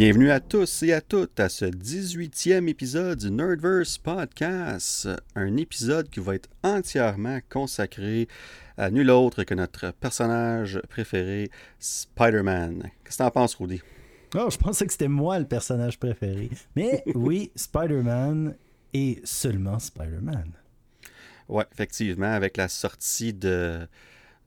Bienvenue à tous et à toutes à ce 18e épisode du Nerdverse Podcast. Un épisode qui va être entièrement consacré à nul autre que notre personnage préféré, Spider-Man. Qu'est-ce que t'en penses, Rudy? Oh, je pensais que c'était moi le personnage préféré. Mais oui, Spider-Man et seulement Spider-Man. Ouais, effectivement, avec la sortie de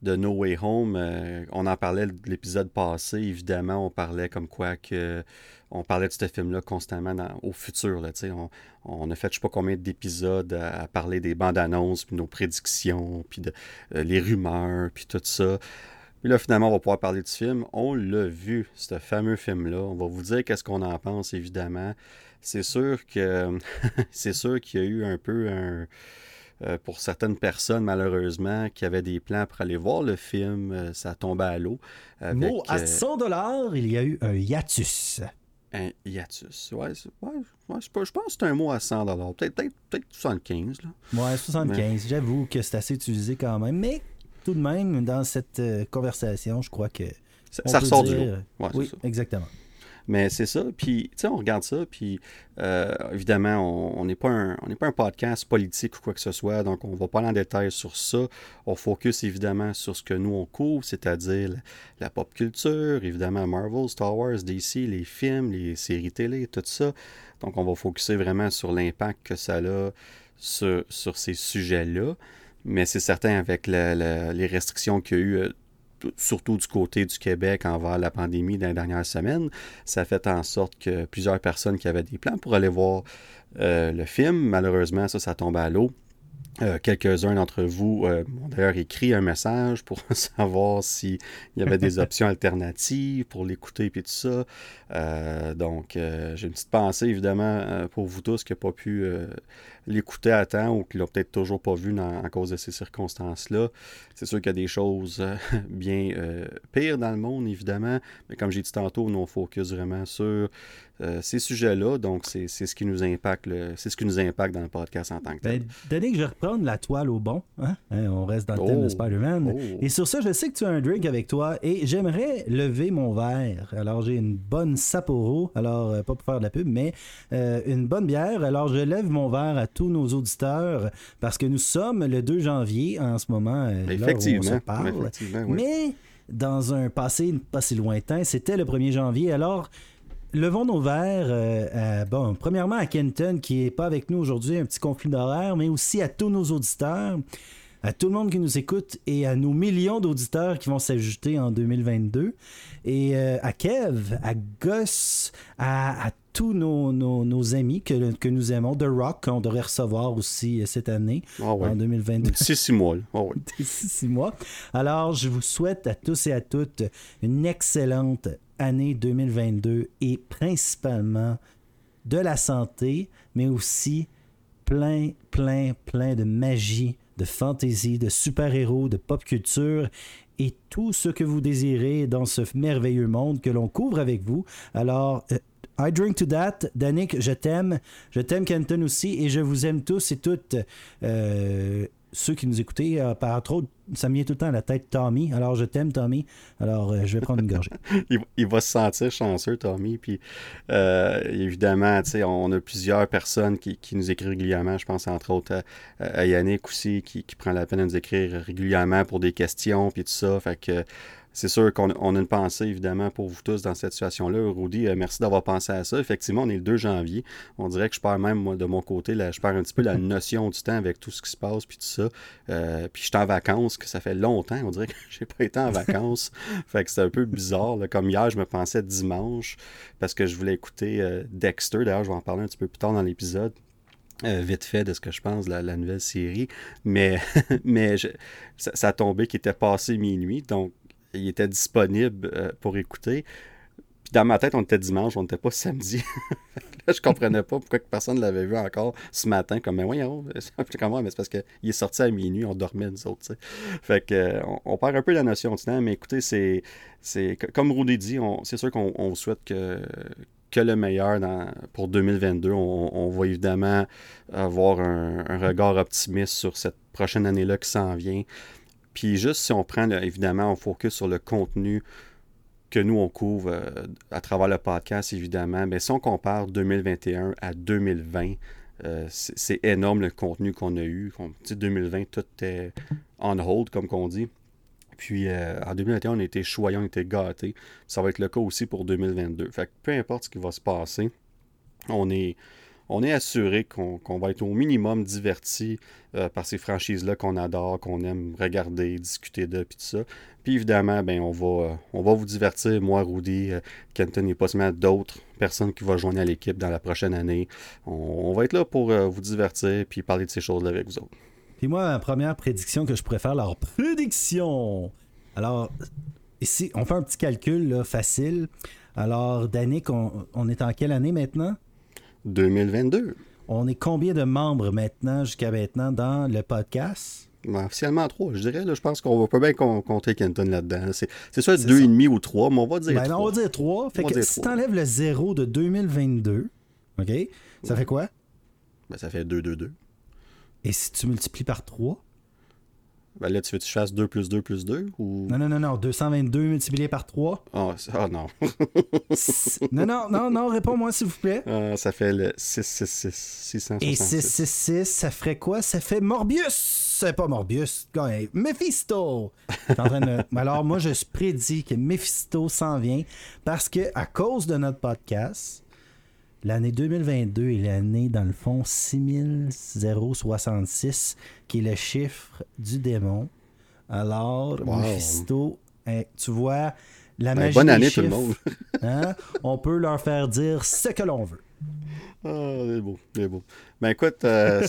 de No Way Home, euh, on en parlait de l'épisode passé, évidemment, on parlait comme quoi que on parlait de ce film-là constamment au futur. Là, on, on a fait je sais pas combien d'épisodes à, parler des bandes annonces, puis nos prédictions, puis euh, les rumeurs, puis tout ça. Puis là, finalement, on va pouvoir parler du film. On l'a vu, ce fameux film-là. On va vous dire qu'est-ce qu'on en pense, évidemment. C'est sûr que c'est sûr qu'il y a eu un peu un euh, pour certaines personnes, malheureusement, qui avaient des plans pour aller voir le film, euh, ça tombait à l'eau. Avec, à 100 euh, dollars, il y a eu un hiatus. Un hiatus, ouais. ouais, je pense que c'est un mot à 100 dollars. Peut-être peut 75. Là. Ouais, 75. J'avoue que c'est assez utilisé quand même. Mais tout de même, dans cette conversation, je crois que. Ça, ressort du lot. oui, exactement. Mais c'est ça. Puis, tu sais, on regarde ça. Puis, euh, évidemment, on n'est pas, un, pas un podcast politique ou quoi que ce soit. Donc, on ne va pas aller en détail sur ça. On focus évidemment sur ce que nous, on couvre, c'est-à-dire la, pop culture, évidemment, Marvel, Star Wars, DC, les films, les séries télé, tout ça. Donc, on va focuser vraiment sur l'impact que ça a sur, sur ces sujets-là. Mais c'est certain, avec les restrictions qu'il y a eu euh, surtout du côté du Québec envers la pandémie dans les dernières semaines, ça a fait en sorte que plusieurs personnes qui avaient des plans pour aller voir euh, le film, malheureusement, ça, ça tombe à l'eau. Euh, quelques-uns d'entre vous euh, m'ont d'ailleurs écrit un message pour savoir s'il y avait des options alternatives pour l'écouter et tout ça. donc, j'ai une petite pensée évidemment pour vous tous qui n'ont pas pu l'écouter à temps ou qui l'ont peut-être toujours pas vu à cause de ces circonstances-là. C'est sûr qu'il y a des choses euh, bien euh, pires dans le monde, évidemment, mais comme j'ai dit tantôt, nous on focus vraiment sur euh, ces sujets-là, donc c'est ce qui nous impacte c'est ce qui nous impacte dans le podcast en tant que tel. Ben, que je vais reprendre la toile au bon, hein? hein on reste dans le thème de oh! Spider-Man. Oh! Et sur ça, je sais que tu as un drink avec toi et j'aimerais lever mon verre. Alors j'ai une bonne Sapporo, alors pas pour faire de la pub, mais une bonne bière. Alors je lève mon verre à tous nos auditeurs parce que nous sommes le 2 janvier en ce moment, euh, effectivement, où on se parle. Mais dans un passé pas si lointain, c'était le 1er janvier. Alors, levons nos verres, euh, bon, premièrement à Kenton qui est pas avec nous aujourd'hui, un petit conflit d'horaire, mais aussi à tous nos auditeurs à tout le monde qui nous écoute et à nos millions d'auditeurs qui vont s'ajouter en 2022. Et euh, à Kev, à Gus, à, tous nos, amis que, que, nous aimons. The Rock, qu'on devrait recevoir aussi euh, cette année, ah en 2022. D'ici six mois. Oh six mois. Alors, je vous souhaite à tous et à toutes une excellente année 2022 et principalement de la santé, mais aussi plein, plein, plein de magie de fantasy, de super-héros, de pop culture et tout ce que vous désirez dans ce merveilleux monde que l'on couvre avec vous. Alors, euh, I drink to that. Danick, je t'aime. Je t'aime, Kenton aussi. Et je vous aime tous et toutes. Euh, ceux qui nous écoutaient, euh, par trop, ça me vient tout le temps à la tête Tommy. Alors, je t'aime, Tommy. Alors, euh, je vais prendre une gorgée. il, va se sentir chanceux, Tommy. Puis, euh, évidemment, on a plusieurs personnes qui, nous écrivent régulièrement. Je pense, entre autres, à, Yannick aussi, qui, qui, prend la peine de nous écrire régulièrement pour des questions, puis tout ça. Fait que c'est sûr qu'on a une pensée, évidemment, pour vous tous dans cette situation-là. Rudy, euh, merci d'avoir pensé à ça. Effectivement, on est le 2 janvier. On dirait que je perds même, moi, de mon côté, là, je perds un petit peu la notion du temps avec tout ce qui se passe, puis tout ça. Euh, puis je suis en vacances, que ça fait longtemps. On dirait que j'ai pas été en vacances. fait que c'est un peu bizarre. Comme hier, je me pensais dimanche, parce que je voulais écouter euh, Dexter. D'ailleurs, je vais en parler un petit peu plus tard dans l'épisode. vite fait de ce que je pense de la, nouvelle série. Mais, mais ça, ça, a tombé qu'il était passé minuit. Donc, il était disponible euh, pour écouter. Puis dans ma tête, on était dimanche, on n'était pas samedi. là, je comprenais pas pourquoi personne ne l'avait vu encore ce matin. Comme, mais voyons, mais c'est parce qu'il est sorti à minuit, on dormait nous autres. Fait que, euh, on, perd un peu la notion du temps, mais écoutez, c'est, c'est comme Rudy dit, c'est sûr qu'on souhaite que, que le meilleur pour 2022. On, va évidemment avoir un, regard optimiste sur cette prochaine année-là qui s'en vient. Puis juste si on prend, évidemment, on focus sur le contenu que nous, on couvre euh, à travers le podcast, évidemment, mais si on compare 2021 à 2020, euh, c'est énorme le contenu qu'on a eu. 2020, tout est on hold, comme qu'on dit. Puis en 2021, on été choyants, on été gâtés. Ça va être le cas aussi pour 2022. Fait que peu importe ce qui va se passer, on est, on est assuré qu'on va être au minimum diverti euh, par ces franchises-là qu'on adore, qu'on aime regarder, discuter de, puis tout ça. Puis évidemment, ben, on, va, euh, on vous divertir, moi, Rudy, euh, Kenton et possiblement d'autres personnes qui vont joindre à l'équipe dans la prochaine année. On, va être là pour vous divertir puis parler de ces choses-là avec vous autres. Puis moi, ma première prédiction que je préfère, leur prédiction. Alors, ici, on fait un petit calcul facile. Alors, Danick, on est en quelle année maintenant? 2022. On est combien de membres maintenant, jusqu'à maintenant, dans le podcast? Ben, officiellement trois, je dirais. je pense qu'on va pas bien compter Kenton là-dedans. C'est soit deux et demi ou trois, mais on va dire ben, trois. on va dire trois. Fait que si tu enlèves le zéro de 2022, OK, ça fait quoi? Ben, ça fait 2, 2, 2. Et si tu multiplies par 3? Ben là, tu veux que tu fasses 2 plus 2 plus 2 ou... Non, non, non, non. 222 multiplié par 3. Oh, oh non. non, non, non, non, réponds-moi s'il vous plaît. Ah, ça fait le 666. 666. Et 666, ça ferait quoi? Ça fait Morbius. C'est pas Morbius. Mephisto. En train de... Alors, moi, je prédis que Mephisto s'en vient parce que à cause de notre podcast, L'année 2022 est l'année, dans le fond, 6066, qui est le chiffre du démon. Alors, Mephisto, hein, tu vois, la ben, magie bonne année, tout le monde. Hein, on peut leur faire dire ce que l'on veut. Ah, c'est beau, c'est beau. Ben écoute, euh,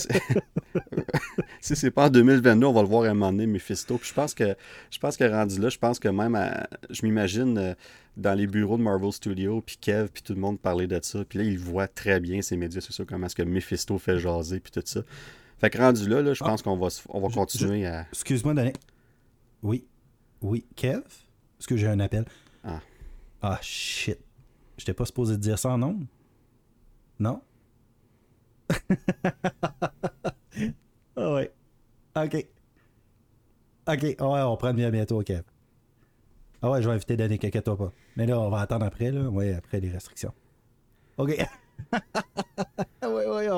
si c'est pas en 2022, on va le voir à un moment donné, Mephisto. Puis je pense que je pense que rendu là, je pense que même je m'imagine euh, dans les bureaux de Marvel Studios, puis Kev, puis tout le monde parler de ça. Puis là, il voit très bien ces médias sociaux, comment est-ce que Mephisto fait jaser, puis tout ça. Fait que rendu là, là je ah. pense qu'on va, on va continuer à. Excuse-moi, Danny. Oui. Oui. Kev? Est-ce que j'ai un appel? Ah. Ah, shit. J'étais pas supposé dire ça en nom? Non? ah ouais. OK. OK. ouais, on prend bien bientôt, Kev. Ah ouais, je vais inviter Danny, inquiète-toi pas. Mais là, on va attendre après, là. Ouais, après les restrictions. OK. ouais, ouais,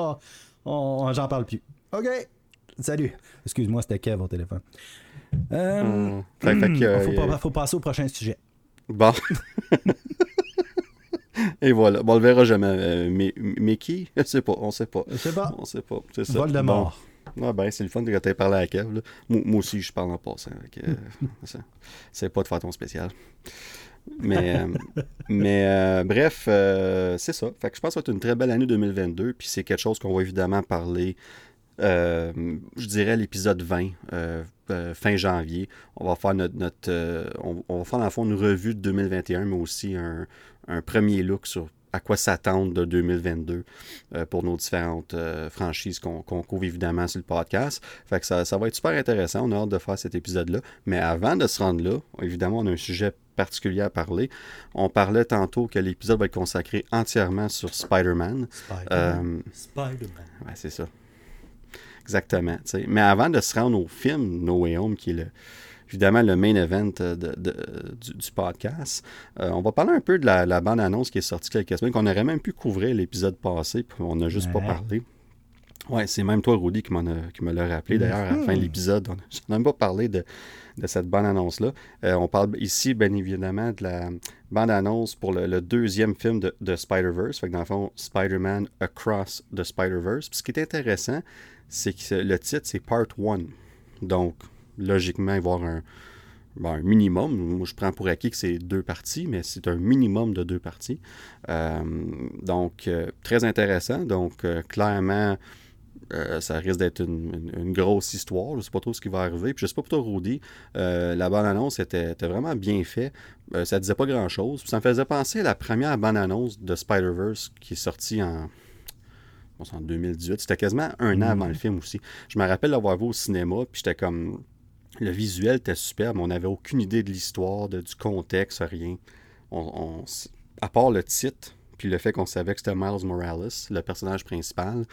on, j'en parle plus. OK. Salut. Excuse-moi, c'était Kev au téléphone. Euh, hmm. faut, faut passer au prochain sujet. Bon. Et voilà. Bon, on le verra jamais. Euh, mais, mais qui? Je sais pas. On sait pas. Je sais pas. On sait pas. C'est ça. Vol de mort. Ah ben, c'est le fun de tu parlé à Kev. Moi, aussi, je parle en passant. Euh, c'est pas de façon spéciale. Mais, euh, mais bref, c'est ça. Fait que je pense que ça va être une très belle année 2022. Puis c'est quelque chose qu'on va évidemment parler, je dirais, l'épisode 20, fin janvier. On va faire notre. notre on, on, va faire, dans le fond, une revue de 2021, mais aussi un, un premier look sur à quoi s'attendre de 2022 euh, pour nos différentes euh, franchises qu'on couvre évidemment sur le podcast. Fait que ça, ça, va être super intéressant. On a hâte de faire cet épisode-là. Mais avant de se rendre là, évidemment, on a un sujet particulier à parler. On parlait tantôt que l'épisode va être consacré entièrement sur Spider-Man. Spider-Man. Euh, Spider ouais, c'est ça. Exactement. Mais avant de se rendre au film No Way Home, qui est le, évidemment le main event euh, du, podcast. Euh, on va parler un peu de la, bande-annonce qui est sortie quelques semaines, qu'on aurait même pu couvrir l'épisode passé, puis on n'a juste pas parlé. Ouais, c'est même toi, Rudy, qui, me l'a rappelé d'ailleurs à la fin de mhm. l'épisode. On n'a même pas parlé de, cette bande-annonce-là. Euh, on parle ici, bien évidemment, de la bande-annonce pour le, deuxième film de, Spider-Verse. Fait que dans le fond, Spider-Man Across the Spider-Verse. ce qui est intéressant, c'est que le titre, c'est Part 1. Donc, logiquement, il va y avoir un, minimum. Moi, je prends pour acquis que c'est deux parties, mais c'est un minimum de deux parties. Euh, donc, euh, très intéressant. Donc, euh, clairement, ça risque d'être une, grosse histoire. Je ne sais pas trop ce qui va arriver. Puis, je ne sais pas pour toi, Rudy, la bande-annonce était, vraiment bien faite. ça disait pas grand-chose. Ça me faisait penser à la première bande-annonce de Spider-Verse qui est sortie en en 2018. C'était quasiment un an avant le mm. film aussi. Je me rappelle l'avoir vu au cinéma, puis j'étais comme le visuel était superbe, mais on n'avait aucune idée de l'histoire, du contexte, rien. On, à part le titre, puis le fait qu'on savait que c'était Miles Morales, le personnage principal,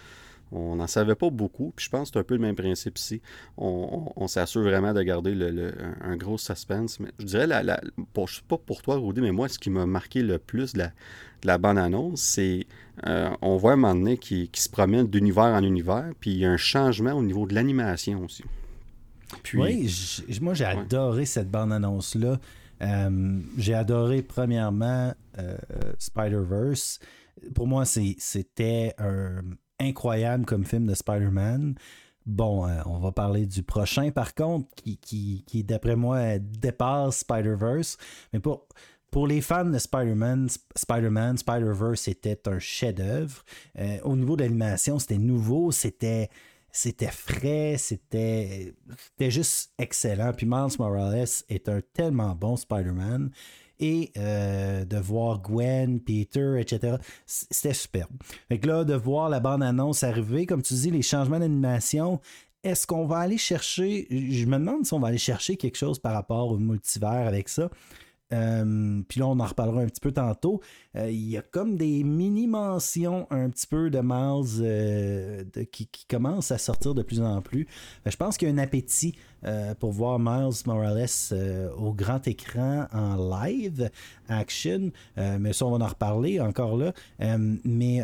on n'en savait pas beaucoup. Puis je pense que c'est un peu le même principe ici. On, s'assure vraiment de garder le, un, gros suspense. Mais je dirais, la, la, pour, sais pas pour toi, Rudy, mais moi, ce qui m'a marqué le plus de la, de la bande-annonce, c'est euh, on voit un moment donné qui, se promène d'univers en univers, puis il y a un changement au niveau de l'animation aussi. Puis, oui, moi j'ai adoré cette bande-annonce-là. Euh, j'ai adoré premièrement euh, Spider-Verse. Pour moi, c'était incroyable comme film de Spider-Man. Bon, on va parler du prochain par contre, qui, d'après moi dépasse Spider-Verse. Mais pour, pour les fans de Spider-Man, Spider-Man, Spider-Verse était un chef-d'œuvre. Euh, au niveau de l'animation, c'était nouveau, c'était c'était frais, c'était juste excellent. Puis Miles Morales est un tellement bon Spider-Man. Et euh, de voir Gwen, Peter, etc., c'était superbe. Fait que là, de voir la bande-annonce arriver, comme tu dis, les changements d'animation, est-ce qu'on va aller chercher, je me demande si on va aller chercher quelque chose par rapport au multivers avec ça. Euh, puis là, on en reparlera un petit peu tantôt. Euh, il y a comme des mini-mentions un petit peu de Miles euh, qui, commencent à sortir de plus en plus. je pense qu'il y a un appétit pour voir Miles Morales au grand écran en live action. mais ça, on va en reparler encore là. mais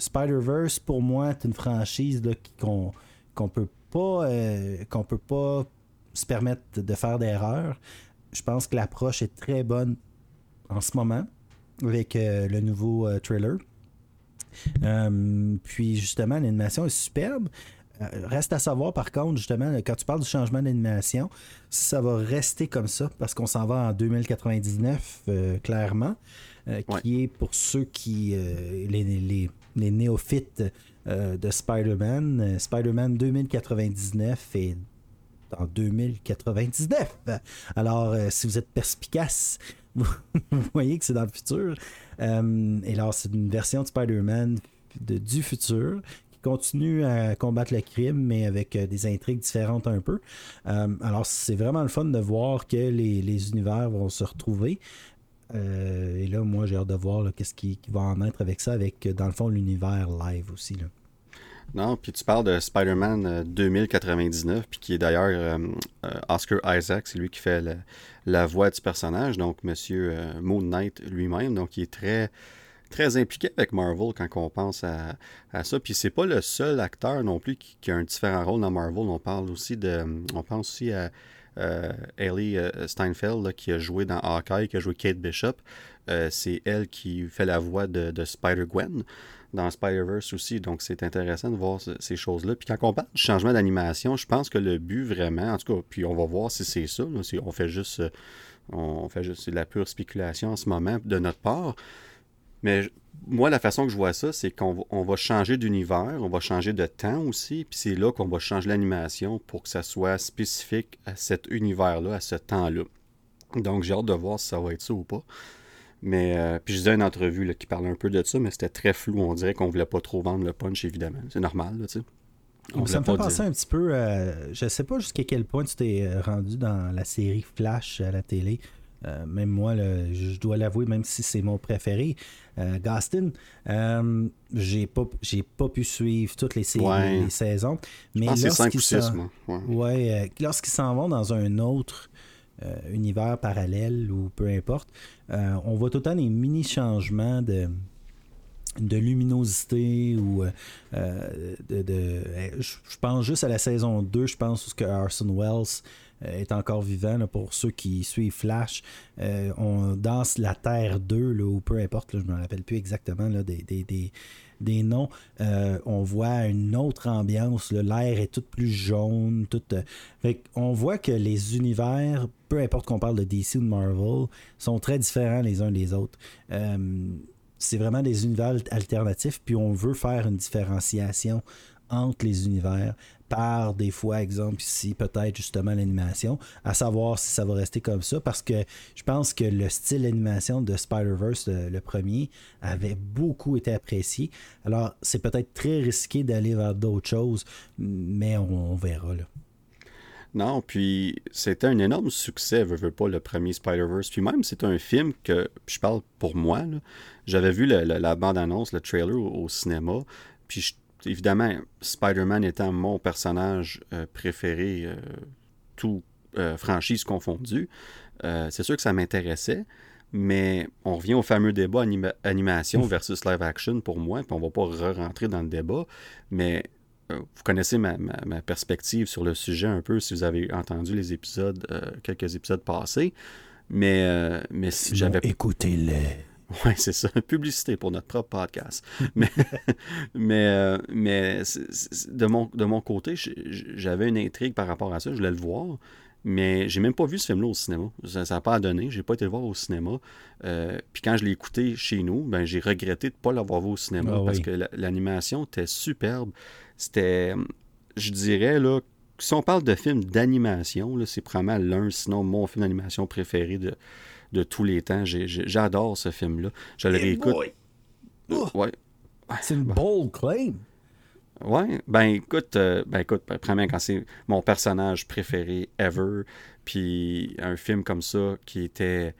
Spider-Verse, pour moi, est une franchise qu'on qu'on peut pas qu'on peut pas se permettre de faire d'erreurs je pense que l'approche est très bonne en ce moment avec euh, le nouveau euh, trailer. Euh, puis justement, l'animation est superbe. reste à savoir par contre, justement, quand tu parles du changement d'animation, si ça va rester comme ça, parce qu'on s'en va en 2099, clairement, qui est pour ceux qui, les, les néophytes de Spider-Man, Spider-Man 2099 est en 2099. Alors, euh, si vous êtes perspicace, vous voyez que c'est dans le futur. Euh, et alors, c'est une version de Spider-Man du futur qui continue à combattre le crime, mais avec euh, des intrigues différentes un peu. alors, c'est vraiment le fun de voir que les, univers vont se retrouver. et là, moi, j'ai hâte de voir qu'est-ce qui, qui, va en être avec ça, avec, dans le fond, l'univers live aussi. Là. Non, puis tu parles de Spider-Man 2099, euh, puis qui est d'ailleurs euh, euh, Oscar Isaac, c'est lui qui fait la, voix du personnage, donc Monsieur Moon Knight lui-même, donc il est très très impliqué avec Marvel quand on pense à, ça. Puis c'est pas le seul acteur non plus qui, a un différent rôle dans Marvel. On parle aussi de, on pense aussi à Ellie Steinfeld qui a joué dans Hawkeye, qui a joué Kate Bishop. c'est elle qui fait la voix de Spider-Gwen dans Spider-Verse aussi. Donc, c'est intéressant de voir ces choses-là. Puis quand on parle du changement d'animation, je pense que le but vraiment, en tout cas, puis on va voir si c'est ça. on fait juste, euh, on fait juste la pure spéculation en ce moment de notre part. Mais moi, la façon que je vois ça, c'est qu'on va, changer d'univers, on va changer de temps aussi, puis c'est là qu'on va changer l'animation pour que ça soit spécifique à cet univers-là, à ce temps-là. Donc, j'ai hâte de voir si ça va être ça ou pas. Mais euh, puis je disais une entrevue qui parlait un peu de ça, mais c'était très flou. On dirait qu'on voulait pas trop vendre le punch, évidemment. C'est normal, tu sais. ça me fait penser un petit peu, euh, je sais pas jusqu'à quel point tu t'es euh, rendu dans la série Flash à la télé. même moi, je dois l'avouer, même si c'est mon préféré, Gaston, j'ai pas, j'ai pas pu suivre toutes les, séries, les saisons. Mais lorsqu'ils s'en, ouais. lorsqu'ils s'en vont dans un autre euh, univers parallèle ou peu importe, euh, on voit tout le temps des mini changements de luminosité ou euh, de, je pense juste à la saison 2 je pense que Arson Wells est encore vivant pour ceux qui suivent Flash. On danse la Terre 2 ou peu importe je ne me rappelle plus exactement là, des noms, euh, on voit une autre ambiance. L'air est tout plus jaune. Tout, euh, on voit que les univers, peu importe qu'on parle de DC ou de Marvel, sont très différents les uns des autres. Euh, c'est vraiment des univers alternatifs, puis on veut faire une différenciation entre les univers par des fois, exemple ici, peut-être justement l'animation, à savoir si ça va rester comme ça, parce que je pense que le style d'animation de Spider-Verse, le, premier, avait beaucoup été apprécié. Alors, c'est peut-être très risqué d'aller vers d'autres choses, mais on, verra là. Non, puis c'était un énorme succès, veux, veux pas, le premier Spider-Verse. Puis même, c'est un film que, je parle pour moi, j'avais vu la, bande-annonce, le trailer au, au cinéma, puis je évidemment, Spider-Man étant mon personnage préféré, tout franchise confondue, c'est sûr que ça m'intéressait. Mais on revient au fameux débat animation versus live action pour moi, puis on va pas re-rentrer dans le débat. Mais euh, vous connaissez ma, perspective sur le sujet un peu si vous avez entendu les épisodes, euh, quelques épisodes passés. Mais, euh, mais si j'avais. Écoutez-les. Oui, c'est ça. Publicité pour notre propre podcast. mais mais, mais de, mon, de mon côté, j'avais une intrigue par rapport à ça. Je voulais le voir. Mais j'ai même pas vu ce film-là au cinéma. Ça n'a pas à donner. J'ai pas été le voir au cinéma. puis quand je l'ai écouté chez nous, ben, j'ai regretté de ne pas l'avoir vu au cinéma ah parce que l'animation était superbe. C'était, je dirais, là, si on parle de films d'animation, c'est probablement l'un, sinon mon film d'animation préféré de, de tous les temps. J'adore ce film-là. Je le réécoute. Ouais. C'est une bold claim. Ouais, ben écoute, euh, ben écoute, ben, premièrement, quand c'est mon personnage préféré ever, puis un film comme ça qui était,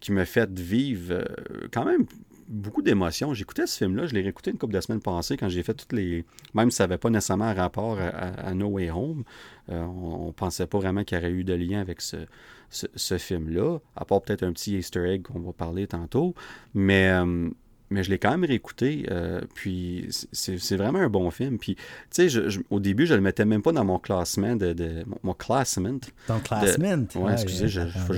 qui me fait vivre euh, quand même beaucoup d'émotions. J'écoutais ce film-là, je l'ai réécouté une couple de semaines passées quand j'ai fait toutes les. Même si ça n'avait pas nécessairement un rapport à, No Way Home, euh, on, ne pensait pas vraiment qu'il y aurait eu de lien avec ce, ce, film-là, à part peut-être un petit Easter egg qu'on va parler tantôt. Mais. Euh, mais je l'ai quand même réécouté, euh, puis c'est vraiment un bon film. Puis, tu sais, au début, je le mettais même pas dans mon classement de, de mon, classement. Ton classement? Oui, excusez, il faut,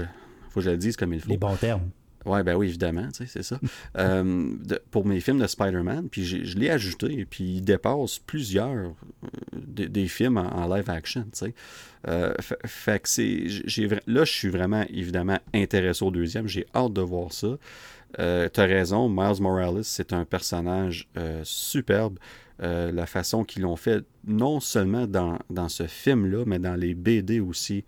faut, que je le dise comme il faut. Les bons termes. Oui, ben oui, évidemment, c'est ça. Euh, pour mes films de Spider-Man, puis je l'ai ajouté, puis il dépasse plusieurs euh, des, films en, live action, tu sais. Euh, fait, que c'est... Là, je suis vraiment, évidemment, intéressé au deuxième. J'ai hâte de voir ça. Euh, tu as raison, Miles Morales, c'est un personnage superbe. la façon qu'ils l'ont fait, non seulement dans, dans ce film-là, mais dans les BD aussi.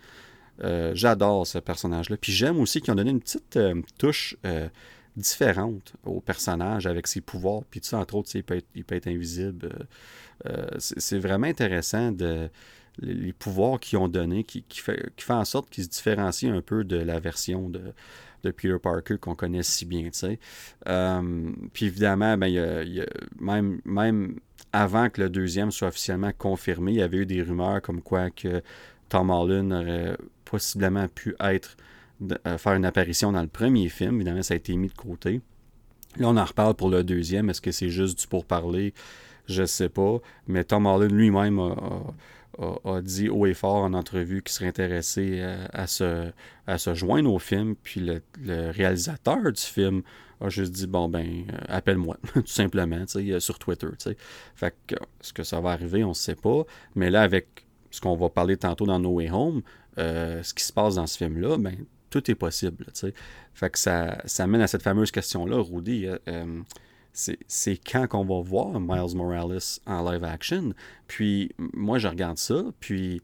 Euh, j'adore ce personnage-là. Puis j'aime aussi qu'ils ont donné une petite euh, touche euh, différente au personnage avec ses pouvoirs. Puis tu sais, entre autres, il peut, être, il peut être invisible. c'est vraiment intéressant de les pouvoirs qu'ils ont donnés qui, fait, qui fait en sorte qu'ils se différencient un peu de la version de, de Peter Parker qu'on connaît si bien. Puis évidemment, ben, y même, même avant que le deuxième soit officiellement confirmé, il y avait eu des rumeurs comme quoi que Tom Holland aurait possiblement pu être euh, faire une apparition dans le premier film. Évidemment, ça a été mis de côté. Là, on en reparle pour le deuxième. Est-ce que c'est juste du pourparler? Je ne sais pas. Mais Tom Holland lui-même a, dit haut et fort en entrevue qu'il serait intéressé euh, à, se, joindre au film. Puis le, réalisateur du film a juste dit bon ben euh, appelle-moi tout simplement sur Twitter fait que ce que ça va arriver on ne sait pas mais là avec ce qu'on va parler tantôt dans No Way Home euh, ce qui se passe dans ce film-là, ben, tout est possible. Fait que ça, ça mène à cette fameuse question-là, Rudy. Euh, euh, c'est quand qu'on va voir Miles Morales en live action? Puis moi, je regarde ça. Puis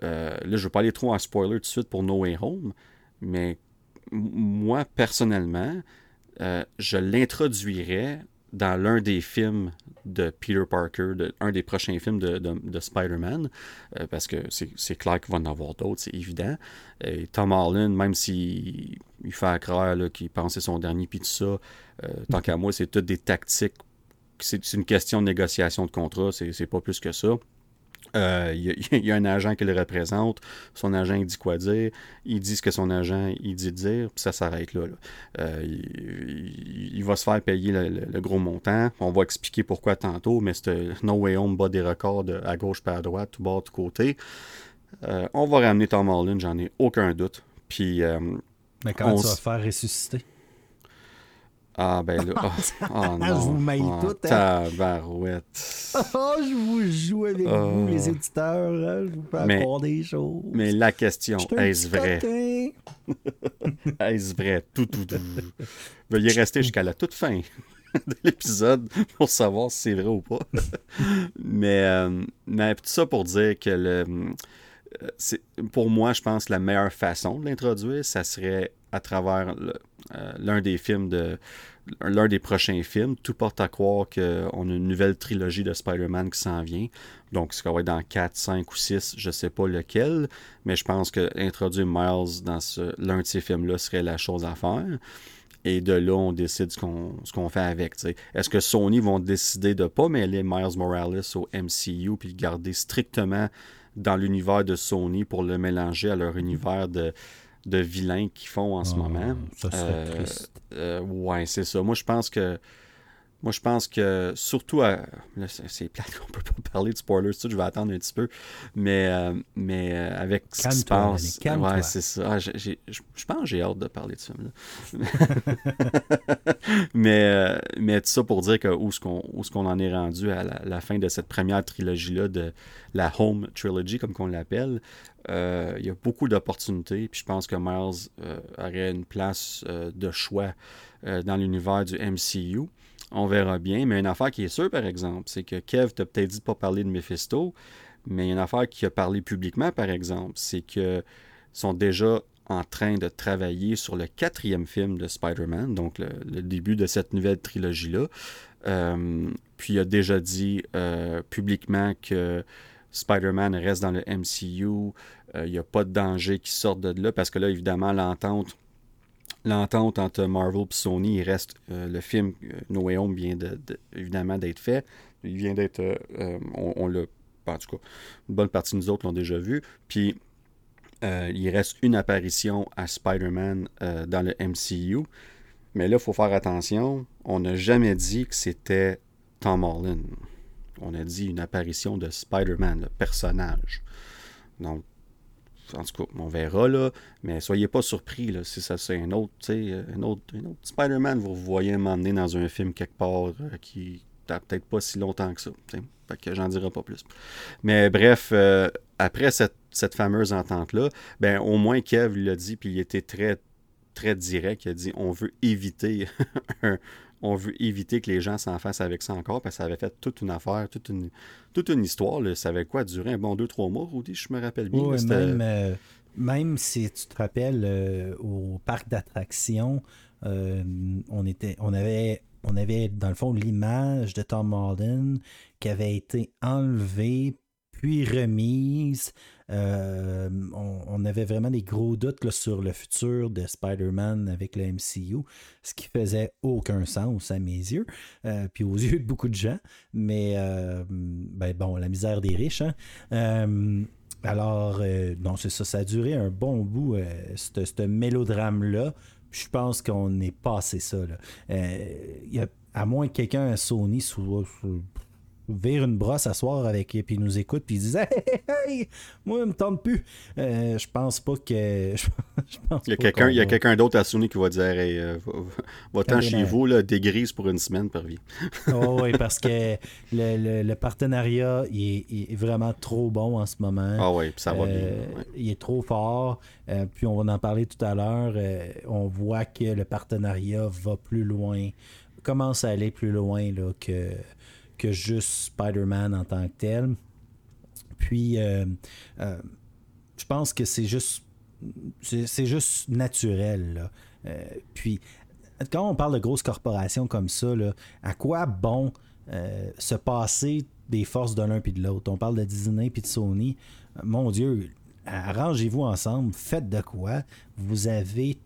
là, je ne veux pas aller trop en spoiler tout de suite pour No Way Home. Mais moi, personnellement, je l'introduirais dans l'un des films de Peter Parker, de, un des prochains films de, de, Spider-Man, euh, parce que c'est clair qu'il va en avoir d'autres, c'est évident. Et Tom Holland, même s'il il fait croire qu'il pensait son dernier, puis tout ça, euh, tant qu'à moi, c'est toutes des tactiques. C'est une question de négociation de contrat, c'est pas plus que ça. Euh, il y, a un agent qui le représente. Son agent, il dit quoi dire. Il dit ce que son agent, il dit dire. Puis ça s'arrête là. Euh, il, va se faire payer le, gros montant. On va expliquer pourquoi tantôt. Mais c'est No Way Home bat des records à gauche par à droite, tout bas, tout côté. Euh, on va ramener Tom Holland, j'en ai aucun doute. Puis. mais comment tu vas faire ressusciter? Ah, ben là. Oh, je vous maille oh, tout. Hein? Tabarouette. Oh, je vous joue avec vous, les éditeurs. Hein? Je vous fais mais, des choses. Mais la question, est-ce vrai? est-ce vrai? Tout, tout, tout. Veuillez rester jusqu'à la toute fin de l'épisode pour savoir si c'est vrai ou pas. mais, euh, mais tout ça pour dire que le, euh, pour moi, je pense que la meilleure façon de l'introduire, ça serait à travers euh, l'un des films de l'un des prochains films. Tout porte à croire qu'on a une nouvelle trilogie de Spider-Man qui s'en vient. Donc, ce va être dans 4, 5 ou 6, je ne sais pas lequel, mais je pense que introduire Miles dans l'un de ces films-là serait la chose à faire. Et de là, on décide ce qu'on fait avec. Est-ce que Sony vont décider de ne pas mêler Miles Morales au MCU puis le garder strictement dans l'univers de Sony pour le mélanger à leur univers de, de vilains qu'ils font en ce ah, moment? Ça serait triste. Euh, ouais, c'est ça. Moi, je pense que moi, je pense que surtout à. c'est plate qu'on peut pas parler de spoilers, tout, je vais attendre un petit peu. Mais, euh, mais euh, avec ce qui se passe. Ouais, c'est ça. Ah, je pense que j'ai hâte de parler de ce film-là. mais, euh, mais tout ça pour dire que où est-ce qu'on en est rendu à la, fin de cette première trilogie-là de la Home Trilogy, comme qu'on l'appelle. Il y a beaucoup d'opportunités. Puis je pense que Miles aurait une place de choix dans l'univers du MCU. On verra bien. Mais une affaire qui est sûre, par exemple, c'est que Kev t'a peut-être dit de ne pas parler de Mephisto, mais une affaire qui a parlé publiquement, par exemple, c'est qu'ils sont déjà en train de travailler sur le quatrième film de Spider-Man, donc le, début de cette nouvelle trilogie-là. Euh, puis il a déjà dit euh, publiquement que Spider-Man reste dans le MCU, euh, il n'y a pas de danger qui sorte de là, parce que là, évidemment, l'entente l'entente entre Marvel et Sony, il reste euh, le film euh, No Way Home vient de, évidemment d'être fait. Il vient d'être. Euh, on, l'a. En tout cas, une bonne partie de nous autres l'ont déjà vu. Puis il reste une apparition à Spider-Man dans le MCU. Mais là, il faut faire attention. On n'a jamais dit que c'était Tom Holland. On a dit une apparition de Spider-Man, le personnage. Donc, en tout cas, on verra, là. Mais soyez pas surpris, là, si ça c'est un autre, sais, un autre, un autre Spider-Man, vous voyez m'emmener dans un film quelque part euh, qui n'a peut-être pas si longtemps que ça. Fait que j'en dirai pas plus. Mais bref, euh, après cette, cette fameuse entente-là, ben au moins Kev l'a dit, puis il était très, très direct. Il a dit on veut éviter un, on veut éviter que les gens s'en fassent avec ça encore, parce que ça avait fait toute une affaire, toute une, toute une histoire. Ça avait quoi durer un bon deux, trois mois, Rudy, je me rappelle bien. même, euh, même, si tu te rappelles, euh, au parc d'attractions, euh, on, était, on, avait, on avait, dans le fond, l'image de Tom Holland qui avait été enlevée puis remise. Euh, on, avait vraiment des gros doutes sur le futur de Spider-Man avec le MCU, ce qui faisait aucun sens à mes yeux, euh, puis aux yeux de beaucoup de gens. Mais euh, ben bon, la misère des riches. Hein? alors, non, c'est ça, ça a duré un bon bout, ce mélodrame-là. Je pense qu'on est passé ça. à moins que quelqu'un à Sony soit vire une brosse à soir avec et puis nous écoute puis il disait hey, moi il me tente plus. Euh, je pense pas que il y a quelqu'un il y a quelqu'un d'autre à Sony qui va dire hey, euh, va-t'en chez vous là, des grises pour une semaine par vie. Oh, oui parce que le, partenariat il est, vraiment trop bon en ce moment. Ah oui ça va bien euh, il est trop fort. Puis on va en parler tout à l'heure. On voit que le partenariat va plus loin commence à aller plus loin là, que que juste Spider-Man en tant que tel. Puis, euh, euh, je pense que c'est juste, c'est juste naturel. Euh, puis, quand on parle de grosses corporations comme ça, là, à quoi bon se passer des forces de l'un puis de l'autre? On parle de Disney puis de Sony. Mon Dieu, arrangez-vous ensemble, faites de quoi? Vous avez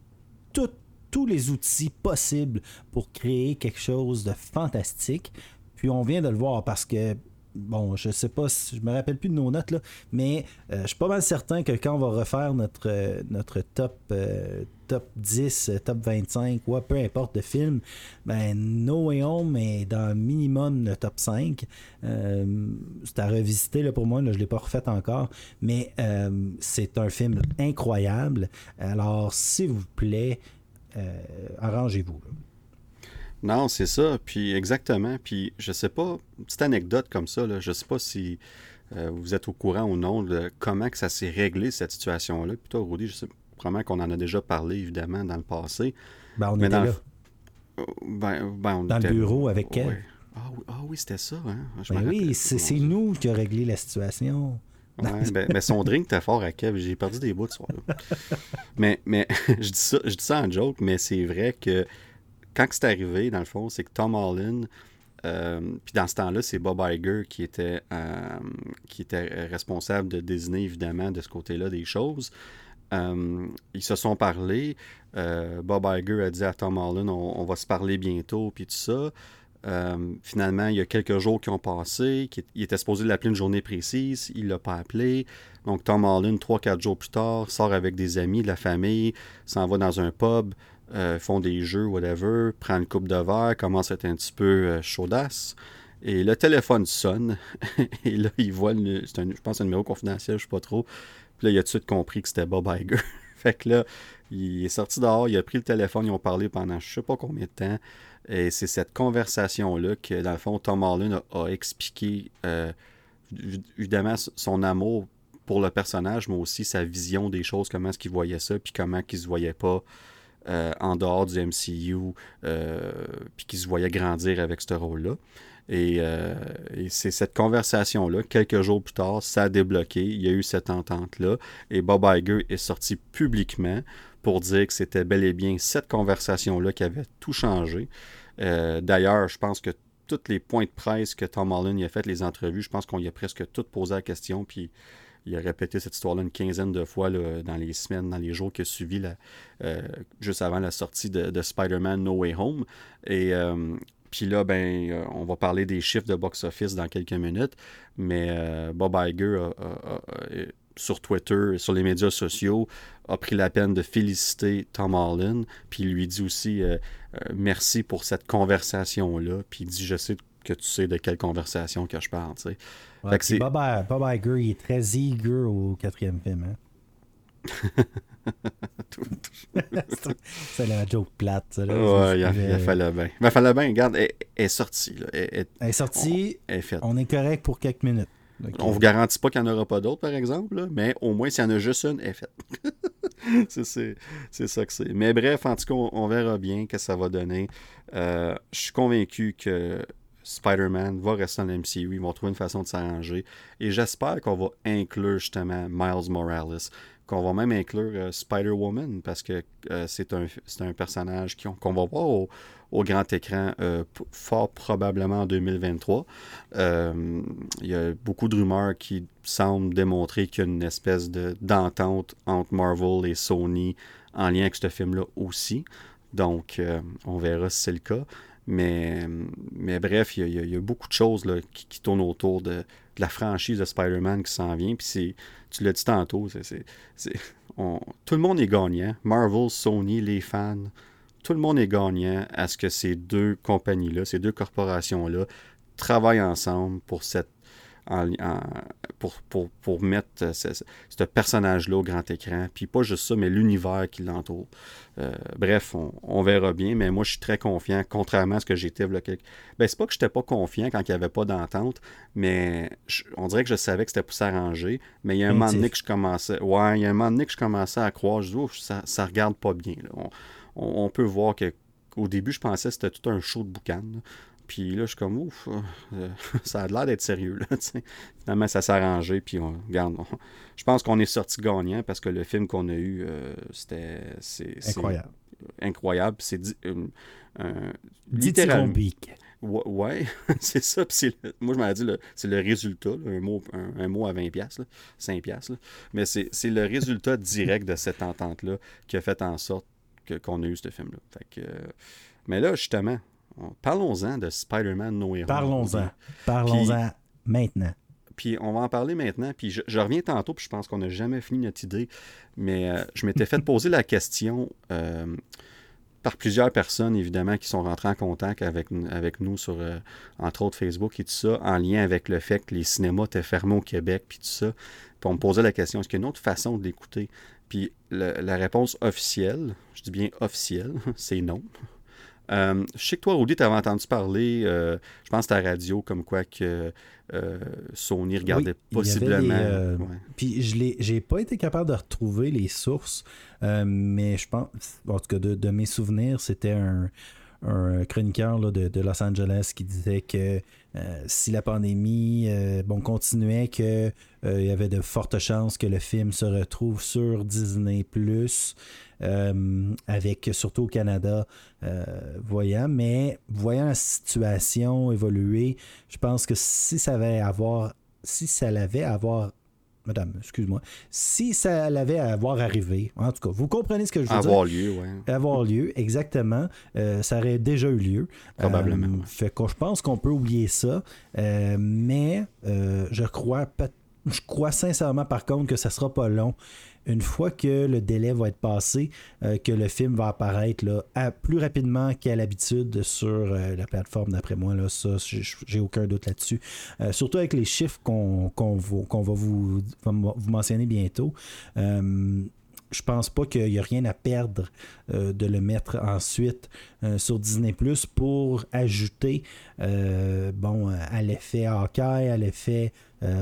tous les outils possibles pour créer quelque chose de fantastique. Puis on vient de le voir parce que bon, je sais pas, si, je me rappelle plus de nos notes, là, mais euh, je suis pas mal certain que quand on va refaire notre, euh, notre top, euh, top 10, top 25, ou peu importe de film, ben No Home est dans minimum le top 5. c'est à revisiter là, pour moi, là, je l'ai pas refait encore, mais c'est un film incroyable. Alors, s'il vous plaît, arrangez-vous. Non, c'est ça. Puis exactement. Puis je sais pas, petite anecdote comme ça, là, je sais pas si euh, vous êtes au courant ou non de comment que ça s'est réglé, cette situation-là. Puis toi, Rudy, je sais probablement qu'on en a déjà parlé, évidemment, dans le passé. Ben, on était là. Oh, ben, ben, dans le bureau avec elle. Ah, oui, ah oui c'était ça. Hein? Ben oui, c'est nous qui a réglé la situation. Ouais, ben, mais son drink était fort à Kev. J'ai perdu des bouts ce soir-là. mais mais je, dis ça, je dis ça en joke, mais c'est vrai que quand c'est arrivé, dans le fond, c'est que Tom Holland, euh, puis dans ce temps-là, c'est Bob Iger qui était, euh, qui était responsable de Disney, évidemment, de ce côté-là des choses. ils se sont parlé. Bob Iger a dit à Tom Holland on, va se parler bientôt, puis tout ça. finalement, il y a quelques jours qui ont passé. il était supposé l'appeler une journée précise. Il ne l'a pas appelé. Donc, Tom Holland, 3-4 jours plus tard, sort avec des amis, de la famille, s'en va dans un pub, font des jeux, whatever, prend une coupe de verre, commence à être un petit peu chaudasse. Et le téléphone sonne. et là, il voit, le, un, je pense, un numéro confidentiel, je sais pas trop. Puis là, il a tout de suite compris que c'était Bob Iger. fait que là, il est sorti dehors, il a pris le téléphone, ils ont parlé pendant je sais pas combien de temps. Et c'est cette conversation-là que, dans le fond, Tom Holland a, expliqué, euh, évidemment, son amour pour le personnage, mais aussi sa vision des choses, comment est-ce qu'il voyait ça, puis comment il se voyait pas euh, en dehors du MCU, euh, puis qu'il se voyait grandir avec ce rôle-là. Euh, et, c'est cette conversation-là, quelques jours plus tard, ça a débloqué. Il y a eu cette entente-là. Et Bob Iger est sorti publiquement pour dire que c'était bel et bien cette conversation-là qui avait tout changé. D'ailleurs, je pense que tous les points de presse que Tom Holland a fait, les entrevues, je pense qu'on y a presque tout posé la question. Puis il a répété cette histoire-là une quinzaine de fois dans les semaines, dans les jours qui ont suivi, euh, juste avant la sortie de, Spider-Man No Way Home. Et puis là, ben, euh, on va parler des chiffres de box-office dans quelques minutes. Mais euh, Bob Iger, sur Twitter et sur les médias sociaux, a pris la peine de féliciter Tom Holland. Puis il lui dit aussi euh, merci pour cette conversation-là. Puis il dit Je sais que tu sais de quelle conversation que je parle. Tu sais. Bob, Bob, Iger, il est très eager au quatrième film. Hein? c'est la joke plate. Ça, ouais, il, a, fallu bien. il fallait bien, regarde, elle, est sortie. Elle, est sortie. On, est. On est correct pour quelques minutes. On vous garantit pas qu'il n'y en aura pas d'autres, par exemple, mais au moins, s'il y en a juste une, elle est faite. c'est ça que c'est. Mais bref, en tout cas, on, verra bien que ça va donner. Euh, je suis convaincu que Spider-Man va rester dans l'MCU. Ils vont trouver une façon de s'arranger. Et j'espère qu'on va inclure justement Miles Morales qu'on va même inclure euh, Spider-Woman parce que euh, c'est un, un, personnage qu'on va voir au, grand écran euh, fort probablement en 2023. Il y a beaucoup de rumeurs qui semblent démontrer qu'il y a une espèce d'entente entre Marvel et Sony en lien avec ce film-là aussi. Donc, on verra si c'est le cas. Mais, bref, il y, a, beaucoup de choses qui, tournent autour de, la franchise de Spider-Man qui s'en vient. Puis tu l'as dit tantôt, c'est, tout le monde est gagnant. Marvel, Sony, les fans, tout le monde est gagnant à ce que ces deux compagnies-là, ces deux corporations-là, travaillent ensemble pour cette pour, pour, mettre ce, personnage-là au grand écran. Puis pas juste ça, mais l'univers qui l'entoure. Euh, bref, on, verra bien, mais moi je suis très confiant, contrairement à ce que j'étais quelques... Ben, c'est pas que j'étais pas confiant quand il n'y avait pas d'entente, mais on dirait que je savais que c'était pour s'arranger, mais il y a un moment donné que je commençais. Ouais, il y a un moment donné que je commençais à croire, je dis, ça, ça regarde pas bien. On, peut voir que au début, je pensais que c'était tout un show de boucan. Puis là, je suis comme, ouf, euh, ça a l'air d'être sérieux. Là, Finalement, ça s'est arrangé. Puis on, regarde, je pense qu'on est sorti gagnant parce que le film qu'on a eu, euh, c'était. incroyable. Incroyable. C'est euh, littéralement. Ouais, c'est ça. moi, je m'avais dit, c'est le résultat, un, mot, un, mot à 20$, là, 5$. Là. Mais c'est le résultat direct de cette entente-là qui a fait en sorte qu'on a eu ce film-là. Fait que, mais là, justement, Parlons-en de Spider-Man No. Parlons-en. Parlons-en maintenant. Puis on va en parler maintenant. Puis je, reviens tantôt, puis je pense qu'on n'a jamais fini notre idée. Mais euh, je m'étais fait poser la question euh, par plusieurs personnes, évidemment, qui sont rentrées en contact avec, avec nous sur, euh, entre autres, Facebook et tout ça, en lien avec le fait que les cinémas étaient fermés au Québec, puis tout ça. Puis on me posait la question, est-ce qu'il y a une autre façon de l'écouter? Puis la réponse officielle, je dis bien officielle, c'est non. Euh, je sais que toi, Rudy, tu avais entendu parler, euh, je pense, à la radio, comme quoi que euh, Sony regardait possiblement. Puis je n'ai pas été capable de retrouver les sources, mais je pense, en tout cas, de mes souvenirs, c'était un, un chroniqueur de, Los Angeles qui disait que euh, si la pandémie euh, bon, continuait, qu'il euh, y avait de fortes chances que le film se retrouve sur Disney Plus, avec surtout au Canada, voyant. Mais voyant la situation évoluer, je pense que si ça avait avoir, si ça l'avait avoir madame, excuse-moi, si ça avait à avoir arrivé, en tout cas, vous comprenez ce que je veux avoir dire? lieu, oui. Avoir lieu, exactement. Euh, ça aurait déjà eu lieu. Probablement. Euh, fait que je pense qu'on peut oublier ça. Euh, mais je crois je crois sincèrement par contre que ça sera pas long une fois que le délai va être passé, euh, que le film va apparaître là, plus rapidement qu'à l'habitude sur euh, la plateforme, d'après moi. Là, ça, j'ai aucun doute là-dessus. Euh, surtout avec les chiffres qu'on va, vous, vous, mentionner bientôt je pense pas qu'il y a rien à perdre de le mettre ensuite sur Disney Plus pour ajouter bon à l'effet Hawkeye, à l'effet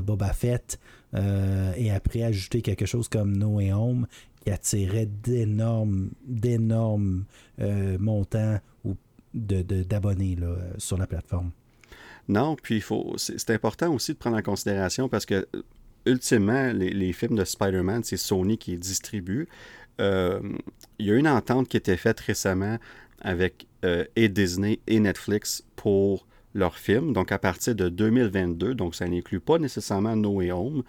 Boba Fett, euh, et après ajouter quelque chose comme No Way Home qui attirait d'énormes, d'énormes euh, montants ou d'abonnés sur la plateforme. Non, puis il faut, c'est, important aussi de prendre en considération parce que ultimement, les, films de Spider-Man, c'est Sony qui les distribue. Euh, il y a une entente qui été faite récemment avec et Disney et Netflix pour leurs films. Donc, à partir de 2022, donc ça n'inclut pas nécessairement No Way Home,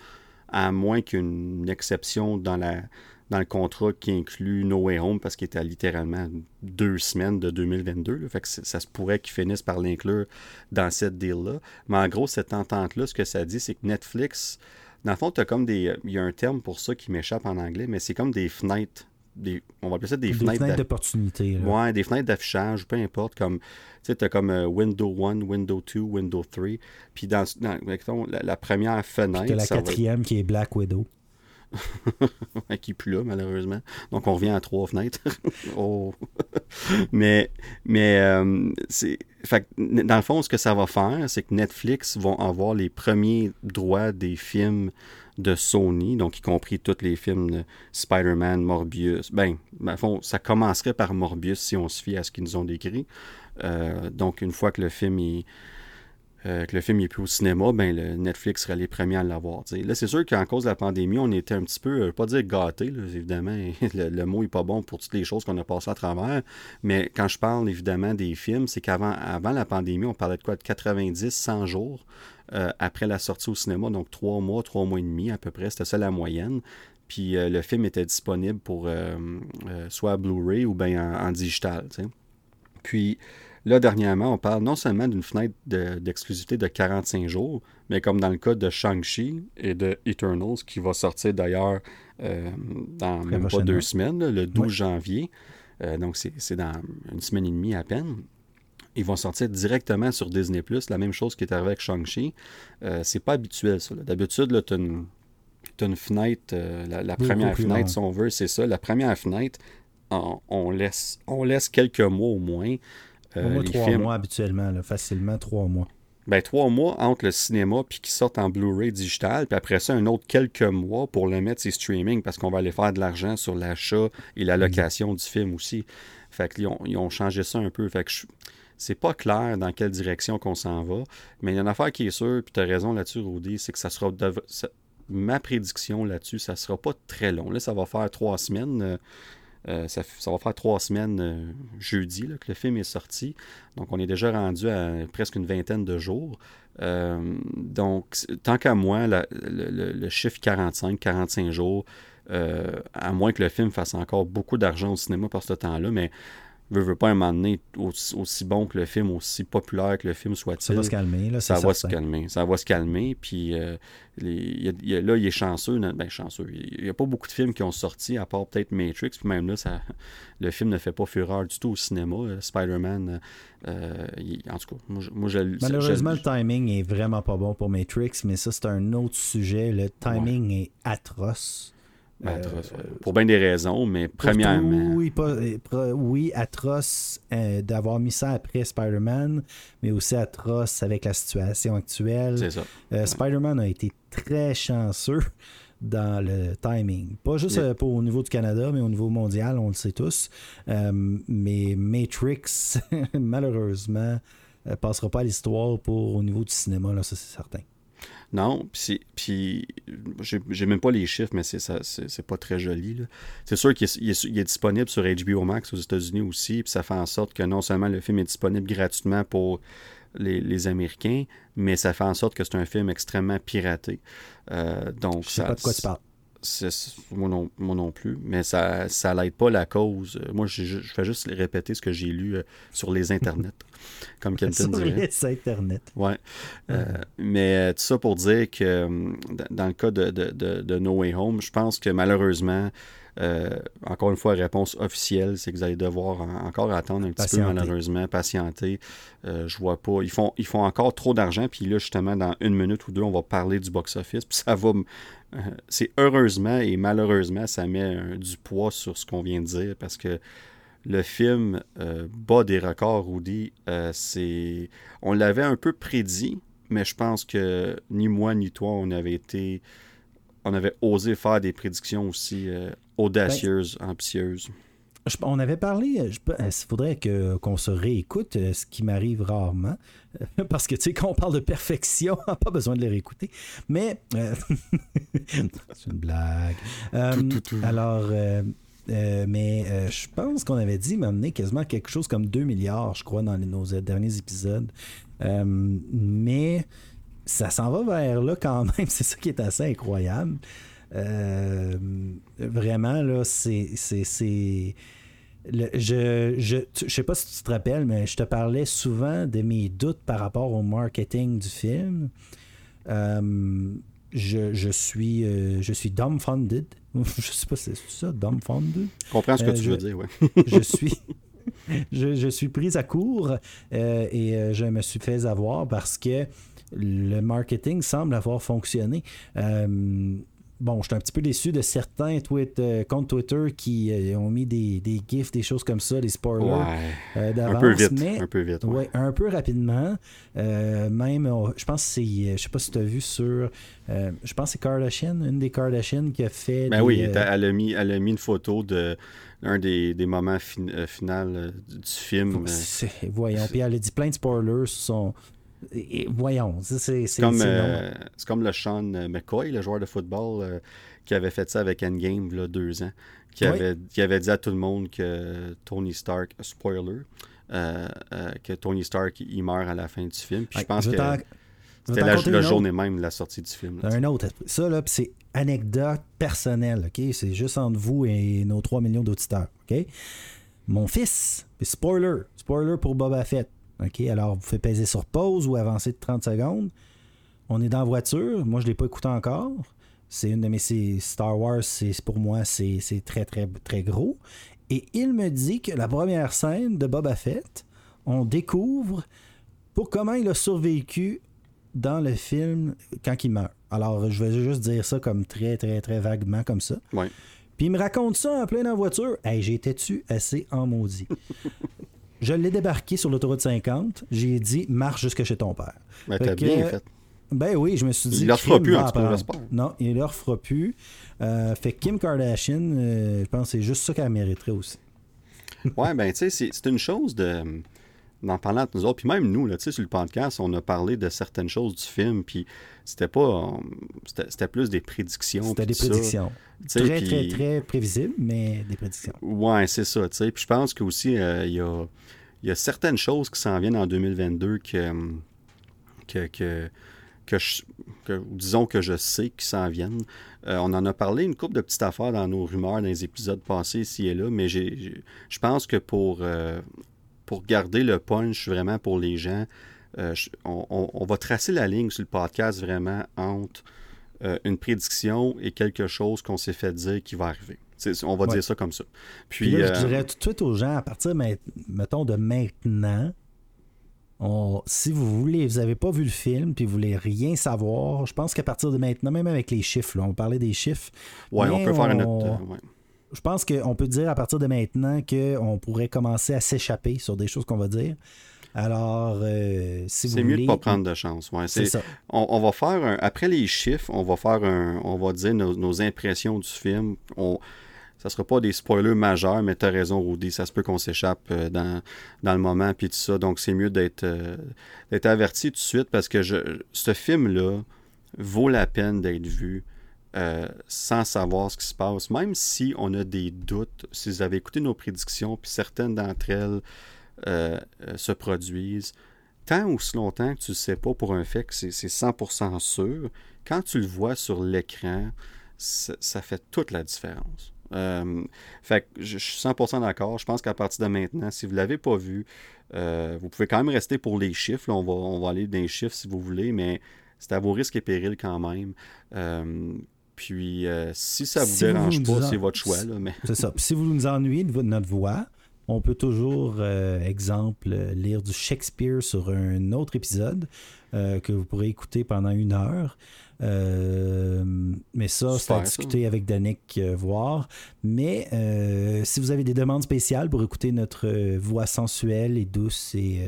à moins qu'une exception dans, la, dans le contrat qui inclut No Way Home, parce qu'il était à littéralement deux semaines de 2022. fait que ça se pourrait qu'ils finissent par l'inclure dans cette deal-là. Mais en gros, cette entente-là, ce que ça dit, c'est que Netflix, dans le fond, tu comme des. Il y a un terme pour ça qui m'échappe en anglais, mais c'est comme des fenêtres on va appeler ça des, fenêtres, d'opportunité. Ouais, des fenêtres d'affichage, peu importe. Comme, tu sais, tu as comme euh, Window 1, Window 2, Window 3. Puis dans, la, première fenêtre. Puis la quatrième qui est Black Widow. Qui plus là, malheureusement. Donc, on revient à trois fenêtres. oh. mais, mais euh, c'est. dans le fond, ce que ça va faire, c'est que Netflix vont avoir les premiers droits des films de Sony, donc y compris tous les films de Spider-Man, Morbius. Ben, fond, ça commencerait par Morbius si on se fie à ce qu'ils nous ont décrit. Euh, donc, une fois que le film est. Euh, que le film n'est plus au cinéma, ben le Netflix serait les premiers à l'avoir. Là, c'est sûr qu'en cause de la pandémie, on était un petit peu, euh, pas dire gâtés, évidemment, le, mot n'est pas bon pour toutes les choses qu'on a passées à travers, mais quand je parle évidemment des films, c'est qu'avant avant la pandémie, on parlait de quoi De 90, 100 jours euh, après la sortie au cinéma, donc trois mois, trois mois et demi à peu près, c'était ça la moyenne. Puis euh, le film était disponible pour soit Blu-ray ou bien en, digital. Puis là, dernièrement, on parle non seulement d'une fenêtre d'exclusivité de, 45 jours, mais comme dans le cas de Shang-Chi et de Eternals, qui va sortir d'ailleurs dans même pas deux semaines, le 12 janvier. donc c'est dans une semaine et demie à peine ils vont sortir directement sur Disney+. La même chose qui est arrivé avec Shang-Chi. Euh, c'est pas habituel, ça. D'habitude, tu as, une fenêtre, euh, la, première fenêtre, si on veut, c'est ça. La première fenêtre, on, laisse, on laisse quelques mois au moins. Euh, trois mois habituellement, facilement trois mois. Ben, trois mois entre le cinéma puis qui sortent en Blu-ray digital, puis après ça, un autre quelques mois pour le mettre sur streaming parce qu'on va aller faire de l'argent sur l'achat et la location du film aussi. Fait qu'ils ont, ils ont changé ça un peu. Fait que je, c'est pas clair dans quelle direction qu'on s'en va. Mais il y a une affaire qui est sûre, puis tu as raison là-dessus, Rudy, c'est que ça sera. ma prédiction là-dessus, ça sera pas très long. Là, ça va faire trois semaines. Euh, euh, ça, va faire trois semaines euh, jeudi que le film est sorti. Donc, on est déjà rendu à presque une vingtaine de jours. donc, tant qu'à moi, le, le, chiffre 45, 45 jours, à moins que le film fasse encore beaucoup d'argent au cinéma par ce temps-là, mais veut, veut pas un moment donné, aussi, bon que le film, aussi populaire que le film soit-il. Ça va se calmer, là, Ça va se calmer. Ça va se calmer. Puis euh, là, il est chanceux. Ben, chanceux. Il n'y a pas beaucoup de films qui ont sorti, à part peut-être Matrix. Puis même là, ça, le film ne fait pas fureur du tout au cinéma. Euh, Spider-Man, euh, en tout cas, moi, moi je, Malheureusement, le timing est vraiment pas bon pour Matrix, mais ça, c'est un autre sujet. Le timing est atroce. Euh, pour bien des raisons, mais premièrement. oui, oui, atroce euh, d'avoir mis ça après Spider-Man, mais aussi atroce avec la situation actuelle. C'est ça. Euh, Spider-Man a été très chanceux dans le timing. Pas juste au niveau du Canada, mais au niveau mondial, on le sait tous. mais Matrix, malheureusement, passera pas à l'histoire pour au niveau du cinéma, là, ça c'est certain. Non, puis, j'ai même pas les chiffres, mais c'est pas très joli. C'est sûr qu'il est, disponible sur HBO Max aux États-Unis aussi, puis ça fait en sorte que non seulement le film est disponible gratuitement pour les, Américains, mais ça fait en sorte que c'est un film extrêmement piraté. Euh, donc, je sais pas de quoi tu parles. Moi non, moi non, plus, mais ça ça l'aide pas la cause. Moi, je, je, fais juste répéter ce que j'ai lu euh, sur les internets, comme dirait. Sur les internets. Ouais. Euh, mais tout ça pour dire que dans le cas de, de, de No Way Home, je pense que malheureusement, euh, encore une fois, réponse officielle, c'est que vous allez devoir encore attendre un petit peu, malheureusement, patienter. Euh, je vois pas. Ils font, ils font encore trop d'argent, puis là, justement, dans une minute ou deux, on va parler du box-office, puis ça va. Euh, c'est heureusement et malheureusement, ça met du poids sur ce qu'on vient de dire, parce que le film bat des records, Rudy. c'est, on l'avait un peu prédit, mais je pense que ni moi ni toi, on avait été on avait osé faire des prédictions aussi audacieuse, ben, on avait parlé, il euh, faudrait que, qu'on se réécoute, euh, ce qui m'arrive rarement, parce que tu sais, quand on parle de perfection, on n'a pas besoin de les réécouter. Mais, euh, c'est une blague. alors, mais je pense qu'on avait dit m'amener quasiment quelque chose comme 2 milliards, je crois, dans nos derniers épisodes. mais ça s'en va vers là quand même, c'est ça qui est assez incroyable. Euh, vraiment, là, c'est. Je, je, je sais pas si tu te rappelles, mais je te parlais souvent de mes doutes par rapport au marketing du film. Euh, je, je, suis, euh, je suis dumbfounded. je sais pas si c'est ça, dumbfounded. Je comprends ce que tu veux dire, oui. je suis. Je, je, suis prise à court et je me suis fait avoir parce que le marketing semble avoir fonctionné bon, je suis un petit peu déçu de certains euh, comptes Twitter qui euh, ont mis des, des, gifs, des choses comme ça, des spoilers euh, d'avance. Un peu vite. Mais, un peu vite. Ouais. un peu rapidement. même, oh, je pense que c'est, je sais pas si tu as vu sur, je pense que c'est Kardashian, une des Kardashian qui a fait. Ben oui, elle a, mis, elle a mis une photo de un des, des moments fin, final du film. Voyons, puis elle a dit plein de spoilers sur son, voyons, c'est comme, euh, comme le Sean McCoy, le joueur de football, euh, qui avait fait ça avec Endgame a deux ans, qui, avait, qui avait dit à tout le monde que Tony Stark, spoiler, euh, que Tony Stark il meurt à la fin du film. Puis je pense que c'était la, journée même de la sortie du film. un autre. Ça, là, c'est anecdote personnelle, OK? C'est juste entre vous et nos 3 millions d'auditeurs, OK? Mon fils, spoiler, spoiler pour Boba Fett. OK? Alors, vous faites peser sur pause ou avancer de 30 secondes. On est dans la voiture. Moi, je ne l'ai pas écouté encore. C'est une de mes Star Wars, c'est pour moi, c'est très, très, très gros. Et il me dit que la première scène de Boba Fett, on découvre pour comment il a survécu dans le film quand il meurt. Alors, je vais juste dire ça comme très, très, très vaguement comme ça. Puis il me raconte ça en plein dans la voiture. Hey, j'étais-tu assez en maudit? Je l'ai débarqué sur l'autoroute 50. J'ai dit, marche jusque chez ton père. Ben, t'as bien fait. Ben oui, je me suis dit. Il leur fera plus, en tout cas, Non, il leur fera plus. Euh, fait Kim Kardashian, euh, je pense que c'est juste ça qu'elle mériterait aussi. ouais, ben tu sais, c'est une chose de d'en parler entre nous autres. Puis même nous, là, sur le podcast, on a parlé de certaines choses du film, puis c'était pas... C'était plus des prédictions. C'était des prédictions. très, très, très prévisibles, mais des prédictions. Ouais, c'est ça, tu sais. Puis je pense qu'aussi, euh, il y, a, y, a, certaines choses qui s'en viennent en 2022 que... que, que que, disons que je sais qu'ils s'en viennent. Euh, on en a parlé une couple de petites affaires dans nos rumeurs, dans les épisodes passés ici et là, mais je pense que pour, euh, pour garder le punch vraiment pour les gens, euh, on, va tracer la ligne sur le podcast vraiment entre une prédiction et quelque chose qu'on s'est fait dire qui va arriver. on va dire ça comme ça. Puis, je dirais tout de suite aux gens, à partir, mettons, de maintenant, si vous voulez, vous n'avez pas vu le film puis vous voulez rien savoir, je pense qu'à partir de maintenant, même avec les chiffres, on parlait des chiffres. Oui, on peut faire un autre. Euh, je pense qu'on peut dire à partir de maintenant qu'on pourrait commencer à s'échapper sur des choses qu'on va dire. Alors, euh, si vous C'est mieux de ne pas prendre de chance. Ouais, c'est ça. On, va faire après les chiffres, on va faire un, on va dire nos, impressions du film. On, ça sera pas des spoilers majeurs, mais tu as raison, Rudy, ça se peut qu'on s'échappe euh, dans, dans le moment, puis tout ça. Donc, c'est mieux d'être euh, d'être averti tout de suite parce que je, ce film-là vaut la peine d'être vu euh, sans savoir ce qui se passe. Même si on a des doutes, si vous avez écouté nos prédictions, puis certaines d'entre elles se produisent, tant ou si longtemps que tu ne sais pas pour un fait que c'est 100% sûr, quand tu le vois sur l'écran, ça, fait toute la différence. Euh, fait que je, suis 100% d'accord. Je pense qu'à partir de maintenant, si vous ne l'avez pas vu, euh, vous pouvez quand même rester pour les chiffres. on, va, on va aller dans les chiffres si vous voulez, mais c'est à vos risques et périls quand même. Euh, puis, si ça vous dérange pas, c'est votre choix. Mais... C'est ça. si vous nous ennuyez de notre voix, on peut toujours, exemple, lire du Shakespeare sur un autre épisode que vous pourrez écouter pendant une heure. Euh, mais ça, c'est à discuter avec Danick euh, voir. Mais euh, si vous avez des demandes spéciales pour écouter notre voix sensuelle et douce et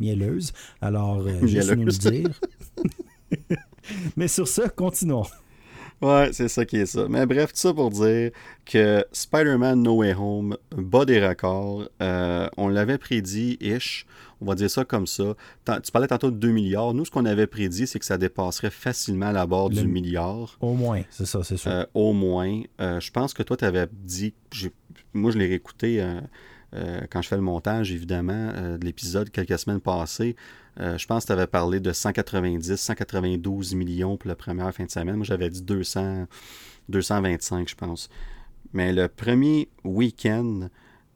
mielleuse, alors juste nous le dire. mais sur ça, continuons. Ouais, c'est ça qui est ça. Mais bref, tout ça pour dire que Spider-Man No Way Home bat des records. on l'avait prédit, ish. On va dire ça comme ça. Tu parlais tantôt de 2 milliards. Nous, ce qu'on avait prédit, c'est que ça dépasserait facilement la barre du milliard. Au moins, c'est ça, c'est sûr. Euh, au moins. Euh, je pense que toi, tu avais dit. Moi, je l'ai réécouté euh, quand je fais le montage, évidemment, de l'épisode quelques semaines passées. je pense que tu avais parlé de 190, 192 millions pour la première fin de semaine. Moi, j'avais dit 200, 225, je pense. Mais le premier week-end,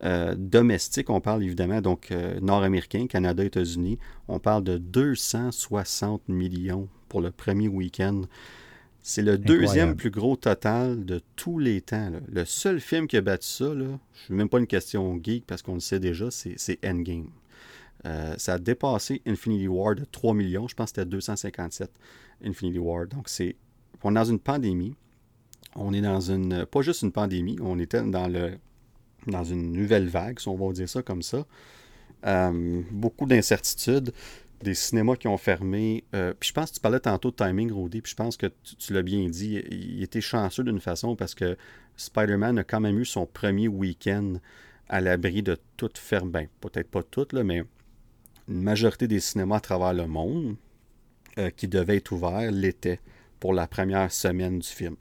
euh, domestique, on parle évidemment donc euh, nord-américain, Canada, États-Unis, on parle de 260 millions pour le premier week-end. C'est le deuxième plus gros total de tous les temps. Le seul film qui a battu ça, là, je ne même pas une question geek parce qu'on le sait déjà, c'est Endgame. Euh, ça a dépassé Infinity War de 3 millions. Je pense que c'était 257 Infinity War. Donc, c'est. On est dans une pandémie. On est dans une. Pas juste une pandémie, on était dans le dans une nouvelle vague, si on va dire ça comme ça. Euh, beaucoup d'incertitudes, des cinémas qui ont fermé. Euh, puis je pense que tu parlais tantôt de timing, Rudy, puis je pense que tu, l'as bien dit. Il était chanceux d'une façon parce que Spider-Man a quand même eu son premier week-end à l'abri de toute ferme. Ben, peut-être pas toutes, là, mais une majorité des cinémas à travers le monde euh, qui devaient être ouverts l'été pour la première semaine du film.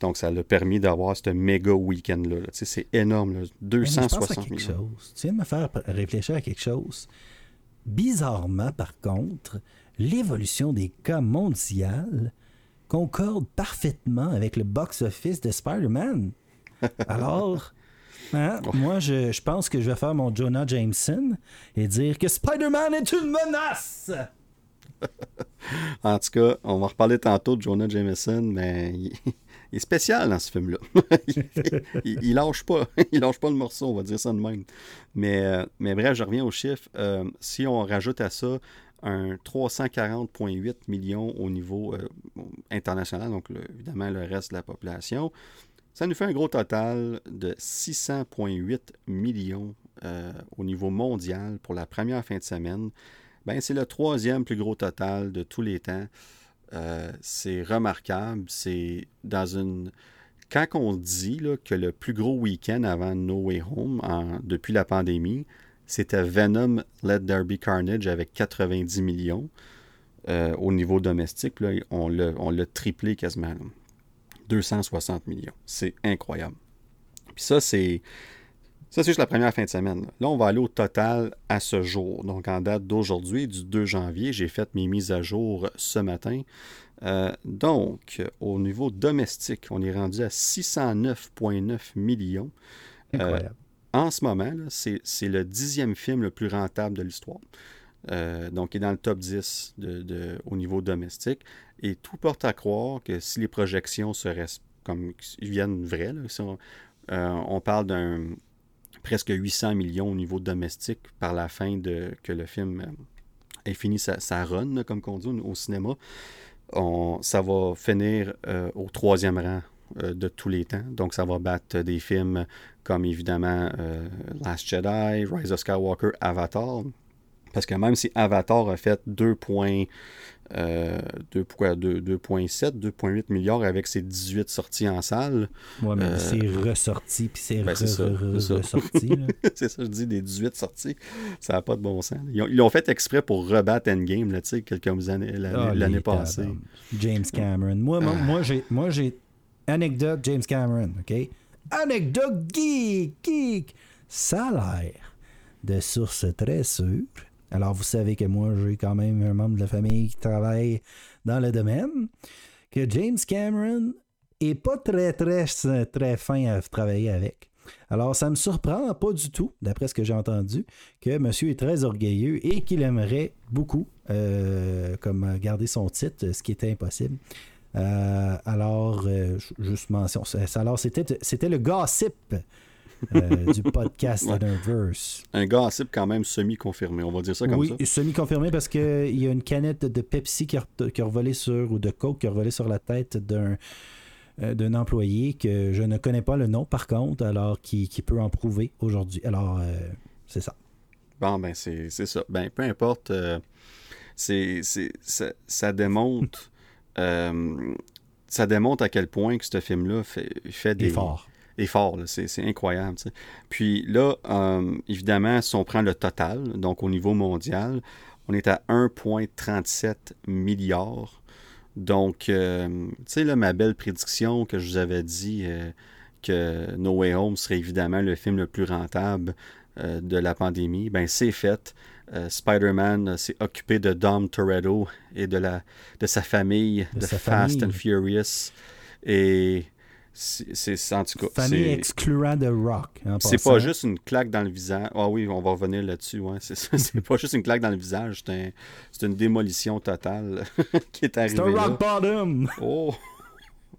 Donc, ça l'a permis d'avoir ce méga week-end-là. c'est énorme, 260 millions. Tu viens de me faire réfléchir à quelque chose. Bizarrement, par contre, l'évolution des cas mondial concorde parfaitement avec le box-office de Spider-Man. Alors, hein, moi, je, je, pense que je vais faire mon Jonah Jameson et dire que Spider-Man est une menace. en tout cas, on va reparler tantôt de Jonah Jameson, mais il est spécial dans ce film-là. il, lâche pas. il lâche pas le morceau, on va dire ça de même. Mais, euh, mais bref, je reviens aux chiffres. Euh, si on rajoute à ça un 340,8 millions au niveau euh, international, donc évidemment le reste de la population, ça nous fait un gros total de 600,8 millions au niveau mondial pour la première fin de semaine. Ben, c'est le troisième plus gros total de tous les temps. Euh, c'est remarquable. C'est dans une. Quand on dit que le plus gros week-end avant No Way Home, depuis la pandémie, c'était Venom Let There Be Carnage avec 90 millions euh, au niveau domestique. On l'a triplé quasiment. 260 millions. C'est incroyable. Puis ça, c'est ça, c'est juste la première fin de semaine. Là. on va aller au total à ce jour. Donc, en date d'aujourd'hui, du 2 janvier, j'ai fait mes mises à jour ce matin. Euh, donc, au niveau domestique, on est rendu à 609,9 millions. Euh, Incroyable. en ce moment, c'est le dixième film le plus rentable de l'histoire. Euh, donc, il est dans le top 10 de, au niveau domestique. Et tout porte à croire que si les projections seraient comme ils viennent vraies, on parle d'un presque 800 millions au niveau domestique par la fin de que le film euh, ait fini sa, run, comme on dit au cinéma. On, ça va finir euh, au troisième rang euh, de tous les temps. Donc, ça va battre des films comme évidemment Last Jedi, Rise of Skywalker, Avatar. Parce que même si Avatar a fait 2 points 2,7, 2,8 milliards avec ses 18 sorties en salle. Ouais, mais euh, c'est ressorti, puis c'est ben, ressorti. c'est ça, je dis, des 18 sorties. Ça n'a pas de bon sens. Ils l'ont fait exprès pour rebattre Endgame, là, quelques années, l'année ah, passée. James Cameron. Moi, moi, ah. moi j'ai anecdote James Cameron, OK? Anecdote geek, geek. Ça a l'air de source très sûre Alors, vous savez que moi, j'ai quand même un membre de la famille qui travaille dans le domaine. Que James Cameron est pas très, très, très fin à travailler avec. Alors, ça me surprend pas du tout, d'après ce que j'ai entendu, que monsieur est très orgueilleux et qu'il aimerait beaucoup euh, comme garder son titre, ce qui était impossible. Euh, alors, euh, juste mention. Alors, c'était, c'était le gossip euh, du podcast ouais. Un gossip quand même semi-confirmé, on va dire ça comme ça. Oui, semi-confirmé parce qu'il y a une canette de Pepsi qui a, qui a revolé sur, ou de Coke qui a revolé sur la tête d'un d'un employé que je ne connais pas le nom par contre, alors qui, qui peut en prouver aujourd'hui. Alors, c'est ça. Bon, ben c'est ça. Ben, peu importe, c'est ça, ça, démontre euh, ça démontre à quel point que ce film-là fait, fait des... Efforts, c'est incroyable. Puis là, euh, évidemment, si on prend le total, donc au niveau mondial, on est à 1,37 milliards. Donc, euh, tu sais, là, ma belle prédiction que je vous avais dit que No Way Home serait évidemment le film le plus rentable de la pandémie, ben c'est fait. Euh, Spider-Man s'est occupé de Dom Toretto et de, la, de sa famille, de, Fast and Furious. Et c'est en tout cas. Famille excluant de Rock. C'est pas juste une claque dans le visage. Ah oui, on va revenir là-dessus. Ouais, c'est pas juste une claque dans le visage, c'est une démolition totale qui est arrivée. C'est un rock bottom! Oh!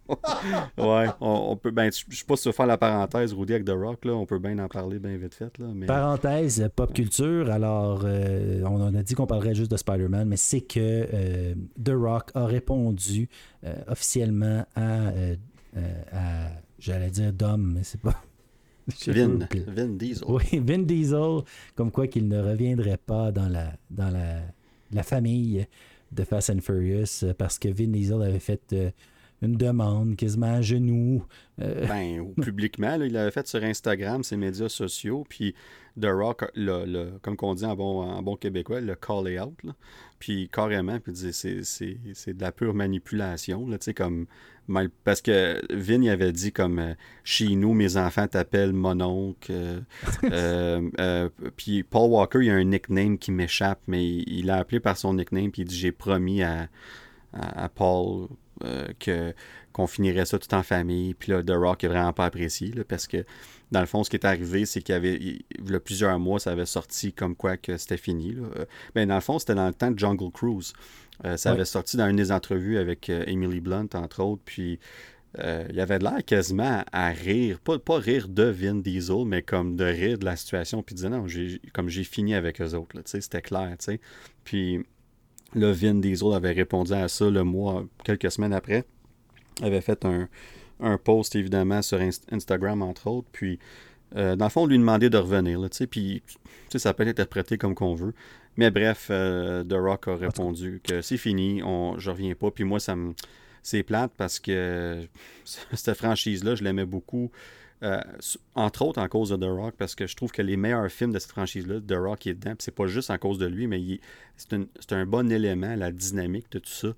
ouais, on, peut. Ben, je sais pas si tu veux faire la parenthèse, Rudy, avec The Rock, là. On peut bien en parler bien vite fait. Là, mais... Parenthèse, pop culture. Alors, euh, on a dit qu'on parlerait juste de Spider-Man, mais c'est que euh, The Rock a répondu euh, officiellement à, à j'allais dire Dom, mais c'est pas. Vin, Vin, Diesel. Oui, Vin Diesel, comme quoi qu'il ne reviendrait pas dans la, dans la, la famille de Fast and Furious parce que Vin Diesel avait fait une demande quasiment à genoux. Euh. Ben, publiquement, il l'avait fait sur Instagram, ses médias sociaux, puis The Rock, le, comme on dit en bon, en bon québécois, le call out, puis carrément, puis c'est, c'est, de la pure manipulation, là, comme, parce que Vin avait dit comme, euh, chez nous, mes enfants t'appellent mon oncle, euh, puis Paul Walker, il a un nickname qui m'échappe, mais il l'a appelé par son nickname, puis il dit, j'ai promis à, à, Paul euh, que qu'on finirait ça tout en famille. Puis là, The Rock est vraiment pas apprécié parce que dans le fond, ce qui est arrivé, c'est qu'il y avait il, a plusieurs mois, ça avait sorti comme quoi que c'était fini. Là. Euh, ben, dans le fond, c'était dans le temps de Jungle Cruise. Euh, ça avait sorti dans une des entrevues avec Emily Blunt, entre autres. Puis il y avait de l'air quasiment à rire, pas, pas rire de Vin Diesel, mais comme de rire de la situation, puis de dire non, comme j'ai fini avec eux autres, c'était clair. Puis le Vin Diesel avait répondu à ça le mois, quelques semaines après. avait fait un, post évidemment sur Instagram entre autres. Puis euh, dans le fond, on lui demandait de revenir. Là, puis ça peut être interprété comme qu'on veut. Mais bref, euh, The Rock a répondu que c'est fini, on, je reviens pas. Puis moi, ça me. C'est plate parce que cette franchise-là, je l'aimais beaucoup. Euh, entre autres en cause de The Rock, parce que je trouve que les meilleurs films de cette franchise-là, The Rock est dedans, c'est pas juste en cause de lui, mais c'est un, bon élément, la dynamique de tout ça.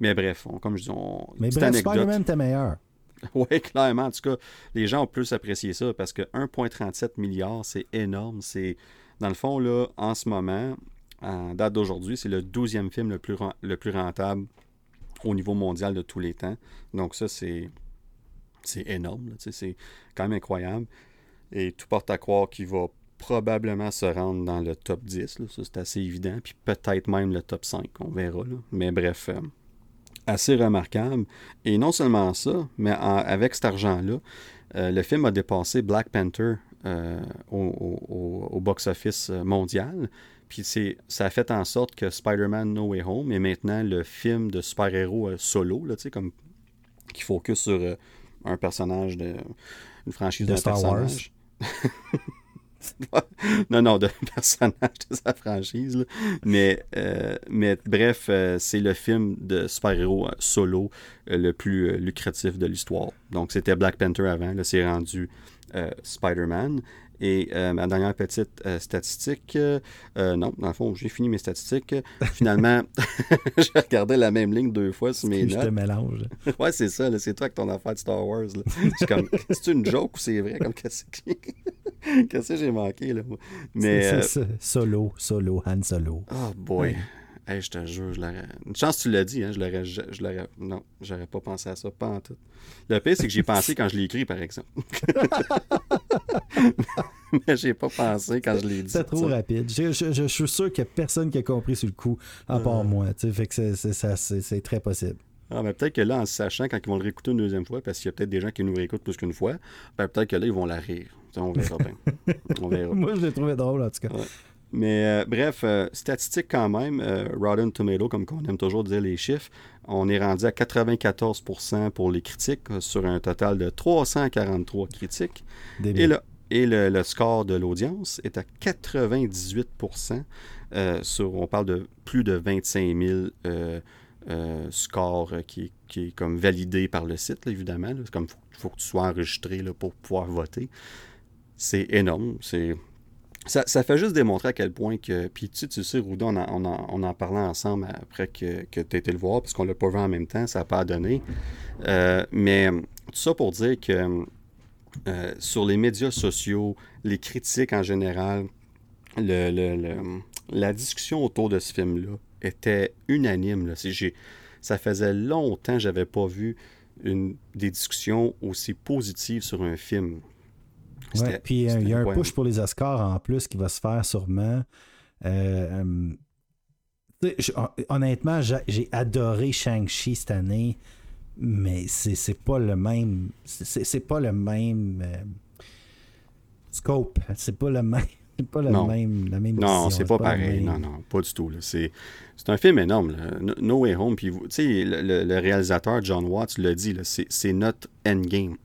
Mais bref, comme je dis, on, mais bref, Spider-Man était meilleur. oui, clairement. En tout cas, les gens ont plus apprécié ça parce que 1,37 milliard, c'est énorme. C'est Dans le fond, là, en ce moment, en date d'aujourd'hui, c'est le 12e film le plus, le plus rentable au niveau mondial de tous les temps. Donc ça, c'est énorme. C'est quand même incroyable. Et tout porte à croire qu'il va probablement se rendre dans le top 10. Ça, c'est assez évident. Puis peut-être même le top 5. On verra. Mais bref, euh, assez remarquable. Et non seulement ça, mais avec cet argent-là, euh, le film a dépassé Black Panther euh, au, box-office mondial. Puis ça a fait en sorte que Spider-Man No Way Home est maintenant le film de super-héros solo, là, comme qui focus sur un personnage de une franchise de Star personnage. Wars. non, non, de personnage de sa franchise. Mais, euh, mais bref, euh, c'est le film de super-héros euh, solo le plus lucratif de l'histoire. Donc, c'était Black Panther avant. Là, c'est rendu Spider-Man. Et euh, ma dernière petite euh, statistique, euh, non, dans le fond, j'ai fini mes statistiques. Finalement, je regardais la même ligne deux fois sur mes Je notes. te mélange. ouais, c'est ça, là, c'est toi avec ton affaire de Star Wars. Je suis comme, c'est une joke ou c'est vrai? Comme, qu'est-ce que, qu'est-ce que j'ai manqué, là? Mais, C'est- c'est ça. Solo, solo, Han Solo. oh boy. Hey, je te jure, je l'aurais. Une chance tu l'as dit, hein, je l'aurais. Je, je l'aurais. Non, j'aurais pas pensé à ça, pas en tout. Le pire, c'est que j'ai pensé quand je l'ai écrit, par exemple. Mais j'ai pas pensé quand je l'ai dit. C'est trop ça. rapide. Je, je- je- je suis sûr qu'il n'y a personne qui a compris sur le coup, à part moi. Fait que c'est- c'est ça, c'est- c'est très possible. Ah, ben, peut-être que là, en sachant, quand ils vont le réécouter une deuxième fois, parce qu'il y a peut-être des gens qui nous réécoutent plus qu'une fois, ben, peut-être que là, ils vont la rire. On verra bien. on verra. Moi, je l'ai trouvé drôle, en tout cas. Ouais. Mais euh, bref, euh, statistique quand même, euh, Rotten Tomato, comme on aime toujours dire les chiffres, on est rendu à 94% pour les critiques, euh, sur un total de 343 critiques. Débile. Et, le, et le, le score de l'audience est à 98%. euh, sur, on parle de plus de 25 000 euh, euh, scores qui, qui est comme validé par le site, là, évidemment. là. Comme il faut, que tu sois enregistré là, pour pouvoir voter. C'est énorme. C'est ça, ça fait juste démontrer à quel point que. Puis tu tu sais, Rouda, on en, parlait ensemble après que, que tu été le voir, parce qu'on l'a pas vu en même temps, ça n'a pas donné. Euh, mais tout ça pour dire que euh, sur les médias sociaux, les critiques en général, la discussion autour de ce film-là était unanime. ça faisait longtemps que j'avais pas vu une, des discussions aussi positives sur un film. Ouais, puis euh, il y a un push pour les Oscars en plus qui va se faire sûrement. Euh, euh, je- hon- honnêtement, j'ai adoré Shang-Chi cette année, mais c'est pas le même. c'est- pas le même euh, scope. C'est pas le même. C'est pas le Non. même, la même Non, c'est pas le pareil. même- Non, non, pas du tout. C'est un film énorme. là. No- No Way Home. Puis, vous- tu sais, le, le- le réalisateur John Watts l'a dit, c'est notre endgame.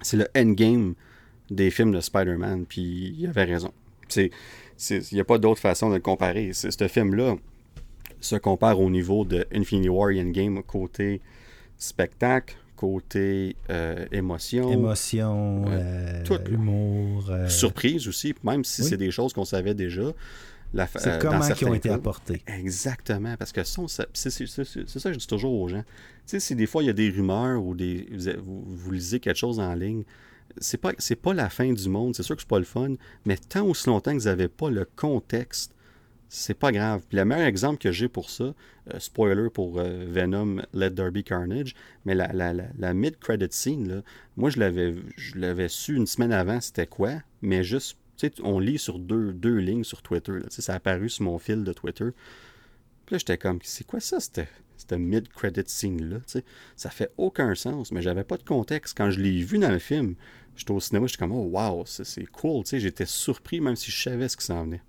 C'est le endgame des films de Spider-Man. Puis, il avait raison. Il n'y a pas d'autre façon de le comparer. Ce film-là se compare au niveau de Infinity War et Endgame côté spectacle, côté euh, émotion. Émotion, Ouais. euh, Tout. humour. euh, surprise aussi, même si Oui. c'est des choses qu'on savait déjà. C'est euh, comment qui ont été cas. apportés. Exactement, parce que c'est ça que je dis toujours aux gens. Tu sais, si des fois il y a des rumeurs ou des vous lisez quelque chose en ligne, c'est pas c'est pas la fin du monde, c'est sûr que c'est pas le fun, mais tant aussi longtemps que vous n'avez pas le contexte, c'est pas grave. Puis le meilleur exemple que j'ai pour ça, euh, spoiler pour euh, Venom Let Be Carnage, mais la, la, la, la mid-credit scene, là, moi je l'avais je l'avais su une semaine avant c'était quoi, mais juste, tu sais, on lit sur deux, deux lignes sur Twitter. là. Ça a apparu sur mon fil de Twitter. Puis là, j'étais comme, c'est quoi ça, cette, cette mid-credit scene-là? Ça fait aucun sens, mais j'avais pas de contexte. Quand je l'ai vu dans le film, j'étais au cinéma, j'étais comme, oh wow, c'est cool. tu sais, J'étais surpris, même si je savais ce qui s'en venait.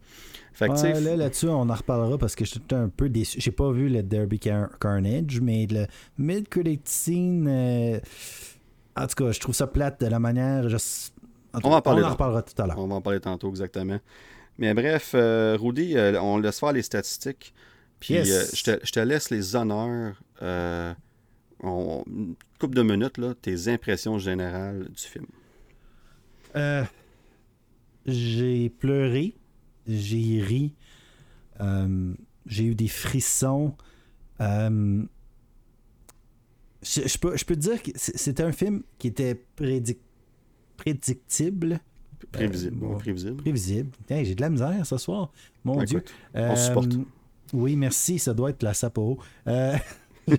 Fait que, tu sais, Ouais, là, là-dessus, on en reparlera parce que j'étais un peu déçu. J'ai pas vu le Derby Car- Carnage, mais le mid-credit scene, euh, en tout cas, je trouve ça plate de la manière. je- en On en on en reparlera tout à l'heure. On va en parler tantôt exactement. Mais bref, euh, Rudy, euh, on laisse faire les statistiques. Puis Yes. je, te, je te laisse les honneurs. on- une couple de minutes, là, tes impressions générales du film. Euh, j'ai pleuré, j'ai ri, euh, j'ai eu des frissons. euh, je, je peux, je peux te dire que c'était un film qui était prédic- prédictible. Prévisible. Ouais. prévisible. Prévisible. J'ai de la misère ce soir. Mon Ben, Dieu. on supporte. Oui, merci. Ça doit être la Sapporo. Euh,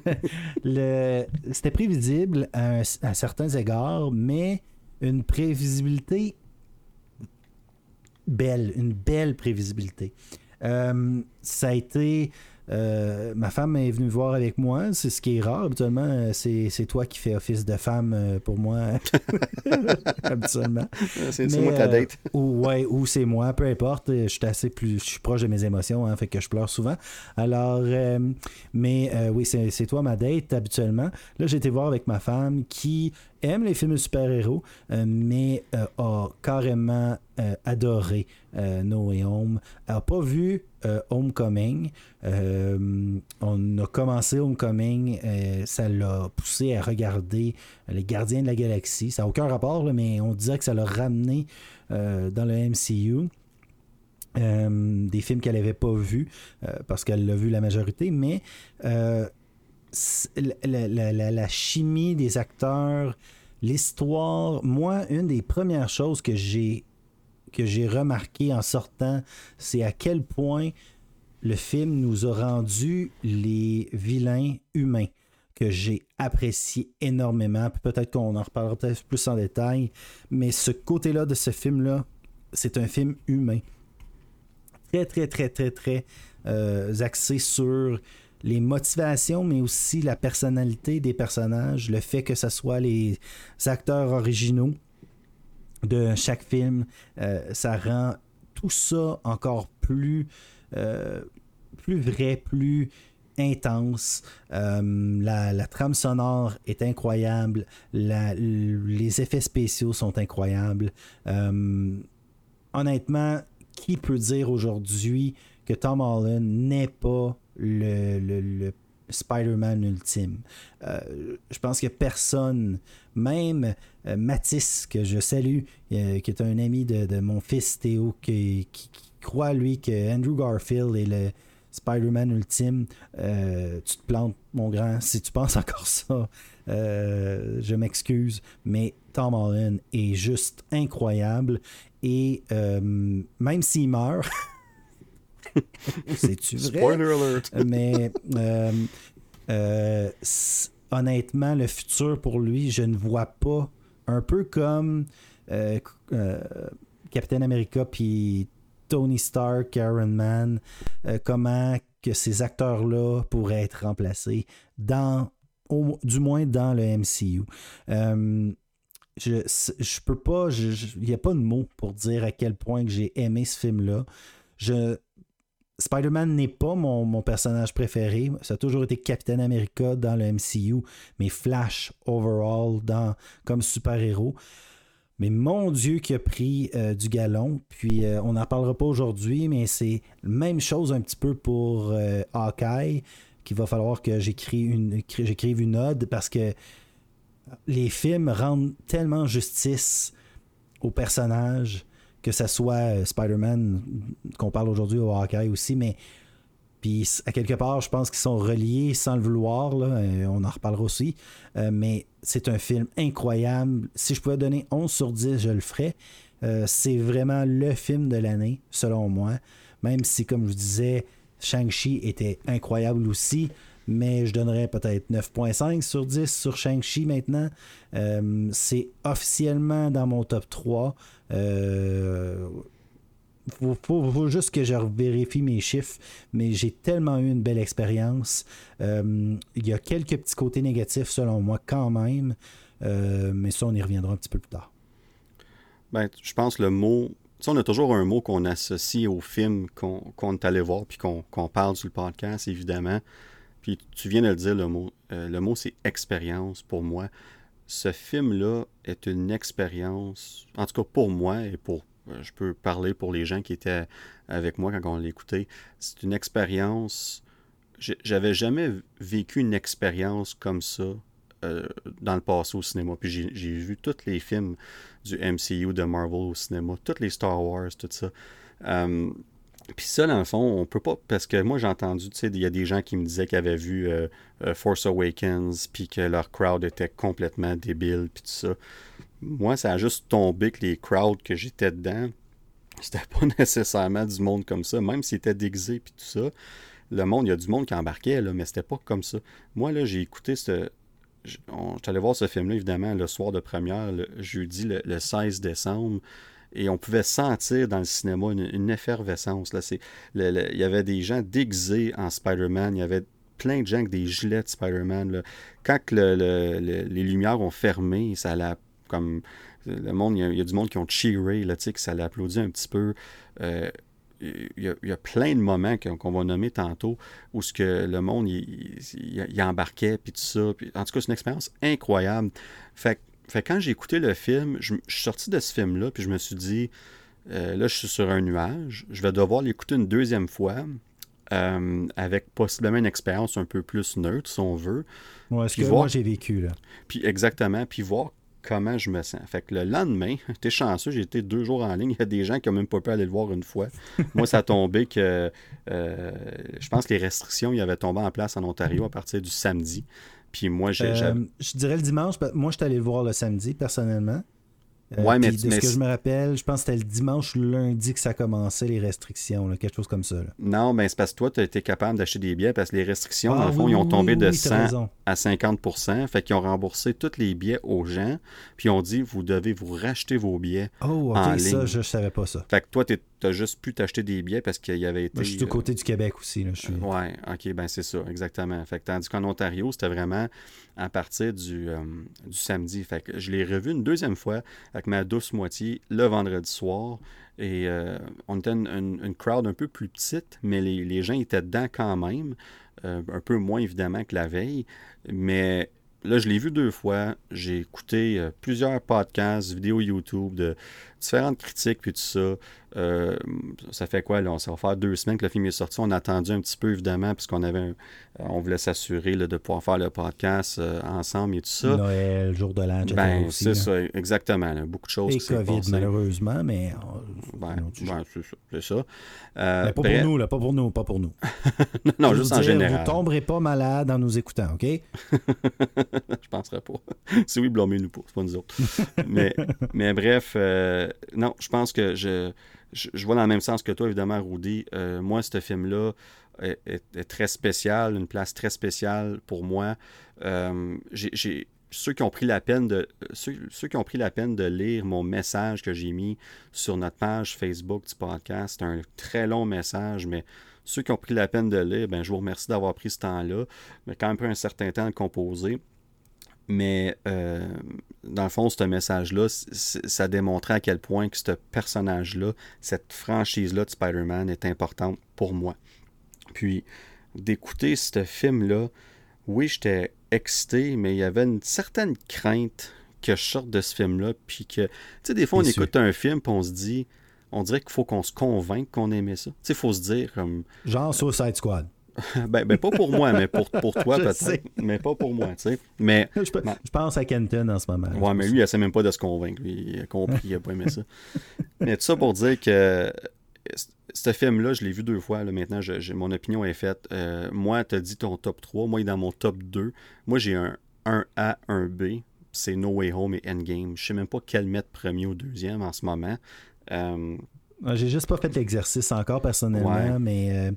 C'était prévisible à, un- à certains égards, mais une prévisibilité belle, une belle prévisibilité. Euh, ça a été. euh, ma femme est venue voir avec moi, c'est ce qui est rare. Habituellement, euh, c'est toi qui fais office de femme pour moi. habituellement. C'est moi ta euh, date. ou, ouais, ou c'est moi, peu importe. Je suis assez plus. Je suis proche de mes émotions, hein, fait que je pleure souvent. Alors, mais oui, c'est c'est toi ma date habituellement. Là, j'ai été voir avec ma femme qui aime les films de super-héros, mais a carrément adoré No Way Home. n'a pas vu Homecoming. on a commencé Homecoming, ça l'a poussé à regarder Les Gardiens de la Galaxie. Ça n'a aucun rapport, mais on dirait que ça l'a ramené dans le MCU. Euh, des films qu'elle n'avait pas vus, euh, parce qu'elle l'a vu la majorité, mais euh, la, chimie des acteurs, l'histoire, moi, une des premières choses que j'ai que j'ai remarqué en sortant, c'est à quel point le film nous a rendu les vilains humains que j'ai apprécié énormément. Peut-être qu'on en reparlera peut-être plus en détail, mais ce côté-là de ce film-là, c'est un film humain très, très, très, très, très euh, axé sur les motivations, mais aussi la personnalité des personnages, le fait que ce soit les acteurs originaux de chaque film, euh, ça rend tout ça encore plus, euh, plus vrai, plus intense. la, trame sonore est incroyable. les effets spéciaux sont incroyables. honnêtement, qui peut dire aujourd'hui que Tom Holland n'est pas le, Spider-Man ultime. Euh, je pense que personne, même euh, Matisse, que je salue, euh, qui est un ami de, mon fils Théo, qui, croit, lui, que Andrew Garfield est le Spider-Man ultime, tu te plantes, mon grand, si tu penses encore ça. je m'excuse, mais Tom Holland est juste incroyable et euh, même s'il meurt, c'est-tu vrai? Spoiler alert! Mais euh, euh, honnêtement, le futur pour lui, je ne vois pas. Un peu comme Captain America puis Tony Stark, Iron Man, comment que ces acteurs-là pourraient être remplacés dans, du moins dans le MCU je, je peux pas, il n'y a pas de mots pour dire à quel point que j'ai aimé ce film-là. Je, Spider-Man n'est pas mon, personnage préféré. Ça a toujours été Captain America dans le MCU, mais Flash overall comme super-héros. Mais mon Dieu qui a pris euh, du galon. Puis euh, on n'en parlera pas aujourd'hui, mais c'est la même chose un petit peu pour euh, Hawkeye, qu'il va falloir que j'écrive une, une ode parce que les films rendent tellement justice aux personnages, que ce soit euh, Spider-Man, qu'on parle aujourd'hui au Hawkeye aussi, mais puis à quelque part, je pense qu'ils sont reliés sans le vouloir, là, euh, on en reparlera aussi, euh, mais c'est un film incroyable. Si je pouvais donner 11 sur 10, je le ferais. c'est vraiment le film de l'année, selon moi. Même si, comme je vous disais, Shang-Chi était incroyable aussi mais je donnerais peut-être 9.5 sur 10 sur Shang-Chi maintenant. Euh, c'est officiellement dans mon top 3. Il euh, faut, juste que je vérifie mes chiffres, mais j'ai tellement eu une belle expérience. Euh, il y a quelques petits côtés négatifs selon moi quand même, mais ça on y reviendra un petit peu plus tard. Ben, je pense le mot on a toujours un mot qu'on associe au film qu'on est allé voir puis qu'on parle sur le podcast, évidemment. Puis tu viens de le dire, le mot. Euh, le mot, c'est expérience pour moi. Ce film-là est une expérience, en tout cas pour moi et pour. Euh, je peux parler pour les gens qui étaient avec moi quand on l'écoutait. C'est une expérience. J'avais jamais vécu une expérience comme ça euh, dans le passé au cinéma. Puis j'ai vu tous les films du MCU, de Marvel au cinéma, tous les Star Wars, tout ça. Puis ça, dans le fond, on peut pas. Parce que moi, j'ai entendu, tu sais, il y a des gens qui me disaient qu'ils avaient vu euh, euh, Force Awakens, puis que leur crowd était complètement débile, puis tout ça. Moi, ça a juste tombé que les crowds que j'étais dedans, c'était pas nécessairement du monde comme ça, même s'ils étaient déguisés, puis tout ça. Le monde, il y a du monde qui embarquait, là, mais c'était pas comme ça. Moi, là, j'ai écouté ce. Allé voir ce film-là, évidemment, le soir de première, le jeudi, le 16 décembre et on pouvait sentir dans le cinéma une, effervescence. Là. il y avait des gens déguisés en Spider-Man, il y avait plein de gens avec des gilets de Spider-Man. Quand les lumières ont fermé, ça comme le monde, il y, a, du monde qui ont cheeré, là, que ça l'a applaudi un petit peu. Euh, il, y a, plein de moments qu'on va nommer tantôt où ce que le monde il, embarquait puis tout ça. en tout cas, c'est une expérience incroyable. Fait fait quand j'ai écouté le film, je, je suis sorti de ce film-là, puis je me suis dit, euh, là, je suis sur un nuage, je vais devoir l'écouter une deuxième fois, euh, avec possiblement une expérience un peu plus neutre, si on veut. Ouais, ce que voir- moi j'ai vécu là. Puis exactement, puis voir comment je me sens. Fait que le lendemain, t'es chanceux, j'ai été deux jours en ligne. Il y a des gens qui n'ont même pas pu aller le voir une fois. Moi, ça a tombé que euh, je pense que les restrictions, il y avait tombé en place en Ontario à partir du samedi. Puis moi, j'ai. Euh, je dirais le dimanche. Moi, je suis allé le voir le samedi, personnellement. Euh, Ouais, mais- de mais ce que je me rappelle, je pense que c'était le dimanche ou lundi que ça commençait, les restrictions, là, quelque chose comme ça. là. Non, mais c'est parce que toi, tu as été capable d'acheter des billets parce que les restrictions, Ah, dans le fond, oui, ils ont tombé oui, de oui, t'as 100 raison. à 50% Fait qu'ils ont remboursé tous les billets aux gens. Puis ils ont dit, vous devez vous racheter vos billets. Oh, ok, en ça, je, je savais pas ça. Fait que toi, tu as juste pu t'acheter des billets parce qu'il y avait été. Moi, je suis du euh, côté du Québec aussi. Là, je suis... Ouais, ok, ben c'est ça, exactement. Fait que tandis qu'en Ontario, c'était vraiment à partir du, euh, du samedi. Fait que je l'ai revu une deuxième fois avec ma douce moitié le vendredi soir. Et euh, on était une, une- une crowd un peu plus petite, mais les, les gens étaient dedans quand même. Un peu moins évidemment que la veille. Mais là, je l'ai vu deux fois. J'ai écouté euh, plusieurs podcasts, vidéos YouTube de différentes critiques, puis tout ça. Euh, ça fait quoi, là? Ça va faire deux semaines que le film est sorti. On a attendu un petit peu, évidemment, puisqu'on avait un- euh, on voulait s'assurer de pouvoir faire le podcast euh, ensemble et tout ça. Noël, jour de l'an. Ben, c'est là. ça, exactement. là. Beaucoup de choses Et qui COVID, passé. malheureusement, mais. Ben, ben, c'est ça. c'est ça. Euh, Mais pas pour nous, là, pas pour nous, pas pour nous. non, juste en dire, général. Vous tomberez pas malade en nous écoutant, OK? je penserais pas. si oui, blâmez-nous pas, c'est pas nous autres. mais, mais bref, euh, non, je pense que je, je, vois dans le même sens que toi, évidemment, Rudy. Euh, moi, ce film-là est, très spécial, une place très spéciale pour moi. Euh, ceux qui ont pris la peine de ceux, qui ont pris la peine de lire mon message que j'ai mis sur notre page Facebook du podcast, c'est un très long message, mais ceux qui ont pris la peine de lire, ben, je vous remercie d'avoir pris ce temps-là. Mais quand même un certain temps de composer. Mais euh, dans le fond, ce message-là, ça démontrait à quel point que ce personnage-là, cette franchise-là de Spider-Man est importante pour moi. Puis, d'écouter ce film-là, oui, j'étais excité, mais il y avait une certaine crainte que je sorte de ce film-là. Puis que, tu sais, des fois, on écoute un film, puis on se dit, on dirait qu'il faut qu'on se convainque qu'on aimait ça. Tu sais, il faut se dire, comme, Genre Suicide Squad. ben, ben, pas pour moi, mais pour, pour toi peut-être. sais. Mais pas pour moi, tu sais. Mais, Je, pense à Kenton en ce moment. ouais, mais lui, il essaie même pas de se convaincre. Lui, il a compris, il a pas aimé ça. mais tout ça pour dire que ce film-là, je l'ai vu deux fois. Là, maintenant, je- mon opinion est faite. Euh, moi, tu as dit ton top 3. Moi, il est dans mon top 2. Moi, j'ai un 1A, 1B. C'est No Way Home et Endgame. Je sais même pas quel mettre premier ou deuxième en ce moment. Euh, J'ai juste pas fait l'exercice encore personnellement, Ouais. mais euh,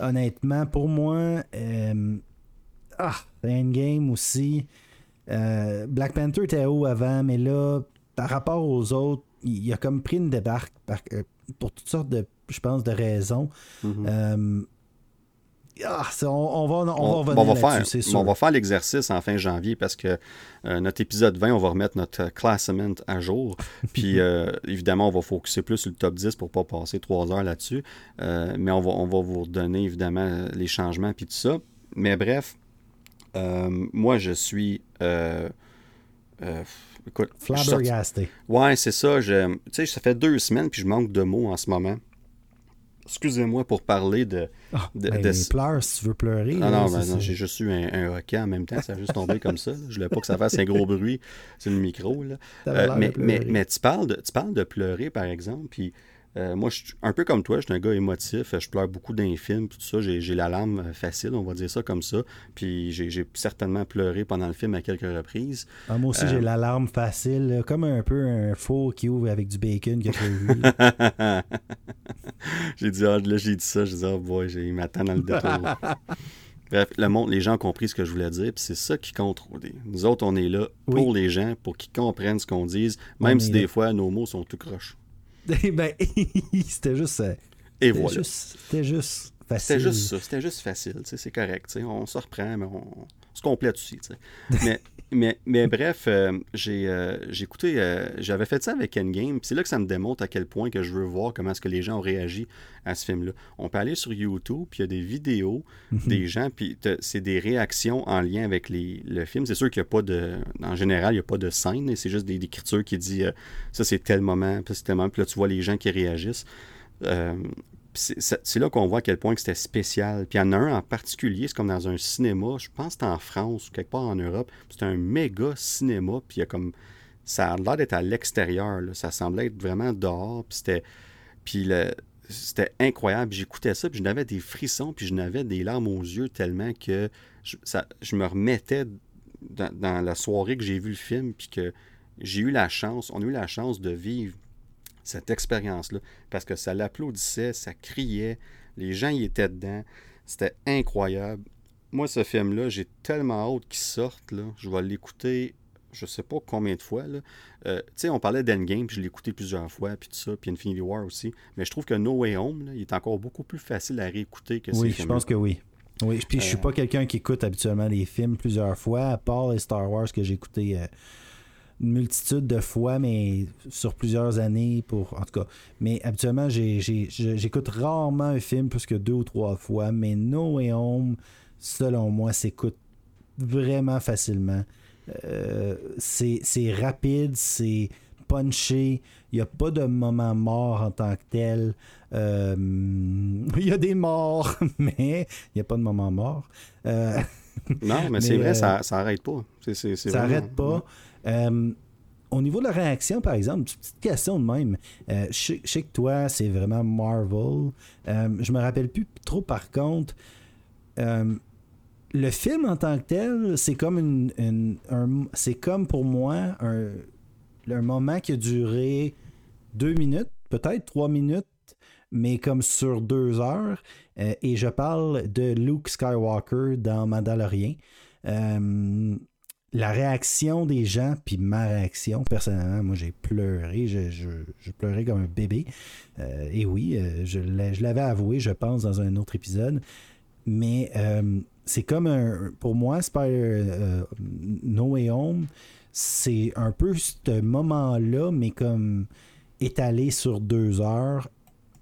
honnêtement, pour moi, euh, ah, Endgame aussi. euh, Black Panther était haut avant, mais là, par rapport aux autres, il, a comme pris une débarque par- euh, pour toutes sortes de, je pense, de raisons. mhm. Euh, ah, ça, on, on va, on, va revenir on va faire, c'est sûr. on va faire l'exercice en fin janvier parce que euh, notre épisode 20, on va remettre notre euh, classement à jour. Puis euh, évidemment, on va focuser plus sur le top 10 pour pas passer trois heures là-dessus. Euh, mais on va, on va vous donner évidemment les changements puis tout ça. Mais bref, moi je suis. écoute, je suis sorti- Flabbergasté. Ouais, c'est ça. Tu sais, ça fait deux semaines puis je manque de mots en ce moment. Excusez-moi pour parler de. Ah, de- ben, de- pleure si tu veux pleurer. Ah là, non, ben non, j'ai juste eu un, un hockey en même temps, ça a juste tombé comme ça. Je voulais pas que ça fasse un gros bruit sur le micro. Là. Euh, mais, mais tu, parles de, tu parles de pleurer, par exemple, puis euh, moi, je suis un peu comme toi, je suis un gars émotif, je pleure beaucoup dans les films, tout ça, j'ai j'ai la larme euh, facile, on va dire ça comme ça, puis j'ai j'ai certainement pleuré pendant le film à quelques reprises. Ah, moi aussi, Euh, j'ai l'alarme facile, comme un peu un four qui ouvre avec du bacon là. j'ai dit, ah, là, j'ai dit ça, j'ai dit, oh boy, j'ai- il m'attend dans le détour. Bref, le monde, les gens ont compris ce que je voulais dire, puis c'est ça qui compte. Nous autres, on est là pour Oui. les gens, pour qu'ils comprennent ce qu'on dise, même si là. des fois, nos mots sont tout croches. Eh ben, c'était juste, euh, Et c'était voilà. juste, c'était juste facile. C'était juste ça, c'était juste facile, tu sais, c'est correct, on se reprend, mais on, on se complète aussi, tu sais. Mais, mais, mais bref, euh, j'ai euh, j'ai écouté, euh, j'avais fait ça avec Endgame, puis c'est là que ça me démontre à quel point que je veux voir comment est-ce que les gens ont réagi à ce film-là. On peut aller sur YouTube, puis il y a des vidéos des gens, puis c'est des réactions en lien avec les, le film. C'est sûr qu'il n'y a pas de, en général, il n'y a pas de scène, c'est juste des écritures qui dit ça c'est tel moment, puis c'est tel moment, puis là tu vois les gens qui réagissent c'est là qu'on voit à quel point c'était spécial. Puis il y en a un en particulier, c'est comme dans un cinéma, je pense que c'est en France ou quelque part en Europe. C'est un méga cinéma, puis il y a comme. Ça a l'air d'être à l'extérieur, ça semblait être vraiment dehors, puis c'était. Puis c'était incroyable. J'écoutais ça, puis je n'avais des frissons, puis je n'avais des larmes aux yeux tellement que je, me remettais dans, dans, la soirée que j'ai vu le film, puis que j'ai eu la chance, on a eu la chance de vivre cette expérience-là, parce que ça l'applaudissait, ça criait, les gens y étaient dedans, c'était incroyable. Moi, ce film-là, j'ai tellement hâte qu'il sorte, là. je vais l'écouter je sais pas combien de fois. Euh, tu sais, on parlait d'Endgame, puis je l'ai écouté plusieurs fois, puis tout ça, puis Infinity War aussi. Mais je trouve que No Way Home, là, il est encore beaucoup plus facile à réécouter que Oui, je pense que oui. Oui, puis je suis euh. pas quelqu'un qui écoute habituellement les films plusieurs fois, à part les Star Wars que j'ai écouté euh, une multitude de fois, mais sur plusieurs années, pour en tout cas. Mais habituellement, j'écoute rarement un film plus que deux ou trois fois, mais No Way Home, selon moi, s'écoute vraiment facilement. Euh, c'est rapide, c'est punché, il n'y a pas de moment mort en tant que tel. Euh, il y a des morts, mais il n'y a pas de moment mort. Euh, non, mais, c'est vrai, ça n'arrête pas. ça n'arrête pas. Euh, au niveau de la réaction, par exemple, petite question de même. Euh, que toi, c'est vraiment Marvel. Euh, je me rappelle plus trop, par contre. le film en tant que tel, c'est comme une, c'est comme pour moi un, un, moment qui a duré deux minutes, peut-être trois minutes, mais comme sur deux heures. et je parle de Luke Skywalker dans Mandalorian la réaction des gens, puis ma réaction, personnellement, moi j'ai pleuré, je, je, pleurais comme un bébé. Euh, et oui, euh, je l'avais avoué, je pense, dans un autre épisode. Mais euh, c'est comme un. Pour moi, Spider No Way Home, c'est un peu ce moment-là, mais comme étalé sur deux heures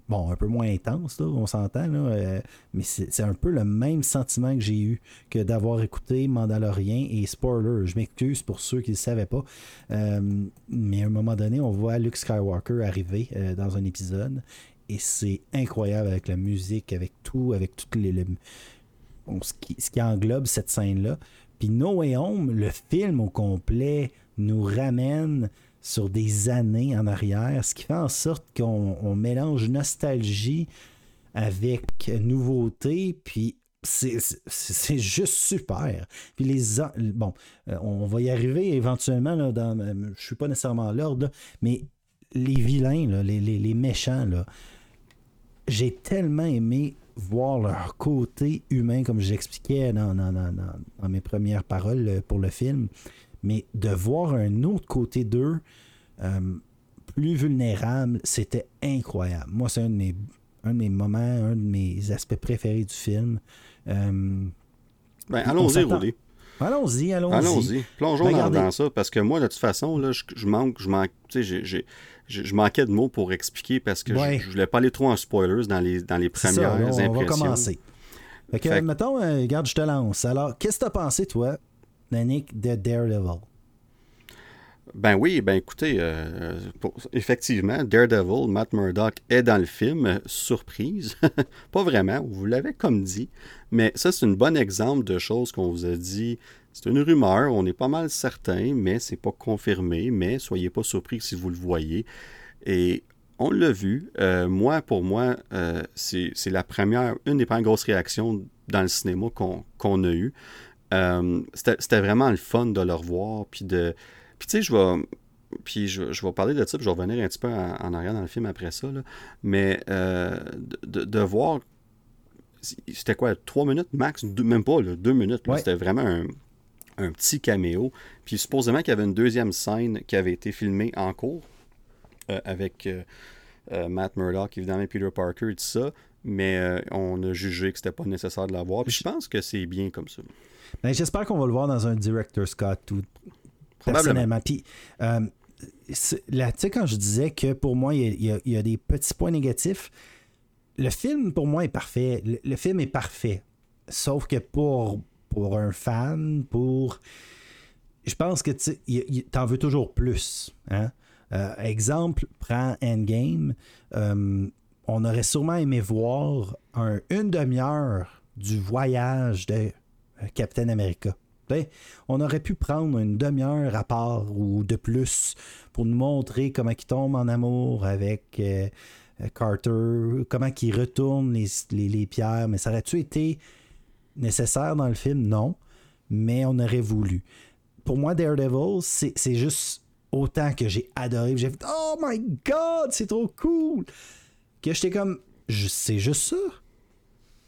bon, un peu moins intense, on s'entend, euh, mais c'est un peu le même sentiment que j'ai eu que d'avoir écouté Mandalorian et Spoiler. Je m'excuse pour ceux qui ne savaient pas, euh, mais à un moment donné, on voit Luke Skywalker arriver euh, dans un épisode et c'est incroyable avec la musique, avec tout, avec toutes les. ce, qui, ce qui englobe cette scène-là. Puis No Way Home, le film au complet, nous ramène sur des années en arrière, ce qui fait en sorte qu'on mélange nostalgie avec nouveauté, puis c'est juste super. Puis les bon, euh, on va y arriver éventuellement là, dans je suis pas nécessairement l'ordre, mais les vilains les, méchants là, j'ai tellement aimé voir leur côté humain comme j'expliquais dans, dans, dans, mes premières paroles euh, pour le film mais de voir un autre côté d'eux euh, plus vulnérable, c'était incroyable. Moi, c'est un, de mes moments, un de mes aspects préférés du film. Euh, ben, allons-y, Rudy. Allons-y, allons-y. Allons-y. Plongeons dans, ça, parce que moi, de toute façon, là, je, manque, je manque, tu sais, je manquais de mots pour expliquer parce que je, je voulais pas aller trop en spoilers dans les, dans les premières impressions. On va commencer. Fait que, mettons, euh, regarde, je te lance. Alors, qu'est-ce que tu as pensé, toi, De Daredevil? Ben oui, ben écoutez, euh, effectivement, Daredevil, Matt Murdock est dans le film, surprise. pas vraiment, vous l'avez comme dit, mais ça c'est un bon exemple de choses qu'on vous a dit. C'est une rumeur, on est pas mal certain, mais c'est pas confirmé, mais soyez pas surpris si vous le voyez. Et on l'a vu. Euh, moi, pour moi, euh, c'est la première, une des premières grosses réactions dans le cinéma qu'on a eues. Euh, c'était vraiment le fun de le revoir. Puis de. Puis tu sais, je vais. Puis je, vais parler de ça, puis je vais revenir un petit peu en, arrière dans le film après ça. Mais euh, de, voir. C'était quoi, trois minutes max? Même pas, deux minutes. C'était vraiment un, petit caméo. Puis supposément qu'il y avait une deuxième scène qui avait été filmée en cours euh, avec Matt Murdock, évidemment, Peter Parker et tout ça. Mais on a jugé que c'était pas nécessaire de l'avoir. Puis je pense que c'est bien comme ça. Ben, j'espère qu'on va le voir dans un Director Scott tout, Personnellement. Puis, euh, là, tu sais, quand je disais que pour moi, il y, a, des petits points négatifs, le film, pour moi, est parfait. Le, film est parfait. Sauf que pour, pour un fan, pour. Je pense que tu en veux toujours plus. Hein? Euh, exemple, prends Endgame. Euh, on aurait sûrement aimé voir un, une demi-heure du voyage de Captain America. On aurait pu prendre une demi-heure à part ou de plus pour nous montrer comment il tombe en amour avec Carter, comment il retourne les, les, pierres. Mais ça aurait-tu été nécessaire dans le film? Non. Mais on aurait voulu. Pour moi, Daredevil, c'est juste autant que j'ai adoré. J'ai fait Oh my god, c'est trop cool! Que j'étais comme C'est juste ça?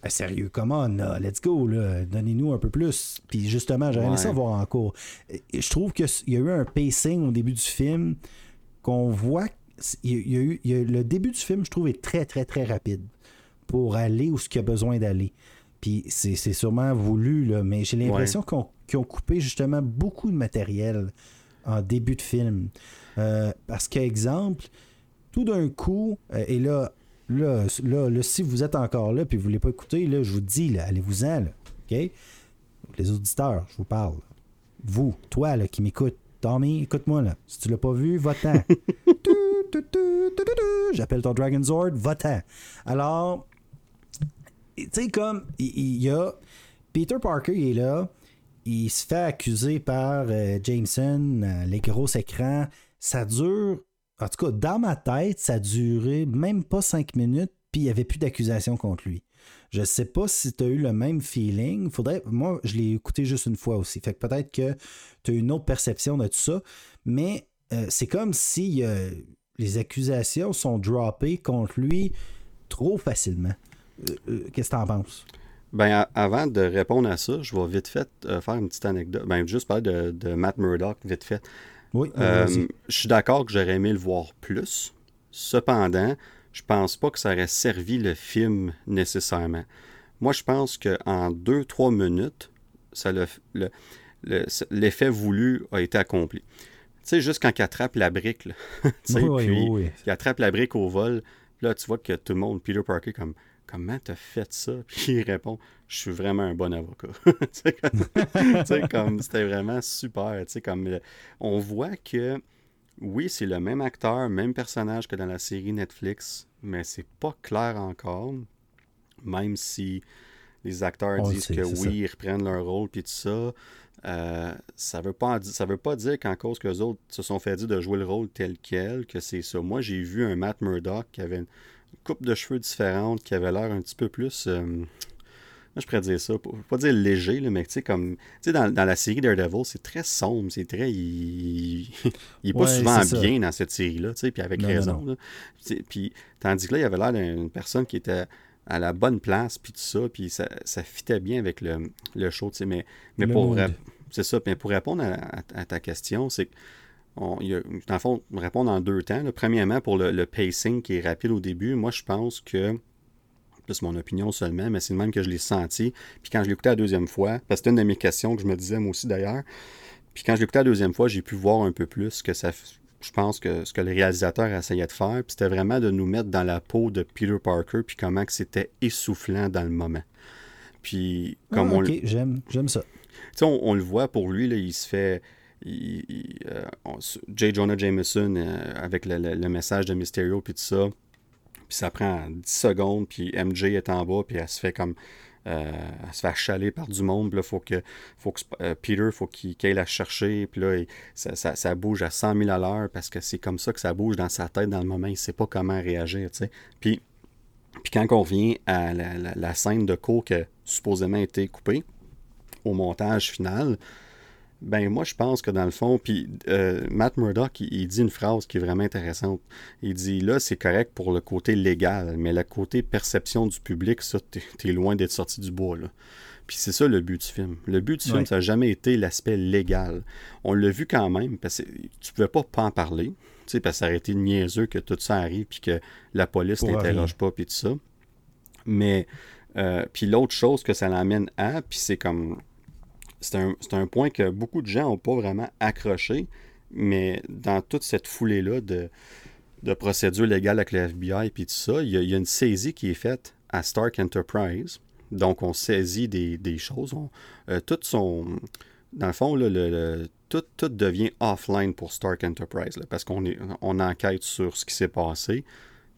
Ben, sérieux, comment on, let's go, donnez-nous un peu plus. Puis justement, j'aurais aimé ça voir encore. Je trouve qu'il y a eu un pacing au début du film qu'on voit. Il y a eu, le début du film, je trouve, est très, très, très rapide pour aller où ce qu'il y a besoin d'aller. Puis c'est sûrement voulu, là, mais j'ai l'impression qu'ils ont coupé justement beaucoup de matériel en début de film. Euh, parce qu'exemple, tout d'un coup, euh, et là, là, là, si vous êtes encore là puis vous ne voulez pas écouter, là, je vous dis, allez-vous-en, OK? Les auditeurs, je vous parle. Vous, toi là, qui m'écoutes, Tommy, écoute-moi là. Si tu l'as pas vu, va-t'en. J'appelle ton Dragon Zord, va-t'en. Alors, tu sais, comme il y, a Peter Parker, il est là il se fait accuser par euh, Jameson, euh, les gros écrans. Ça dure, en tout cas, dans ma tête, ça duré même pas cinq minutes, puis il n'y avait plus d'accusation contre lui. Je sais pas si tu as eu le même feeling. Faudrait, moi, je l'ai écouté juste une fois aussi. Fait que peut-être que tu as une autre perception de tout ça. Mais euh, c'est comme si les accusations sont droppées contre lui trop facilement. Qu'est-ce que tu en penses? Ben, avant de répondre à ça, je vais vite fait euh, faire une petite anecdote. Ben, juste parler de, Matt Murdock, vite fait. Oui, euh, je suis d'accord que j'aurais aimé le voir plus. Cependant, je pense pas que ça aurait servi le film nécessairement. Moi, je pense qu'en deux, trois minutes, ça l'effet voulu a été accompli. Tu sais, juste quand il attrape la brique, là, puis il attrape la brique au vol, là, tu vois que tout le monde, Peter Parker, comme comment t'as fait ça? Puis il répond, je suis vraiment un bon avocat. comme, c'était vraiment super. Comme, on voit que, oui, c'est le même acteur, même personnage que dans la série Netflix, mais c'est pas clair encore, même si les acteurs disent que oui, ils reprennent leur rôle, puis tout ça. Euh, ça veut pas ça veut pas dire qu'en cause que les autres se sont fait dire de jouer le rôle tel quel, que c'est ça. Moi, j'ai vu un Matt Murdock qui avait coupe de cheveux différente qui avait l'air un petit peu plus. Euh, moi, je pourrais dire ça, pour, pas dire léger, mais tu sais, comme. Tu sais, dans, la série Daredevil, c'est très sombre, c'est très. Il, il est pas souvent bien dans cette série-là, tu sais, puis avec raison. Puis, tandis que là, il avait l'air d'une personne qui était à la bonne place, puis tout ça, puis ça, ça fitait bien avec le, le show, tu sais, mais, mais pour. C'est ça, puis pour répondre à ta question, c'est que on, il dans le fond, répondre en deux temps. Premièrement, pour le, pacing qui est rapide au début, moi, je pense que, c'est mon opinion seulement, mais c'est le même que je l'ai senti. Puis quand je l'écoutais la deuxième fois, parce que c'était une de mes questions que je me disais moi aussi d'ailleurs, puis quand je l'écoutais la deuxième fois, j'ai pu voir un peu plus que ça, je pense que ce que le réalisateur essayait de faire, puis c'était vraiment de nous mettre dans la peau de Peter Parker, puis comment que c'était essoufflant dans le moment. Puis comme ah, on j'aime, j'aime ça. Tu sais, on, le voit pour lui, là, il se fait euh, J. Jonah Jameson euh, avec le, message de Mysterio puis tout ça. Puis ça prend 10 secondes, puis MJ est en bas, puis elle se fait comme. Euh, elle se fait achaler par du monde. Puis là, faut que, faut que Peter, faut qu'il aille la chercher. Puis là, ça, bouge à 100 000 à l'heure parce que c'est comme ça que ça bouge dans sa tête dans le moment. Il sait pas comment réagir. sais Puis, puis quand on revient à la, scène de cours qui a supposément été coupée, au montage final, ben moi je pense que dans le fond, puis euh, Matt Murdock, il, dit une phrase qui est vraiment intéressante. Il dit là c'est correct pour le côté légal, mais le côté perception du public, ça t'es loin d'être sorti du bois là. Puis c'est ça le but du film. Le but du film, ça n'a jamais été l'aspect légal. On l'a vu quand même, parce que tu pouvais pas pas en parler, tu sais, parce que ça aurait été niaiseux que tout ça arrive, puis que la police n'interroge pas, puis tout ça. Mais, euh, puis l'autre chose que ça l'amène à, puis c'est comme c'est un, un, point que beaucoup de gens n'ont pas vraiment accroché, mais dans toute cette foulée-là de, de procédures légales avec le FBI et tout ça, il y, a, une saisie qui est faite à Stark Enterprise. Donc, on saisit des, choses. Euh, tout son, dans le fond, le, tout, tout, devient offline pour Stark Enterprise parce qu'on on enquête sur ce qui s'est passé.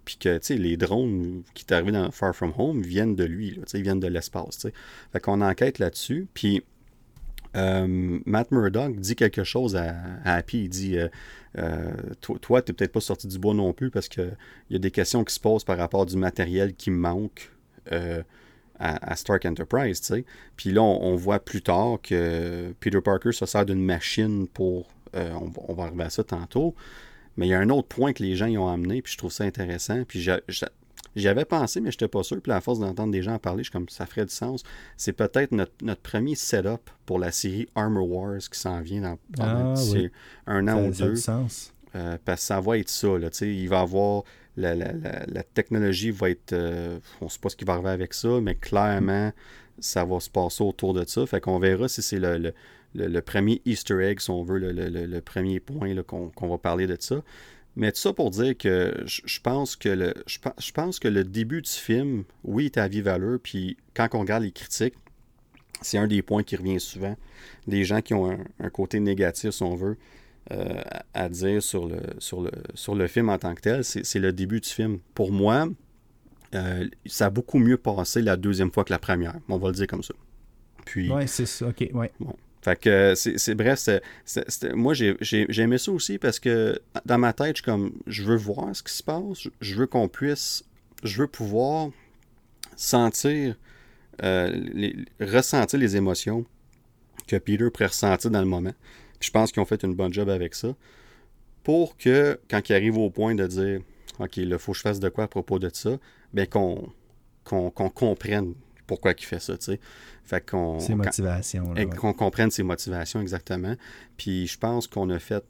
Puis que les drones qui sont arrivés dans Far From Home viennent de lui, ils viennent de l'espace. Fait qu'on enquête là-dessus. Puis euh, Matt Murdock dit quelque chose à, Happy. Il dit euh, euh, Toi, tu n'es peut-être pas sorti du bois non plus parce qu'il y a des questions qui se posent par rapport du matériel qui manque à, Stark Enterprise. Puis là, on, voit plus tard que Peter Parker se sert d'une machine pour. On, va arriver à ça tantôt. Mais il y a un autre point que les gens y ont amené, puis je trouve ça intéressant. Puis J'y avais pensé, mais je n'étais pas sûr. Puis à force d'entendre des gens en parler, je suis comme ça ferait du sens. C'est peut-être notre, premier setup pour la série Armor Wars qui s'en vient dans, ah un an ou deux. sens. Euh, parce que ça va être ça. Là, il va avoir. La, technologie va être. Euh, on ne sait pas ce qui va arriver avec ça, mais clairement, ça va se passer autour de ça. Fait qu'on verra si c'est le, premier Easter egg, si on veut, le, premier point qu'on va parler de ça. Mais tout ça pour dire que je pense que le, je, pense que le début du film, oui, est à vive valeur, puis quand on regarde les critiques, c'est un des points qui revient souvent. Les gens qui ont un, côté négatif, si on veut, euh, à dire sur le, sur, le, sur le film en tant que tel, c'est le début du film. Pour moi, euh, ça a beaucoup mieux passé la deuxième fois que la première. On va le dire comme ça. Puis, ouais, c'est ça. OK, ouais. Bon, fait que c'est bref, moi j'ai aimé ça aussi parce que dans ma tête, je comme je veux voir ce qui se passe, je veux qu'on puisse, je veux pouvoir sentir, euh, ressentir les émotions que Peter pourrait ressentir dans le moment. je pense qu'ils ont fait une bonne job avec ça. Pour que quand il arrive au point de dire OK, il faut que je fasse de quoi à propos de ça, bien qu'on comprenne pourquoi il fait ça, tu sais. Fait qu'on... Ses motivations. Qu'on comprenne ses motivations, exactement. Puis je pense qu'on a fait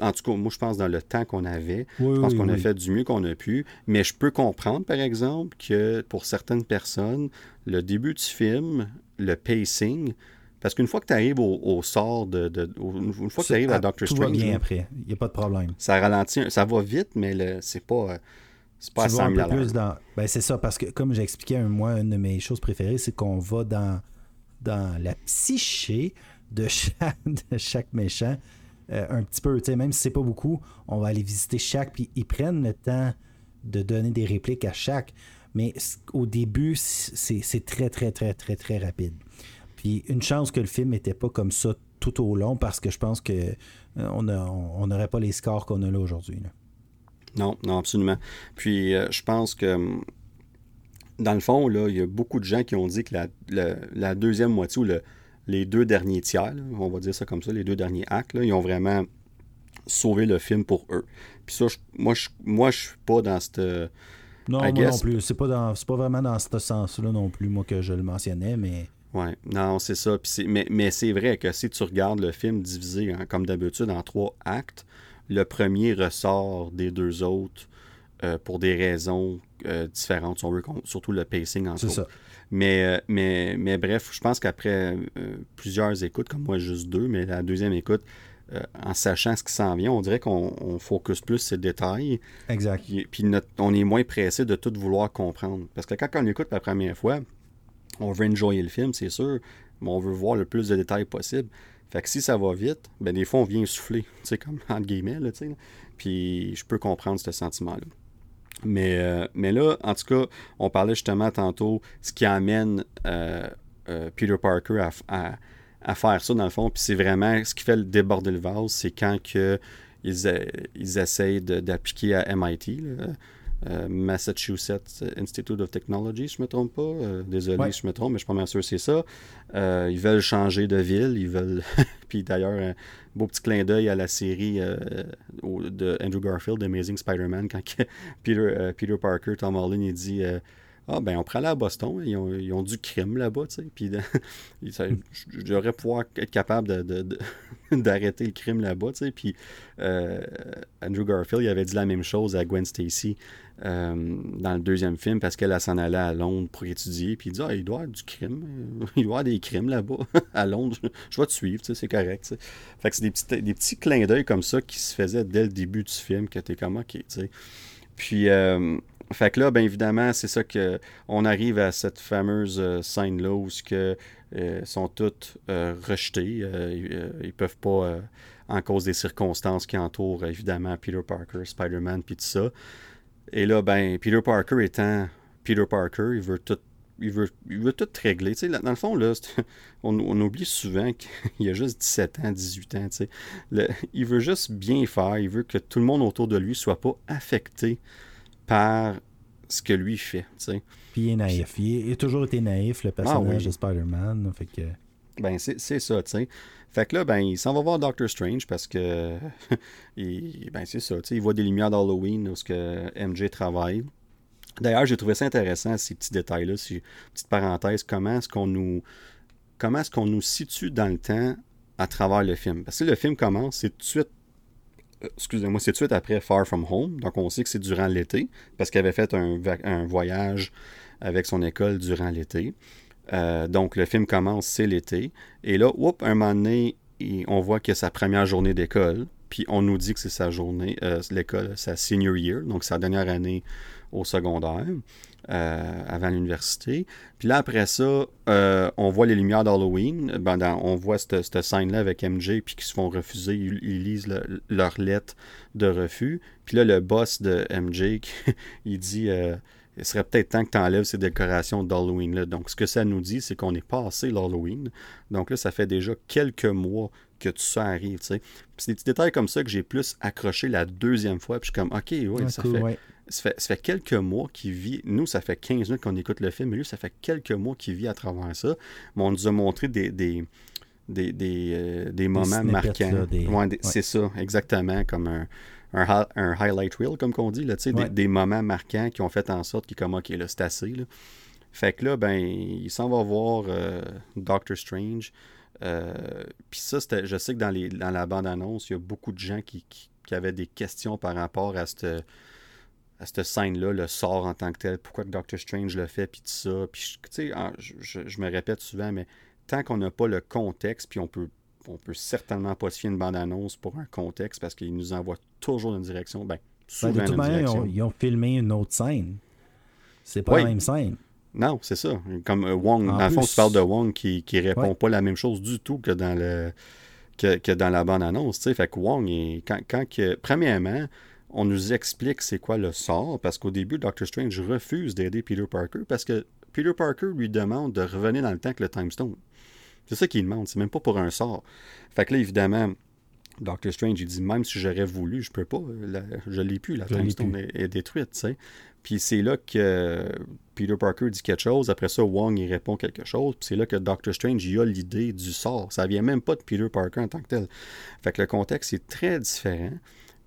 en tout cas, moi, je pense dans le temps qu'on avait, je pense qu'on a fait du mieux qu'on a pu. Mais je peux comprendre, par exemple, que pour certaines personnes, le début du film, le pacing, parce qu'une fois que tu arrives au, sort de, Une fois que tu arrives à, Doctor Strange. Tout va bien après. Il n'y a pas de problème. Ça ralentit. Ça va vite, mais c'est pas. C'est pas à plus dans... ben, C'est ça, parce que comme j'expliquais, moi, une de mes choses préférées, c'est qu'on va dans, dans la psyché de chaque, de chaque méchant euh, un petit peu. Même si c'est pas beaucoup, on va aller visiter chaque, puis ils prennent le temps de donner des répliques à chaque. Mais au début, c'est très, très, très, très, très rapide. Puis une chance que le film n'était pas comme ça tout au long, parce que je pense que euh, on n'aurait pas les scores qu'on a là aujourd'hui. Là. Non, non, absolument. Puis euh, je pense que hum, dans le fond, là, il y a beaucoup de gens qui ont dit que la, deuxième moitié ou les deux derniers tiers, on va dire ça comme ça, les deux derniers actes, ils ont vraiment sauvé le film pour eux. Puis ça, moi, je, moi, je suis pas dans cette. Non, moi non plus. C'est pas, dans, pas vraiment dans ce sens-là non plus, moi, que je le mentionnais, mais. Oui, non, c'est ça. mais, mais c'est vrai que si tu regardes le film divisé, hein, comme d'habitude, en trois actes, le premier ressort des deux autres euh, pour des raisons euh, différentes, si on veut, surtout le pacing en ça. Mais, euh, mais, mais bref, je pense qu'après plusieurs écoutes, comme moi juste deux, mais la deuxième écoute, en sachant ce qui s'en vient, on dirait qu'on focus plus sur les détails. Exact. Puis, on est moins pressé de tout vouloir comprendre. Parce que quand on écoute la première fois, on veut enjoyer le film, c'est sûr, mais on veut voir le plus de détails possible. Fait que si ça va vite, ben des fois, on vient souffler, tu sais, comme entre guillemets, là, tu sais. Puis je peux comprendre ce sentiment-là. Mais, euh, mais là, en tout cas, on parlait justement tantôt ce qui amène euh, euh, Peter Parker à, à, faire ça, dans le fond. Puis c'est vraiment ce qui fait le déborder le vase, c'est quand que ils, essayent d'appliquer à MIT. Là, euh, Massachusetts Institute of Technology, si je ne me trompe pas. Euh, désolé si je me trompe, mais je suis pas bien sûr que c'est ça. Euh, ils veulent changer de ville. Ils veulent. Puis d'ailleurs, un beau petit clin d'œil à la série de Andrew Garfield, Amazing Spider-Man, quand Peter, Peter Parker, Tom Holland, il dit ah, ben, on prend aller à Boston, ils ont, ils ont du crime là-bas, tu sais. Puis, j'aurais pouvoir être capable d'arrêter de, le crime là-bas, tu sais. Puis, euh, Andrew Garfield, il avait dit la même chose à Gwen Stacy euh, dans le deuxième film parce qu'elle s'en allait à Londres pour étudier. Puis, il dit, ah, il doit y avoir du crime. Il doit y avoir des crimes là-bas, à Londres. Je, vais te suivre, tu sais, c'est correct, tu. Fait que c'est des petits, des petits clins d'œil comme ça qui se faisaient dès le début du film que t'es comme, ok, tu sais. Puis, euh, fait que là, bien évidemment, c'est ça que on arrive à cette fameuse euh, scène-là où que, euh, sont toutes euh, rejetées. ils, ne peuvent pas, en cause des circonstances qui entourent évidemment Peter Parker, Spider-Man, puis tout ça. Et là, ben, Peter Parker étant Peter Parker, il veut tout il veut, il veut tout régler. Dans le fond, là, on, on, oublie souvent qu'il a juste 17 ans, 18 ans. Il veut juste bien faire. Il veut que tout le monde autour de lui soit pas affecté par ce que lui fait. Puis il est naïf. Il, a toujours été naïf, le ah personnage de Spider-Man. Fait que... Ben, c'est ça, tu sais. Fait que là, ben, il s'en va voir Doctor Strange parce que. ben, c'est ça, tu sais. Il voit des lumières d'Halloween où ce que MJ travaille. D'ailleurs, j'ai trouvé ça intéressant, ces petits détails-là. Petite parenthèse, comment est-ce qu'on nous. Comment est-ce qu'on nous situe dans le temps à travers le film? Parce que le film commence, c'est tout de suite excusez-moi, c'est tout de suite après Far From Home. Donc, on sait que c'est durant l'été, parce qu'il avait fait un, voyage avec son école durant l'été. Euh, donc, le film commence, c'est l'été. Et là, oups, un moment donné, on voit que sa première journée d'école. Puis, on nous dit que c'est sa journée, euh, l'école, sa senior year, donc sa dernière année au secondaire. Euh, avant l'université. Puis là, après ça, euh, on voit les lumières d'Halloween. Ben, on voit cette, scène-là avec MJ, puis qui se font refuser. Ils, lisent leur lettre de refus. Puis là, le boss de MJ, il dit euh, il serait peut-être temps que tu enlèves ces décorations d'Halloween-là. Donc, ce que ça nous dit, c'est qu'on est passé l'Halloween. Donc là, ça fait déjà quelques mois que tout ça arrive. C'est des petits détails comme ça que j'ai plus accroché la deuxième fois. Puis je suis comme, OK, oui, ça fait ça fait, quelques mois qu'il vit. Nous, ça fait 15 minutes qu'on écoute le film, mais lui, ça fait quelques mois qu'il vit à travers ça. Mais on nous a montré des, des, des, des, euh, moments marquants. C'est ça, exactement, comme un, un, highlight reel, comme qu'on dit, là, des, des, moments marquants qui ont fait en sorte qu'il comme, OK, là, c'est assez. Là. Fait que là, ben, il s'en va voir euh, Doctor Strange. Euh, puis ça, je sais que dans, les, dans la bande-annonce, il y a beaucoup de gens qui, qui, qui, avaient des questions par rapport à cette à cette scène-là, le sort en tant que tel, pourquoi que Doctor Strange le fait, puis tout ça. Puis, tu sais, je, me répète souvent, mais tant qu'on n'a pas le contexte, puis on peut, on peut certainement pas se fier une bande-annonce pour un contexte parce qu'il nous envoie toujours dans une direction, ben, ben souvent. Ils, ont, filmé une autre scène. C'est pas la même scène. Non, c'est ça. Comme euh, Wong, en dans le fond, tu parles de Wong qui, qui répond pas la même chose du tout que dans le que, dans la bande-annonce. Fait que Wong, est, quand, quand que, premièrement, on nous explique c'est quoi le sort, parce qu'au début, Doctor Strange refuse d'aider Peter Parker, parce que Peter Parker lui demande de revenir dans le temps avec le Time Stone. C'est ça qu'il demande, c'est même pas pour un sort. Fait que là, évidemment, Doctor Strange, il dit même si j'aurais voulu, je peux pas, je l'ai plus, la Time Stone est, détruite, tu sais. Puis c'est là que Peter Parker dit quelque chose, après ça, Wong, il répond quelque chose, puis c'est là que Doctor Strange, il a l'idée du sort. Ça vient même pas de Peter Parker en tant que tel. Fait que le contexte est très différent.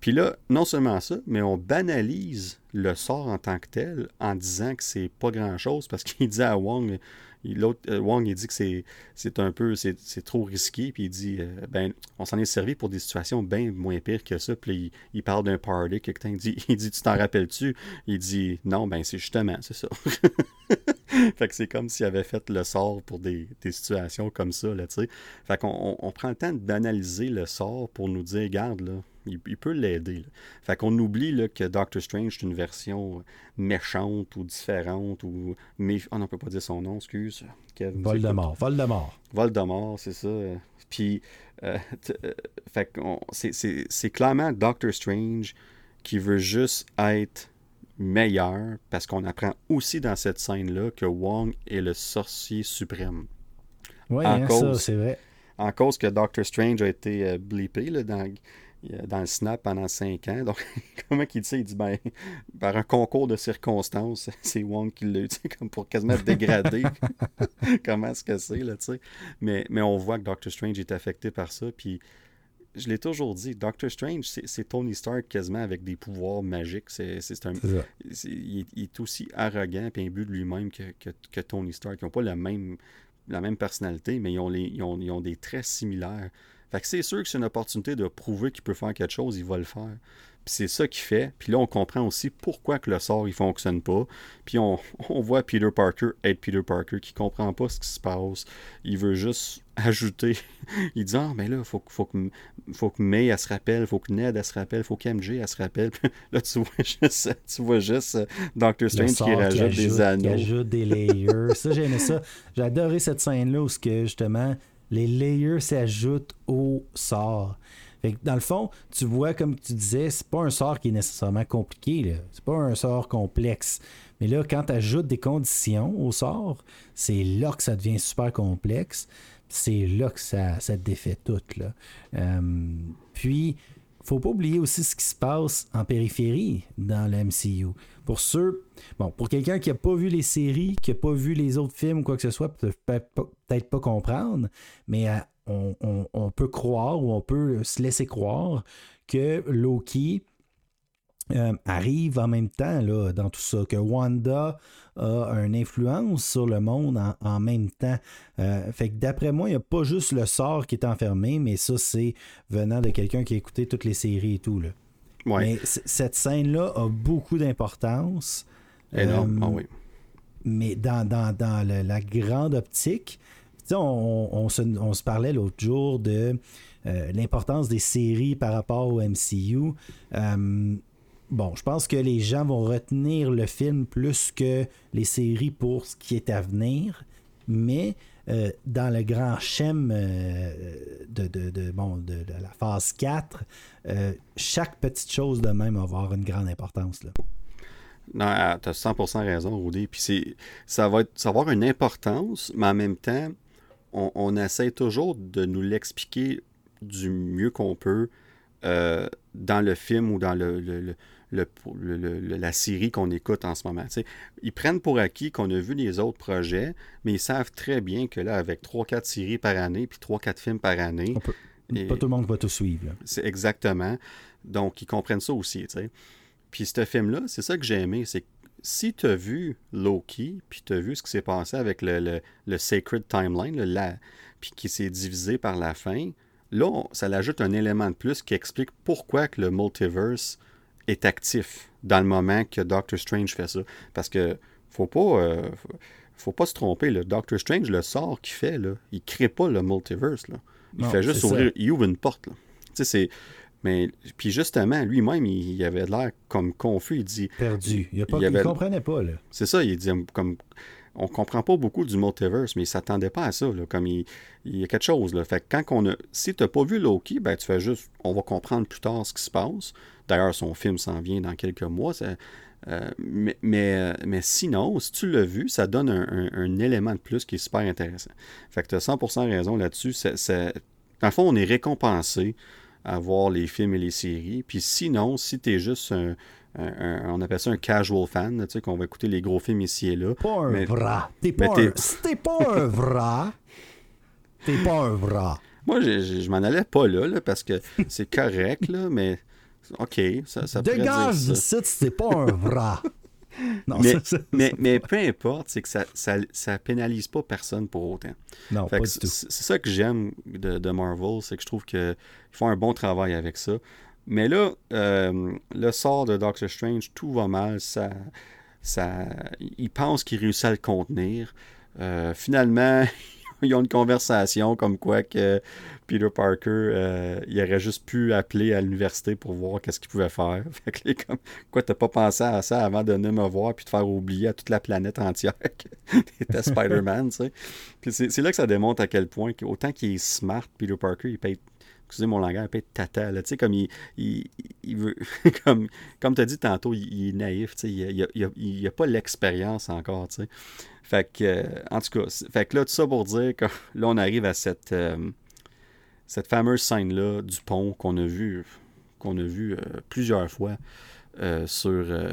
Puis là, non seulement ça, mais on banalise le sort en tant que tel en disant que c'est pas grand-chose parce qu'il dit à Wong, l'autre euh, Wong il dit que c'est, un peu c'est, trop risqué puis il dit euh, ben on s'en est servi pour des situations bien moins pires que ça puis il, parle d'un party quelqu'un dit il dit tu t'en rappelles-tu? Il dit non ben c'est justement c'est ça. Fait que c'est comme s'il avait fait le sort pour des, situations comme ça là tu sais. Fait qu'on on, prend le temps de banaliser le sort pour nous dire regarde là il, peut l'aider. Fait qu'on oublie là, que Doctor Strange est une version méchante ou différente ou. Mais... Oh, on ne peut pas dire son nom, excuse. Voldemort. Voldemort. Voldemort, c'est ça. Puis, euh, euh, fait c'est clairement Doctor Strange qui veut juste être meilleur parce qu'on apprend aussi dans cette scène-là que Wong est le sorcier suprême. Oui, hein, ça, c'est vrai. En cause que Doctor Strange a été euh, blippé là, dans dans le snap pendant cinq ans. Donc, comment il dit? Ça? Il dit, ben, par un concours de circonstances, c'est Wong qui l'a eu, comme pour quasiment dégrader. comment est-ce que c'est, là, tu sais? Mais, mais on voit que Doctor Strange est affecté par ça, puis je l'ai toujours dit, Doctor Strange, c'est Tony Stark quasiment avec des pouvoirs magiques. C'est un, il, est aussi arrogant et imbu de lui-même que, que, Tony Stark. Ils n'ont pas la même, la même personnalité, mais ils ont, les, ils ont, ils ont des traits similaires. Fait que c'est sûr que c'est une opportunité de prouver qu'il peut faire quelque chose, il va le faire. Puis c'est ça qu'il fait. Puis là, on comprend aussi pourquoi que le sort, il fonctionne pas. Puis on, voit Peter Parker être Peter Parker qui comprend pas ce qui se passe. Il veut juste ajouter. il dit Ah, mais là, faut, faut, que, faut que May, elle se rappelle. Faut que Ned, elle se rappelle. Faut qu'MJ, elle se rappelle. là, tu vois juste, tu vois juste euh, Doctor Strange qui rajoute des anneaux. Qui ajoute des layers. ça, j'aimais ça. J'ai adoré cette scène-là où, que, justement, les layers s'ajoutent au sort dans le fond, tu vois, comme tu disais, c'est pas un sort qui est nécessairement compliqué. C'est pas un sort complexe. Mais là, quand tu ajoutes des conditions au sort, c'est là que ça devient super complexe. C'est là que ça, ça défait tout. Là. Euh, puis, faut pas oublier aussi ce qui se passe en périphérie dans le MCU. Pour ceux, bon, pour quelqu'un qui n'a pas vu les séries, qui n'a pas vu les autres films ou quoi que ce soit, peut peut-être pas comprendre, mais à, on, peut croire ou on peut se laisser croire que Loki euh, arrive en même temps dans tout ça, que Wanda a une influence sur le monde en, même temps. Euh, fait que d'après moi, il n'y a pas juste le sort qui est enfermé, mais ça, c'est venant de quelqu'un qui a écouté toutes les séries et tout. Là. Mais cette scène-là a beaucoup d'importance. Énorme, euh, ah oui. Mais dans, la grande optique, on, se, parlait l'autre jour de euh, l'importance des séries par rapport au MCU. Euh, bon, je pense que les gens vont retenir le film plus que les séries pour ce qui est à venir, mais euh, dans le grand schème de, de, bon, de, la phase 4, chaque petite chose de même va avoir une grande importance. Là. Non, tu as 100% raison, Rudy. Puis ça va, ça va avoir une importance, mais en même temps, on, essaie toujours de nous l'expliquer du mieux qu'on peut euh, dans le film ou dans le, la série qu'on écoute en ce moment. ils prennent pour acquis qu'on a vu les autres projets, mais ils savent très bien que là, avec 3-4 séries par année, puis 3-4 films par année... pas tout le monde va tout suivre. C'est exactement. Donc, ils comprennent ça aussi. Puis ce film-là, c'est ça que j'ai aimé, c'est si tu as vu Loki, puis tu as vu ce qui s'est passé avec le, Sacred Timeline, le, puis qui s'est divisé par la fin, là, ça l'ajoute un élément de plus qui explique pourquoi que le multiverse est actif dans le moment que Doctor Strange fait ça. Parce que faut pas, euh, faut, pas se tromper. Le Doctor Strange, le sort qu'il fait, là, il crée pas le multiverse. Là. Il fait juste ouvrir, il ouvre une porte. Tu sais, c'est mais puis justement, lui-même, il, avait l'air comme confus. Il dit. Perdu. Il ne comprenait pas, là. C'est ça, il dit comme. On comprend pas beaucoup du multiverse, mais il s'attendait pas à ça. Là, comme il, y a quelque chose. Là. Fait quand on a. Si tu n'as pas vu Loki, ben tu fais juste. On va comprendre plus tard ce qui se passe. D'ailleurs, son film s'en vient dans quelques mois. Euh, mais, mais, sinon, si tu l'as vu, ça donne un, élément de plus qui est super intéressant. Fait que tu as 100% raison là-dessus. Dans le fond, on est récompensé à voir les films et les séries. Puis sinon, si tu es juste un, on appelle ça un casual fan, tu sais, qu'on va écouter les gros films ici et là. Pas un bras. T'es pas, un... t'es pas un bras, t'es pas un bras. Moi, je, je, m'en allais pas là, là parce que c'est correct, là, mais OK, ça, ça Dégage d'ici, c'est pas un bras. mais, mais, peu importe, c'est que ça, ça, pénalise pas personne pour autant. Non, pas C'est ça que j'aime de, Marvel, c'est que je trouve qu'ils font un bon travail avec ça. Mais là, euh, le sort de Doctor Strange, tout va mal. Ça, ça, il pense qu'il réussit à le contenir. Euh, finalement, ils ont une conversation comme quoi que Peter Parker, euh, il aurait juste pu appeler à l'université pour voir qu'est-ce qu'il pouvait faire. Fait que, comme, quoi, t'as pas pensé à ça avant de venir me voir puis de faire oublier à toute la planète entière que t'étais Spider-Man, tu sais. Puis c'est là que ça démontre à quel point, autant qu'il est smart, Peter Parker, il peut être excusez mon langage, il peut être tata, là, tu sais, comme il, il, veut, comme, comme tu as dit tantôt, il, est naïf, tu sais, il n'a a, pas l'expérience encore, tu sais. Fait que, euh, en tout cas, fait que là, tout ça pour dire que là, on arrive à cette, euh, cette fameuse scène-là du pont qu'on a vu, qu'on a vu euh, plusieurs fois. euh, sur, euh,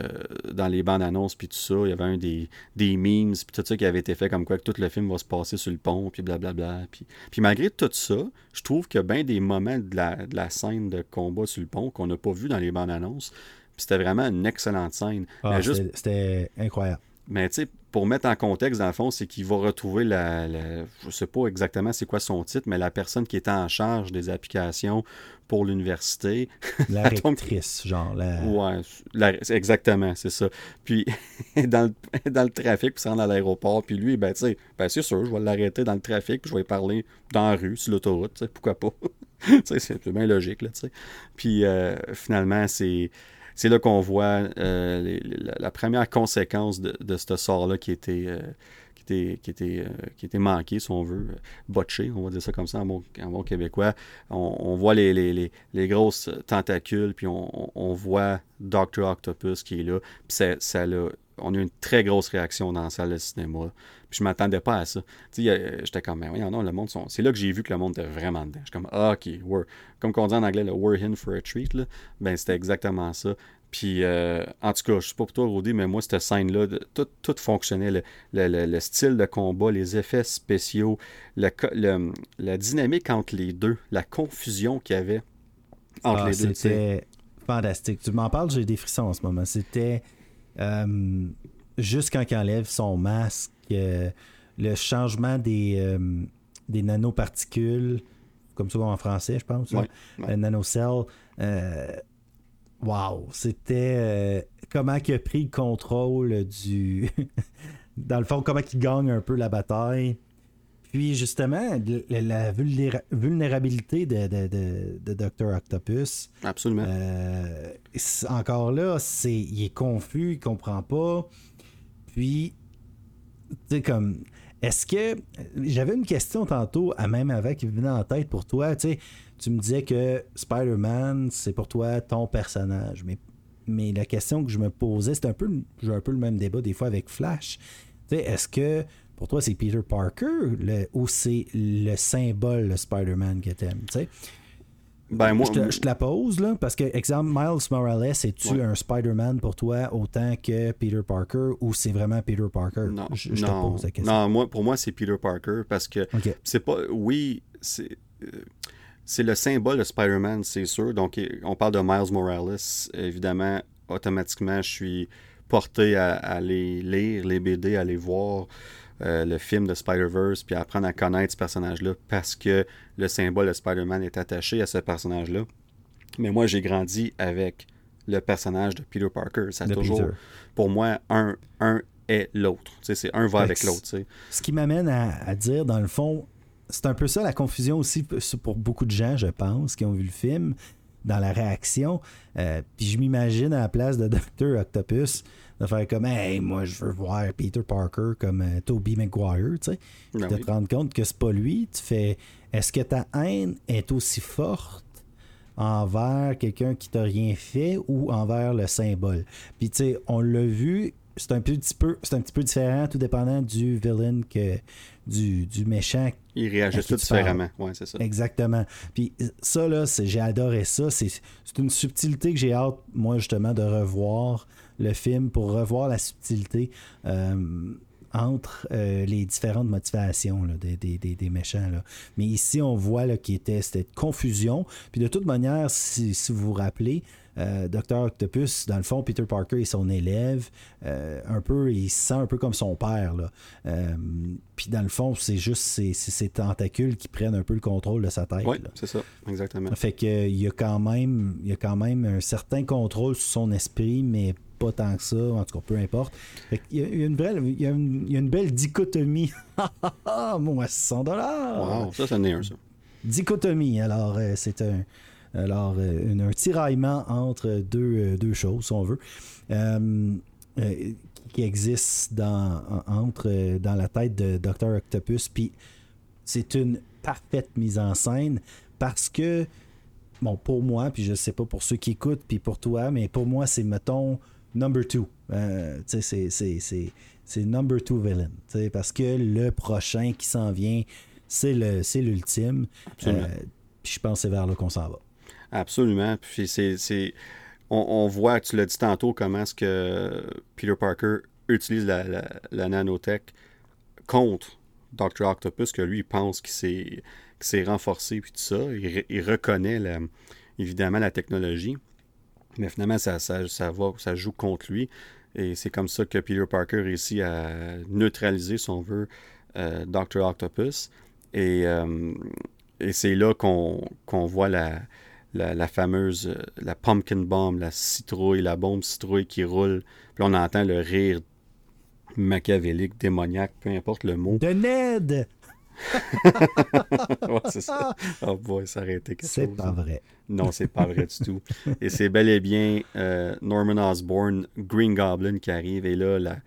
dans les bandes annonces, puis tout ça. Il y avait un des, des memes, puis tout ça qui avait été fait comme quoi que tout le film va se passer sur le pont, puis blablabla. Puis, puis malgré tout ça, je trouve qu'il y a bien des moments de la, de la scène de combat sur le pont qu'on n'a pas vu dans les bandes annonces. Puis c'était vraiment une excellente scène. Ah, juste C'était incroyable. Mais tu sais, pour mettre en contexte, dans le fond, c'est qu'il va retrouver la, la- Je sais pas exactement c'est quoi son titre, mais la personne qui était en charge des applications pour l'université. La rectrice, genre. La... Ouais, la- exactement, c'est ça. Puis, dans le, dans le trafic, puis se rendre à l'aéroport, puis lui, ben, tu sais, ben, c'est sûr, je vais l'arrêter dans le trafic, puis je vais lui parler dans la rue, sur l'autoroute, pourquoi pas? C'est bien logique, là, tu sais. Puis, euh, finalement, c'est. C'est là qu'on voit euh, la, première conséquence de, de ce sort-là qui était, euh, qui était, qui était, euh, qui était manqué, si on veut, botché, on va dire ça comme ça en bon, bon québécois. On, voit les, les, les, les grosses tentacules, puis on, on- voit Dr. Octopus qui est là. Puis ça, ça l'a- on a eu une très grosse réaction dans la salle de cinéma. Puis je m'attendais pas à ça. Tu sais, j'étais comme, mais voyons, non, le monde sont... C'est là que j'ai vu que le monde était vraiment dedans. Je suis comme, ah, ok, we're... comme on dit en anglais, le we're in for a treat, là. Ben, c'était exactement ça. Puis, euh, en tout cas, je sais pas pour toi, Rudy, mais moi, cette scène-là, tout, tout fonctionnait. Le, le- le- le style de combat, les effets spéciaux, la dynamique entre les deux, la confusion qu'il y avait entre Ah, les deux. C'était fantastique. Tu m'en parles, j'ai des frissons en ce moment. C'était euh, juste quand il enlève son masque, euh, le changement des, euh, des nanoparticules, comme ça en français, je pense. Ouais, hein, ouais. nanocell. Wow, c'était comment il a pris le contrôle du. Dans le fond, comment il gagne un peu la bataille. Puis justement, la vulnéra- vulnérabilité de, de, de, de Dr. Octopus, Absolument. euh, encore là, c'est il est confus, il comprend pas. Puis, tu sais, comme, est-ce que. J'avais une question tantôt, à même avec, qui me venait en tête pour toi. Tu sais, tu me disais que Spider-Man, c'est pour toi ton personnage. Mais, mais la question que je me posais, c'est un peu, j'ai un peu le même débat des fois avec Flash. Tu sais, est-ce que pour toi, c'est Peter Parker le- ou c'est le symbole, le Spider-Man que t'aimes? Tu sais? ben, moi, je, te, je te la pose, là, parce que, exemple, Miles Morales, es-tu Ouais. un Spider-Man pour toi autant que Peter Parker ou c'est vraiment Peter Parker? non, je, je non, te pose la question. non, moi, pour moi, c'est Peter Parker parce que c'est pas. Oui, c'est. euh, C'est le symbole de Spider-Man, c'est sûr. Donc, on parle de Miles Morales. Évidemment, automatiquement, je suis porté à, à aller lire les BD, à aller voir euh, le film de Spider-Verse, puis apprendre à connaître ce personnage-là parce que le symbole de Spider-Man est attaché à ce personnage-là. Mais moi, j'ai grandi avec le personnage de Peter Parker. Ça a De toujours, Peter. pour moi, un, un est l'autre. C'est un va avec l'autre. Ce qui m'amène à, à dire, dans le fond, c'est un peu ça la confusion aussi pour beaucoup de gens, je pense, qui ont vu le film, dans la réaction. Euh, puis je m'imagine à la place de Dr. Octopus de faire comme Hey, moi je veux voir Peter Parker comme euh, Tobey Maguire, tu sais. Ben de oui. te rendre compte que c'est pas lui. Tu fais Est-ce que ta haine est aussi forte envers quelqu'un qui t'a rien fait ou envers le symbole? Puis tu sais, on l'a vu, c'est un petit peu c'est un petit peu différent, tout dépendant du villain que du, du méchant réagissent qui tout différemment. Ouais, c'est ça. Exactement. Puis ça, là, j'ai adoré ça. C'est c'est une subtilité que j'ai hâte, moi, justement, de revoir le film pour revoir la subtilité euh, entre euh, les différentes motivations là, des, des- des- méchants. Là. Mais ici, on voit là, qu'il était cette confusion. Puis de toute manière, si, si vous vous rappelez, euh, Dr. Octopus, dans le fond, Peter Parker est son élève. euh, un peu, il se sent un peu comme son père. Là. Euh, puis dans le fond, c'est juste ses, tentacules qui prennent un peu le contrôle de sa tête. Oui, c'est ça. Exactement. Fait que euh, il y a quand même il y a quand même un certain contrôle sur son esprit, mais pas tant que ça, en tout cas, peu importe. Il y a une belle, il y a une, il y a une belle dichotomie. Moi, 100 dollars. Wow, ça, c'en est un, ça. Dichotomie, alors euh, c'est un alors euh, un tiraillement entre deux, euh, deux choses, si on veut, euh, qui existe dans, en- entre dans la tête de Dr. Octopus. Puis c'est une parfaite mise en scène parce que bon pour moi, puis je sais pas pour ceux qui écoutent, puis pour toi, mais pour moi c'est mettons number two. Euh, c'est- number two villain, parce que le prochain qui s'en vient, c'est le c'est l'ultime. Euh, puis je pense que c'est vers là qu'on s'en va. Absolument. Puis c'est. c'est- on, voit, tu l'as dit tantôt, comment est-ce que Peter Parker utilise la, nanotech contre Dr. Octopus, que lui, il pense qu'il s'est renforcé, puis tout ça. Il, reconnaît évidemment la technologie. Mais finalement, ça, ça, ça, joue contre lui. Et c'est comme ça que Peter Parker réussit à neutraliser, si on veut, euh, Dr. Octopus. Et, euh, et c'est là qu'on voit la, la, fameuse euh, la pumpkin bomb, la citrouille, la bombe citrouille qui roule. Puis on entend le rire machiavélique, démoniaque, peu importe le mot. De Ned! ouais, c'est ça. Oh boy, ça aurait été quelque C'est pas vrai. Non, c'est pas vrai du tout. Et c'est bel et bien euh, Norman Osborn, Green Goblin qui arrive. Et là, la,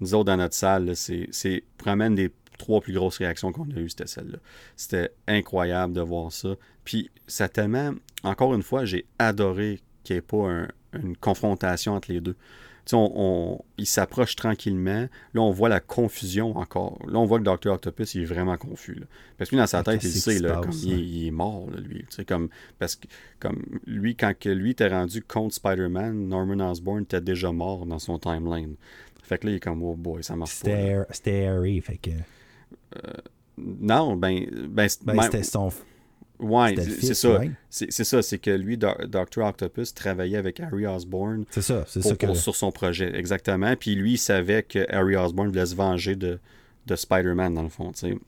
nous autres dans notre salle, c'est vraiment des trois plus grosses réactions qu'on a eues, c'était celle-là. C'était incroyable de voir ça. Puis ça tellement, encore une fois, j'ai adoré qu'il n'y ait pas une confrontation entre les deux. On, on, ils s'approchent tranquillement. Là, on voit la confusion encore. Là, on voit que Dr. Octopus, il est vraiment confus. Parce que lui, dans sa tête, il sait, là, comme, il, est mort, lui. Comme, parce que comme lui, quand que lui était rendu contre Spider-Man, Norman Osborn était déjà mort dans son timeline. Fait que là, il est comme, oh boy, ça marche pas. C'était Harry, fait que... Euh, non, ben. ben, ben c'était son. Ouais, c'est ça. C'est ça, c'est que lui, Dr. Octopus, travaillait avec Harry Osborn. C'est ça, c'est ça. Que... sur son projet, exactement. Puis lui, il savait que Harry Osborn voulait se venger de, de Spider-Man, dans le fond, tu sais.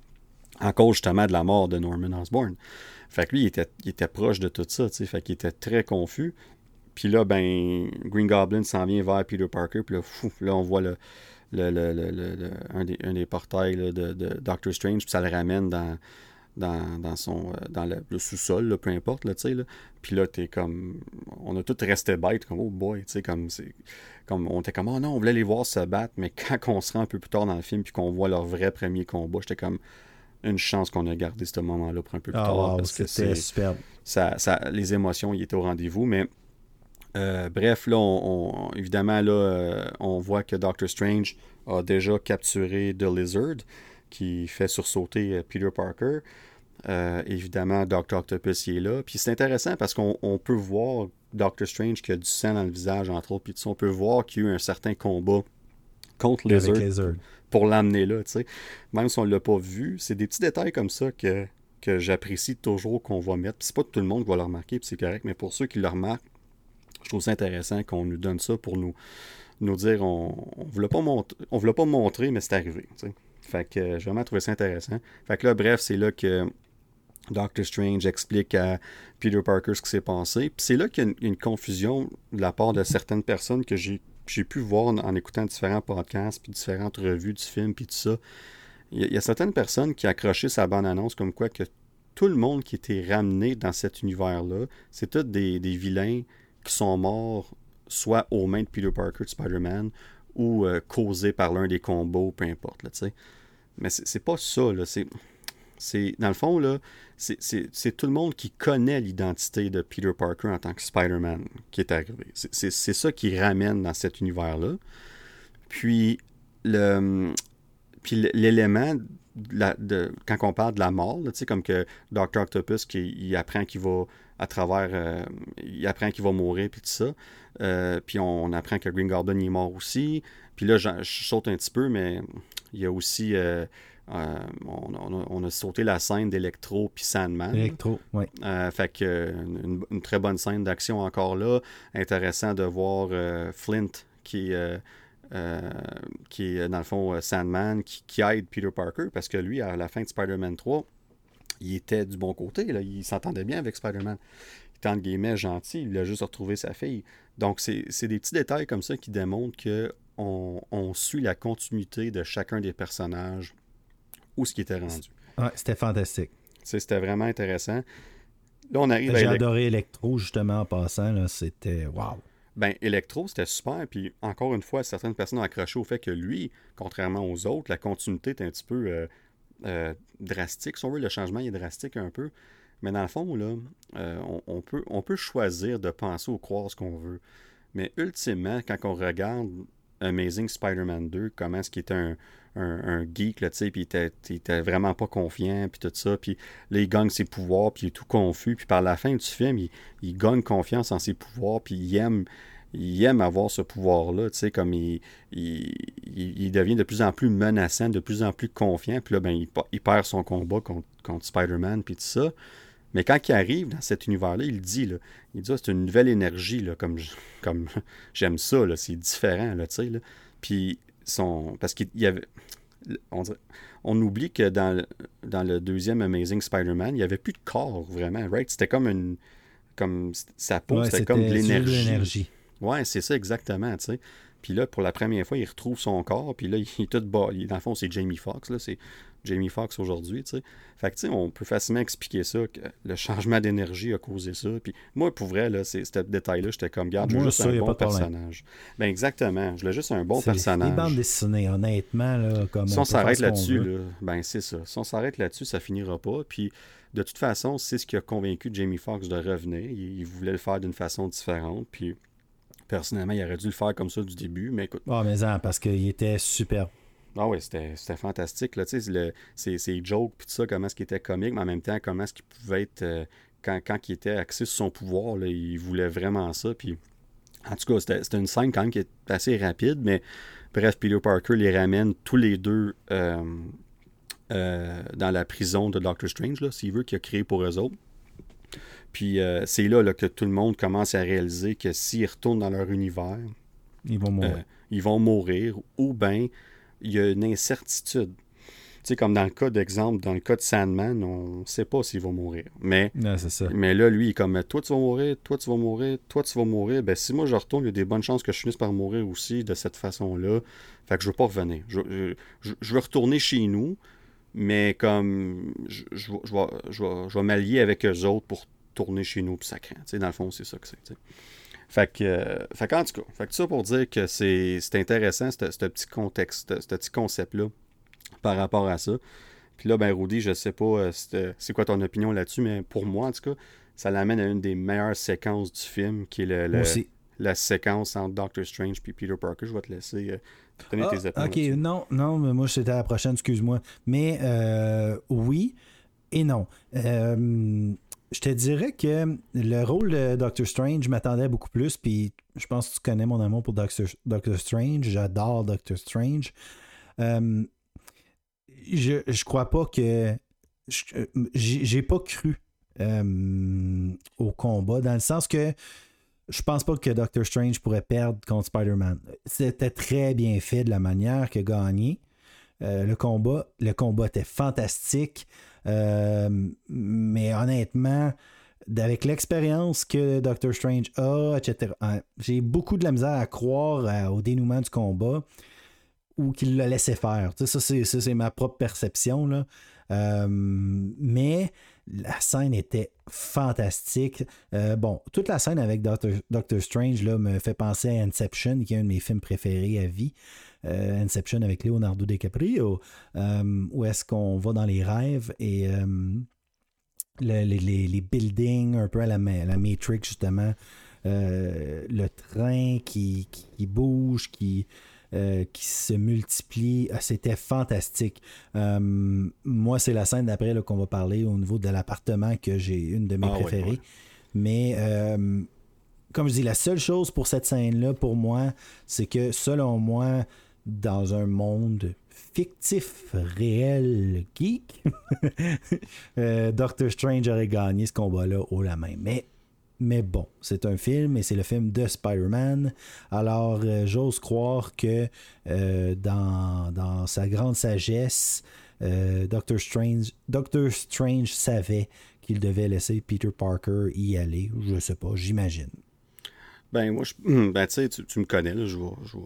En cause justement de la mort de Norman Osborn. Fait que lui, il était, il était proche de tout ça, tu sais. Fait qu'il était très confus. Puis là, ben, Green Goblin s'en vient vers Peter Parker. Puis là, fou, là, on voit le, le, le, le, un, des, un, des, portails de, de, Doctor Strange, puis ça le ramène dans, dans, dans son, euh, dans le, sous-sol, peu importe, là, tu sais, là. Puis là, t'es comme... On a tous resté bêtes, comme, oh boy, tu sais, comme... c'est comme on était comme, oh non, on voulait les voir se battre, mais quand on se rend un peu plus tard dans le film, puis qu'on voit leur vrai premier combat, j'étais comme une chance qu'on a gardé ce moment-là pour un peu plus ah, tard. parce que c'était superbe. Ça, ça, les émotions, ils étaient au rendez-vous, mais euh, bref, là, on, évidemment, là, euh, on voit que Doctor Strange a déjà capturé The Lizard, qui fait sursauter euh, Peter Parker. évidemment, Doctor Octopus y est là. Puis c'est intéressant parce qu'on peut voir Doctor Strange qui a du sang dans le visage, entre autres. Puis on peut voir qu'il y a eu un certain combat contre Lizard, pour l'amener là. Même si on ne l'a pas vu, c'est des petits détails comme ça que, que j'apprécie toujours qu'on va mettre. Puis c'est pas tout le monde qui va le remarquer, puis c'est correct, mais pour ceux qui le remarquent, je trouve ça intéressant qu'on nous donne ça pour nous, nous dire on ne voulait, pas on voulait pas montrer, mais c'est arrivé. Fait que j'ai vraiment trouvé ça intéressant. Fait que là, bref, c'est là que Doctor Strange explique à Peter Parker ce qui s'est passé. Puis c'est là qu'il y a une, confusion de la part de certaines personnes que j'ai, pu voir en, écoutant différents podcasts, puis différentes revues du film, puis tout ça. Il y, a, certaines personnes qui accrochaient sa bande-annonce comme quoi que tout le monde qui était ramené dans cet univers-là, c'est tous des, des vilains qui sont morts soit aux mains de Peter Parker de Spider-Man ou euh, causés par l'un des combos, peu importe. Là, Mais c'est pas ça. Là. C'est, dans le fond, là, c'est tout le monde qui connaît l'identité de Peter Parker en tant que Spider-Man qui est arrivé. C'est ça qui ramène dans cet univers-là. Puis, le, puis l'élément de, quand on parle de la mort, là, comme que Dr. Octopus, qui, il apprend qu'il va à travers. Euh, il apprend qu'il va mourir, puis tout ça. Euh, puis on, apprend que Green Goblin est mort aussi. Puis là, je, saute un petit peu, mais il y a aussi. Euh, on, a, sauté la scène d'Electro puis Sandman. Electro, oui. fait que une, très bonne scène d'action encore là. Intéressant de voir Flint qui qui est dans le fond Sandman, qui, qui, aide Peter Parker, parce que lui, à la fin de Spider-Man 3, il était du bon côté. Là. Il s'entendait bien avec Spider-Man. Il était entre guillemets gentil. Il a juste retrouvé sa fille. Donc, c'est des petits détails comme ça qui démontrent qu'on on suit la continuité de chacun des personnages où ce qui était rendu. Ouais, c'était fantastique. C'était vraiment intéressant. Là, on arrive J'ai adoré Electro, justement, en passant. C'était wow. Ben, Electro, c'était super. Puis, encore une fois, certaines personnes ont accroché au fait que lui, contrairement aux autres, la continuité était un petit peu. Euh, euh, drastique. Si on veut, le changement est drastique un peu. Mais dans le fond, là, euh, on, peut, on peut choisir de penser ou croire ce qu'on veut. Mais ultimement, quand on regarde Amazing Spider-Man 2, comment est-ce qu'il était un, un, geek, là, tu sais, puis il était, vraiment pas confiant, puis tout ça, puis là, il gagne ses pouvoirs, puis il est tout confus, puis par la fin du film, il, il gagne confiance en ses pouvoirs, puis il aime, il aime avoir ce pouvoir-là, tu sais, comme il, il, devient de plus en plus menaçant, de plus en plus confiant, puis là, ben, il, perd son combat contre, contre Spider-Man, puis tout ça. Mais quand il arrive dans cet univers-là, il dit, là, il dit, ah, c'est une nouvelle énergie, là, comme, comme j'aime ça, là, c'est différent, là, tu sais, là. Puis, son, parce qu'il y avait, on, on, oublie que dans le, dans le deuxième Amazing Spider-Man, il n'y avait plus de corps, vraiment, right? C'était comme une, comme sa peau, c'était comme de l'énergie. Ouais, c'est ça exactement, tu sais. Puis là, pour la première fois, il retrouve son corps, puis là, il est tout bas. Dans le fond, c'est Jamie Foxx, là, c'est Jamie Foxx aujourd'hui, tu sais. Fait que, tu sais, on peut facilement expliquer ça, que le changement d'énergie a causé ça. Puis moi, pour vrai, là, c'est, ce détail-là, j'étais comme, garde, je veux juste un bon personnage. Ben exactement, je voulais juste un bon personnage. Les bandes dessinées, honnêtement, là, comme... Si on, s'arrête là-dessus, là, ben c'est ça. Si on s'arrête là-dessus, ça finira pas. Puis de toute façon, c'est ce qui a convaincu Jamie Foxx de revenir. Il, il voulait le faire d'une façon différente, puis personnellement, il aurait dû le faire comme ça du début, mais écoute. Ah, mais non, parce qu'il était super. Ah oui, c'était fantastique. Là, ces, ces jokes, puis tout ça, comment est-ce qu'il était comique, mais en même temps, comment est-ce qu'il pouvait être. Euh, quand, quand il était axé sur son pouvoir, là, il voulait vraiment ça. Puis, en tout cas, c'était une scène quand même qui est assez rapide, mais bref, Peter Parker les ramène tous les deux euh, euh, dans la prison de Doctor Strange, s'il veut, qu'il a créé pour eux autres. Puis euh, c'est là, que tout le monde commence à réaliser que s'ils retournent dans leur univers, ils vont mourir. Ils vont mourir ou bien il y a une incertitude. Tu sais, comme dans le cas d'exemple, dans le cas de Sandman, on ne sait pas s'il va mourir. Mais, mais là, lui, il est comme Toi, tu vas mourir, toi, tu vas mourir, toi, tu vas mourir. Ben, si moi, je retourne, il y a des bonnes chances que je finisse par mourir aussi de cette façon-là. Fait que je ne veux pas revenir. Je, je, veux retourner chez nous, mais comme je, je, je vais m'allier avec eux autres pour tourner chez nous, puis ça craint. dans le fond, c'est ça que c'est. Fait que, euh, fait en tout cas, fait que ça pour dire que c'est intéressant, ce petit contexte, ce petit concept-là, par rapport à ça. Puis là, ben, Rudy, je sais pas euh, c'est quoi ton opinion là-dessus, mais pour moi, en tout cas, ça l'amène à une des meilleures séquences du film, qui est le, la séquence entre Doctor Strange et Peter Parker. Je vais te laisser euh, donner tes opinions. Ok, non, non, mais moi, c'était la prochaine, excuse-moi. Mais oui et non je te dirais que le rôle de Doctor Strange, je m'attendais beaucoup plus, puis je pense que tu connais mon amour pour Doctor, Strange, j'adore Doctor Strange. Euh, je, je crois pas que. J'ai pas cru euh, au combat, dans le sens que je pense pas que Doctor Strange pourrait perdre contre Spider-Man. C'était très bien fait de la manière a gagné. Euh, le combat. Le combat était fantastique. Euh, mais honnêtement, avec l'expérience que Doctor Strange a, etc., hein, j'ai beaucoup de la misère à croire euh, au dénouement du combat ou qu'il le laissait faire. ça, c'est ma propre perception. Euh, mais la scène était fantastique. bon, toute la scène avec Doctor, Doctor, Strange là, me fait penser à Inception, qui est un de mes films préférés à vie. Euh, Inception avec Leonardo DiCaprio, euh, où est-ce qu'on va dans les rêves et euh, les, buildings, un peu à la, la Matrix, justement. le train qui, bouge, qui, qui se multiplie. Ah, c'était fantastique. moi, c'est la scène d'après qu'on va parler au niveau de l'appartement que j'ai une de mes ah préférées. Mais comme je dis, la seule chose pour cette scène-là, pour moi, c'est que selon moi, dans un monde fictif, réel, geek, euh, Doctor Strange aurait gagné ce combat-là haut la main. Mais, mais bon, c'est un film et c'est le film de Spider-Man. Alors, euh, j'ose croire que euh, dans, dans, sa grande sagesse, Doctor, Strange, Doctor Strange savait qu'il devait laisser Peter Parker y aller. Je sais pas, j'imagine. Ben, moi, je, ben, tu sais, tu me connais, là, je vais, je,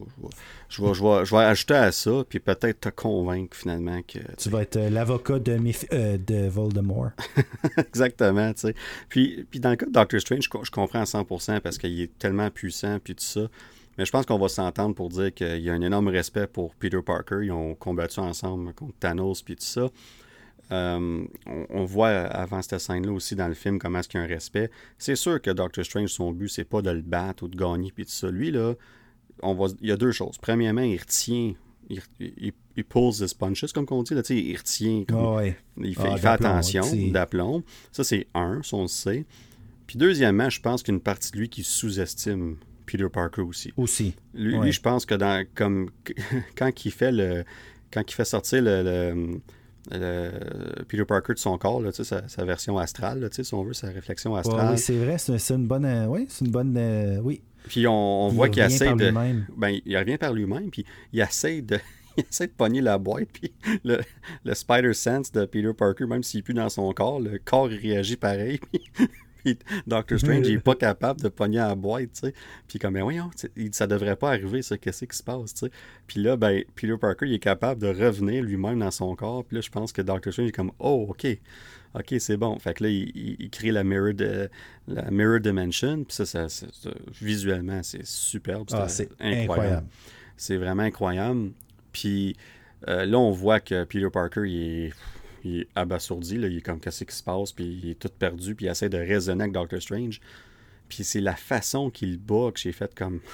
je, vais, je, vais, ajouter à ça, puis peut-être te convaincre finalement que. Tu vas être euh, l'avocat de, euh, de Voldemort. Exactement, tu sais. Puis, puis dans le cas de Doctor Strange, je, comprends à 100% parce qu'il est tellement puissant, puis tout ça. Mais je pense qu'on va s'entendre pour dire qu'il y a un énorme respect pour Peter Parker. Ils ont combattu ensemble contre Thanos, puis tout ça. Euh, on, voit avant cette scène-là aussi dans le film comment est-ce qu'il y a un respect. C'est sûr que Doctor Strange, son but, c'est pas de le battre ou de gagner puis tout ça. Lui, là, on va, il y a deux choses. Premièrement, il retient, il, il, il pulls his punches, comme on dit. Là, il retient, comme, Ah ouais. il fait, Ah, il fait attention, d'aplomb. Ça, c'est un, ça, on le sait. Puis deuxièmement, je pense qu'il y a une partie de lui qui sous-estime Peter Parker aussi. Aussi. Lui, Ouais. lui, je pense que dans, comme, quand il fait le, quand il fait sortir le, le- le Peter Parker de son corps, là, sa, sa version astrale, là, si on veut, sa réflexion Ouais, astrale. oui, c'est vrai, c'est une bonne. euh, oui, c'est une bonne. euh, oui. Puis on, on Il voit qu'il essaie de. Ben, il revient par lui-même, puis il essaie de. Il essaie de pogner la boîte, puis le, le Spider Sense de Peter Parker, même s'il plus dans son corps, le corps réagit pareil. Puis, puis Doctor Strange, il est pas capable de pogner la boîte, tu sais. Puis comme, mais voyons, il- ça devrait pas arriver, ça, qu'est-ce qui se passe, tu sais. Puis là, ben, Peter Parker, il est capable de revenir lui-même dans son corps. Puis là, je pense que Doctor Strange est comme, oh, ok, ok, c'est bon. Fait que là, il, il- il crée la Mirror, de, la mirror Dimension. Puis ça, ça, ça- ça- visuellement, c'est superbe. Ah, c'est incroyable. C'est vraiment incroyable. Puis euh, là, on voit que Peter Parker, il est, il est abasourdi. Là. Il est comme, qu'est-ce qui se passe? Puis il est tout perdu. Puis il essaie de raisonner avec Doctor Strange. Puis c'est la façon qu'il bat que j'ai fait comme.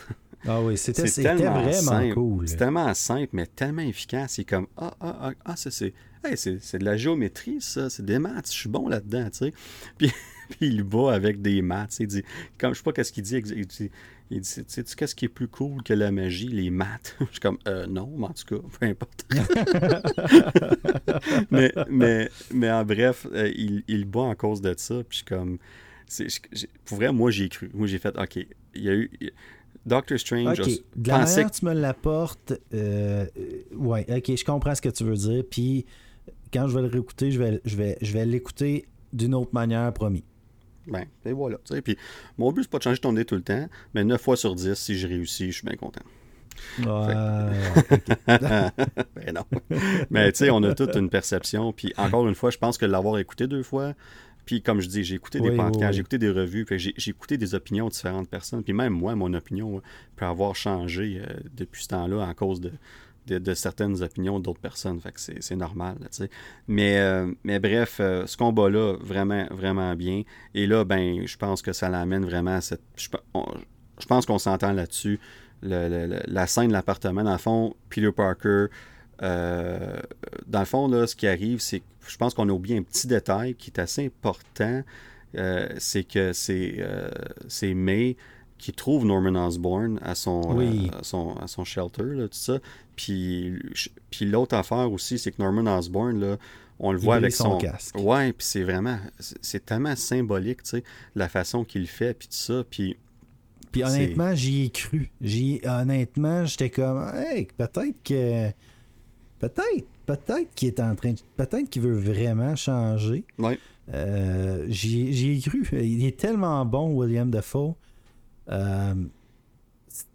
Ah oui, c'était vraiment simple. cool. C'est tellement simple, mais tellement efficace. C'est comme Ah, ah, ah, ah c'est. hey, c'est c'est de la géométrie, ça. C'est des maths. Je suis bon là-dedans, tu sais. Puis, puis il bat avec des maths. Il dit. Comme, je sais pas qu'est-ce qu'il dit. Il dit, il dit sais-tu qu'est-ce qui est plus cool que la magie? Les maths. Je suis comme, euh, non, mais en tout cas, peu importe. mais, mais, mais en bref, euh, il, il bat en cause de ça. Puis je suis comme. je- pour vrai, moi, j'ai cru. Moi, j'ai fait, OK, il y a eu. Doctor Strange Ok, a- de la manière que tu me l'apportes, euh, ouais, ok, je comprends ce que tu veux dire. Puis quand je vais le réécouter, je vais, je vais, je vais l'écouter d'une autre manière, promis. Ben, et voilà. Puis mon but, c'est pas de changer ton nez tout le temps, mais 9 fois sur 10, si je réussis, je suis bien content. Ouais, ben non. mais tu sais, on a toute une perception. Puis encore une fois, je pense que l'avoir écouté deux fois, puis comme je dis, j'ai écouté des podcasts, oui, oui. j'ai écouté des revues, puis j'ai j'ai écouté des opinions de différentes personnes. Puis même moi, mon opinion peut avoir changé euh, depuis ce temps-là en cause de, de, certaines opinions d'autres personnes. C'est normal, tu sais. Mais, euh, bref, euh, ce combat-là, vraiment, vraiment bien. Et là, ben, je pense que ça l'amène vraiment à cette. Je, pense qu'on s'entend là-dessus. La scène de l'appartement, dans le fond, Peter Parker. euh, dans le fond, là, ce qui arrive, c'est je pense qu'on a oublié un petit détail qui est assez important. C'est que c'est c'est May qui trouve Norman Osborn à son, Oui. euh, à son, à son shelter, là, tout ça. Puis, puis l'autre affaire aussi, c'est que Norman Osborn, là, on le voit avec son son, casque. Ouais, puis c'est vraiment, c'est tellement symbolique, tu sais, la façon qu'il fait, puis tout ça. Puis Puis honnêtement, j'y ai cru. J'y, honnêtement, j'étais comme, hey, peut-être que. Peut-être, peut-être qu'il est en train de. Peut-être qu'il veut vraiment changer. ouais, Euh, j'y, j'y ai cru. Il est tellement bon, William Defoe. Euh,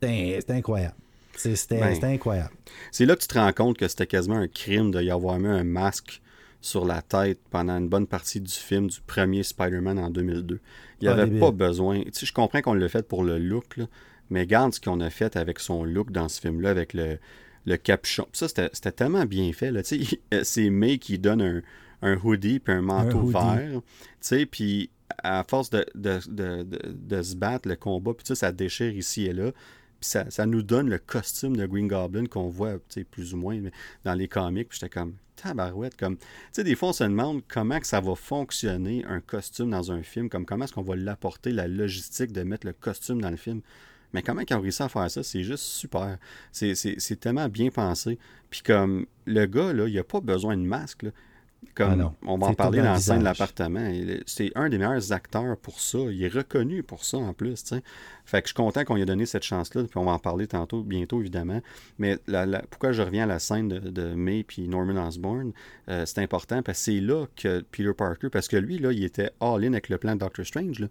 c'est incroyable. C'était, Ben. c'était incroyable. c'est là que tu te rends compte que c'était quasiment un crime de y avoir mis un masque sur la tête pendant une bonne partie du film du premier Spider-Man en 2002. Il n'y avait pas besoin. Tu sais, je comprends qu'on l'a fait pour le look, là, mais regarde ce qu'on a fait avec son look dans ce film-là, avec le, le capuchon. Ça, c'était c'était tellement bien fait. Tu sais, C'est May qui donne un, un hoodie puis un manteau hoodie. vert. Tu sais, puis à force de, de, se battre, le combat, puis ça, ça déchire ici et là. Puis ça, nous donne le costume de Green Goblin qu'on voit, plus ou moins dans les comics. Puis j'étais comme, tabarouette, comme... Tu sais, des fois, on se demande comment ça va fonctionner, un costume dans un film, comme comment est-ce qu'on va l'apporter, la logistique de mettre le costume dans le film. Mais comment ils ont réussi à faire ça, c'est juste super. C'est- tellement bien pensé. Puis comme, le gars, là, il a pas besoin de masque. Comme, Ah on va en parler dans la scène de l'appartement. C'est un des meilleurs acteurs pour ça. Il est reconnu pour ça en plus. tu sais. Fait que je suis content qu'on lui ait donné cette chance-là. Puis on va en parler tantôt, bientôt évidemment. Mais la- la- pourquoi je reviens à la scène de, de May puis Norman Osborn, euh, c'est important parce que c'est là que Peter Parker, parce que lui, là, il était all-in avec le plan de Doctor Strange. là.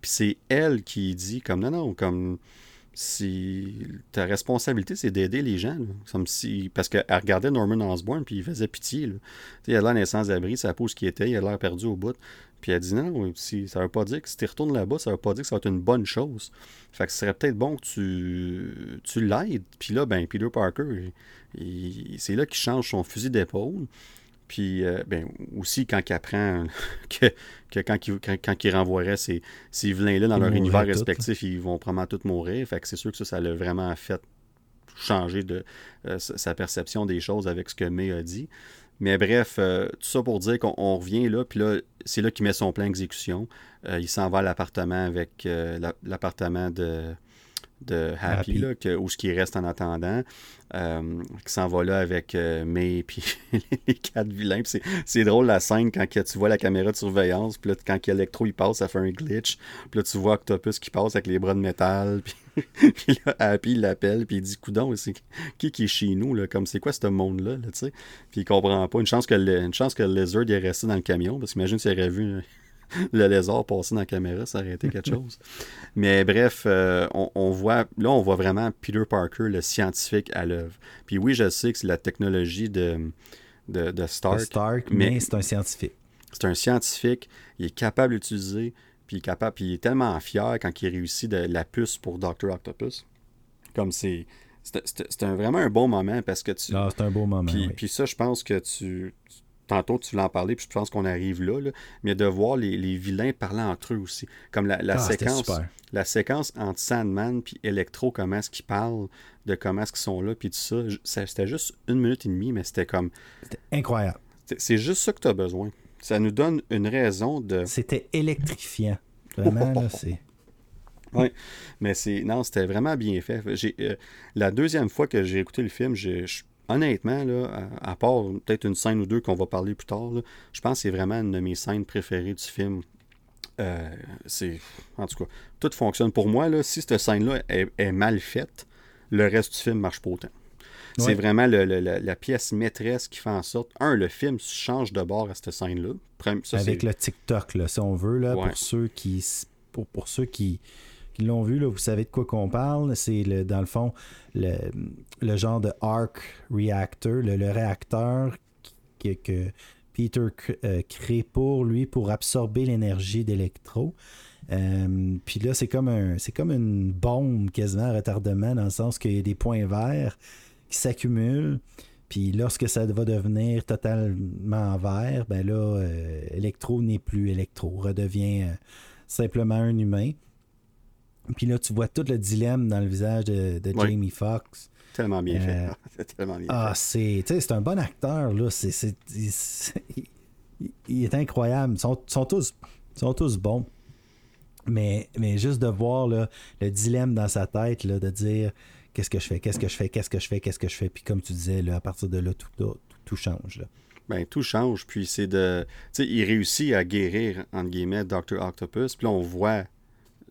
Puis c'est elle qui dit comme non, non, comme ta responsabilité, c'est d'aider les gens. Comme si, parce qu'elle regardait Norman Osborn, puis il faisait pitié. Là. Il a l'air sans-abri, sa peau qui était, il a l'air perdu au bout. Puis elle dit non, si, ça veut pas dire que si tu retournes là-bas, ça veut pas dire que ça va être une bonne chose. Fait que ce serait peut-être bon que tu, tu l'aides. Puis là, ben, Peter Parker, c'est là qu'il change son fusil d'épaule. Puis, euh, ben, aussi, quand il apprend que, que quand, il, quand, il renvoierait ces, ces vilains-là dans leur univers respectif, ils vont probablement tous mourir. Fait que c'est sûr que ça, ça l'a vraiment fait changer de, euh, sa perception des choses avec ce que May a dit. Mais bref, euh, tout ça pour dire qu'on revient là, puis là, c'est là qu'il met son plan d'exécution. il s'en va à l'appartement avec l'appartement de de Happy, Là, que, où ce qui reste en attendant, euh, qui s'en va là avec euh, May puis les quatre vilains. c'est drôle la scène quand tu vois la caméra de surveillance, puis là, quand Electro il passe, ça fait un glitch. Puis là, tu vois Octopus qui passe avec les bras de métal. Puis, là, Happy l'appelle, puis il dit Coudon, c'est qui qui est chez nous, là, comme c'est quoi ce monde-là, là, tu sais? Puis il comprend pas. Une chance que le, une chance que le Lizard est resté dans le camion, parce qu'imagine s'il aurait vu le lézard passer dans la caméra, ça aurait été quelque chose. Mais bref, euh, on, voit, là, on voit vraiment Peter Parker, le scientifique à l'œuvre. Puis oui, je sais que c'est la technologie de, de, Stark. Stark, mais, c'est un scientifique. C'est un scientifique, il est capable d'utiliser, puis il est capable, puis il est tellement fier quand il réussit de la puce pour Dr. Octopus. Comme c'est. C'est vraiment un bon moment parce que tu. Ah, c'est un beau moment. Puis, puis ça, je pense que tu tantôt tu voulais en parler, puis je pense qu'on arrive là, mais de voir les, vilains parler entre eux aussi. Comme la, ah, séquence la séquence entre Sandman puis Electro, comment est-ce qu'ils parlent, de comment est-ce qu'ils sont là, puis tout ça. C'était juste une minute et demie, mais c'était comme. C'était incroyable. C'est juste ça que tu as besoin. Ça nous donne une raison de. C'était électrifiant. Vraiment, là, c'est. Oui, mais c'est. Non, c'était vraiment bien fait. Euh, la deuxième fois que j'ai écouté le film, je honnêtement, là, à, part peut-être une scène ou deux qu'on va parler plus tard, je pense que c'est vraiment une de mes scènes préférées du film. Euh, c'est en tout cas, tout fonctionne pour moi. Là, si cette scène-là est, mal faite, le reste du film marche pas autant. C'est vraiment la pièce maîtresse qui fait en sorte, un, le film change de bord à cette scène-là. Avec le TikTok, là, si on veut, là, pour ceux qui pour, pour ceux qui, l'ont vu, là, vous savez de quoi qu'on parle. C'est dans le fond le, genre de arc reactor, le, réacteur que, Peter euh, crée pour lui pour absorber l'énergie d'électro. Euh, puis là, c'est comme un comme une bombe quasiment à retardement, dans le sens qu'il y a des points verts qui s'accumulent. Puis lorsque ça va devenir totalement vert, ben là, euh, Electro n'est plus Electro, redevient simplement un humain. Puis là, tu vois tout le dilemme dans le visage de, Jamie Foxx. Tellement bien fait. Euh, tellement bien ah, c'est, c'est un bon acteur, là. C'est, il, est incroyable. Ils sont, sont, tous, sont tous bons. Mais, mais juste de voir le dilemme dans sa tête, là, de dire qu'est-ce que je fais, qu'est-ce que je fais, qu'est-ce que je fais, qu'est-ce que je fais. Puis comme tu disais, là, à partir de là, tout, tout, tout change. Là. Ben, tout change. Puis c'est de. Tu sais, il réussit à guérir, entre guillemets, Dr. Octopus. Puis là, on voit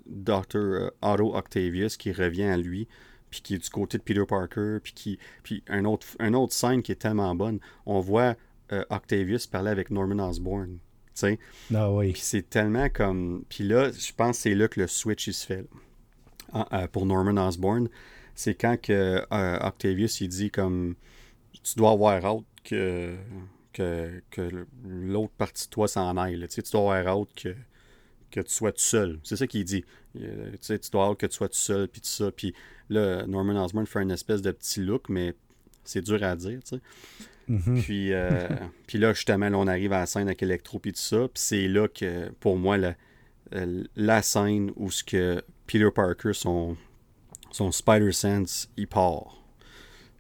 Dr. Euh, Otto Octavius qui revient à lui, puis qui est du côté de Peter Parker, puis qui puis un autre, un autre scène qui est tellement bonne. On voit euh, Octavius parler avec Norman Osborn. sais. Ah oui. Puis c'est tellement comme. Puis là, je pense que c'est là que le switch il se fait. Ah, euh, pour Norman Osborn, c'est quand que Octavius il dit comme tu dois avoir hâte que, que, que l'autre partie de toi s'en aille. Tu dois avoir hâte que que tu sois tout seul. C'est ça qu'il dit. Euh, tu sais, tu dois avoir que tu sois tout seul, puis tout ça. Puis là, Norman Osborn fait une espèce de petit look, mais c'est dur à dire, tu sais. Mm-hmm. puis, euh, puis là, justement, on arrive à la scène avec Electro, puis tout ça. Puis c'est là que, pour moi, la, euh, la scène où ce que Peter Parker, son, son Spider-Sense, il part.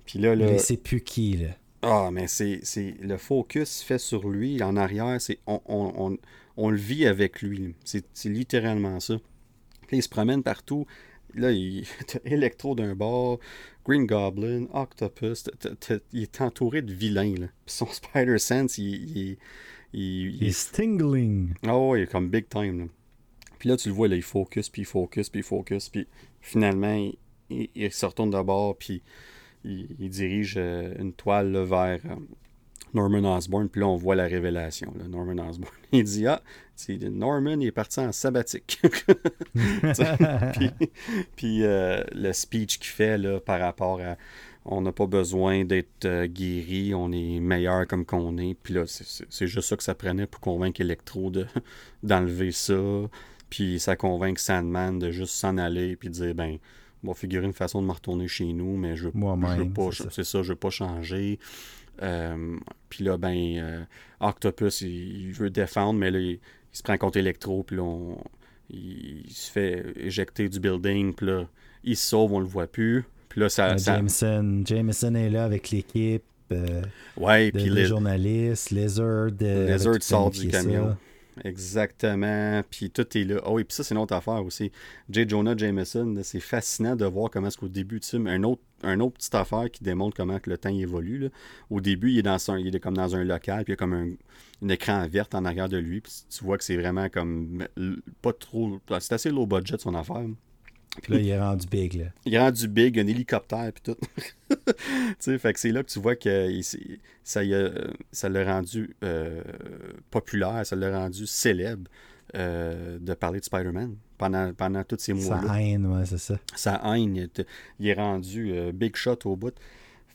Puis là, là... Mais c'est plus qui, là? Ah, mais c'est le focus fait sur lui. En arrière, c'est on, on, on, le vit avec lui. C'est littéralement ça. il se promène partout. Là, il Electro d'un bord, Green Goblin, Octopus. il est entouré de vilains. Là. Puis son Spider-Sense, il, il, il, est stingling. Oh, il est comme big time. Puis là, tu le vois, là, il focus, puis il focus, puis il focus. Puis finalement, il, il se retourne de bord, puis il, dirige euh, une toile vers euh, Norman Osborn, puis là, on voit la révélation. Norman Osborn, il dit Ah, Norman est parti en sabbatique. puis, euh, le speech qu'il fait là, par rapport à on n'a pas besoin d'être guéri, on est meilleur comme qu'on est. Puis là, c'est juste ça que ça prenait pour convaincre Electro d'enlever ça. Puis ça convainc Sandman de juste s'en aller, puis dire ben bon, figurer une façon de me retourner chez nous, mais je veux, je veux pas, c'est ça. je veux pas changer. Euh, puis là, ben, euh, Octopus, il, il veut défendre, mais là, il, il se prend contre Electro, puis là, on- il, il se fait éjecter du building, puis là, il se sauve, on le voit plus. Puis là, ça... Euh, ça- Jameson, Jameson est là avec l'équipe euh, ouais, de, puis les, journalistes, Lizard. Lizard sort du camion. ça. Exactement. Puis tout est là. Oh, et puis ça, c'est une autre affaire aussi. J. Jonah Jameson, c'est fascinant de voir comment est-ce qu'au début, tu sais, un autre, un autre petite affaire qui démontre comment le temps évolue. là. Au début, il est, dans son, il comme dans un local, puis il a comme un, un écran vert en arrière de lui. Tu vois que c'est vraiment comme pas trop. C'est assez low budget son affaire. Puis là, il est rendu big. Là. Il est rendu big, un hélicoptère puis tout. tu sais, fait que c'est là que tu vois que il s'est- ça y a- ça l'a rendu euh, populaire, ça l'a rendu célèbre euh, de parler de Spider-Man pendant, pendant tous ces Sa mois-là. haine, ouais, c'est ça. Sa haine, il est, il est rendu euh, big shot au bout.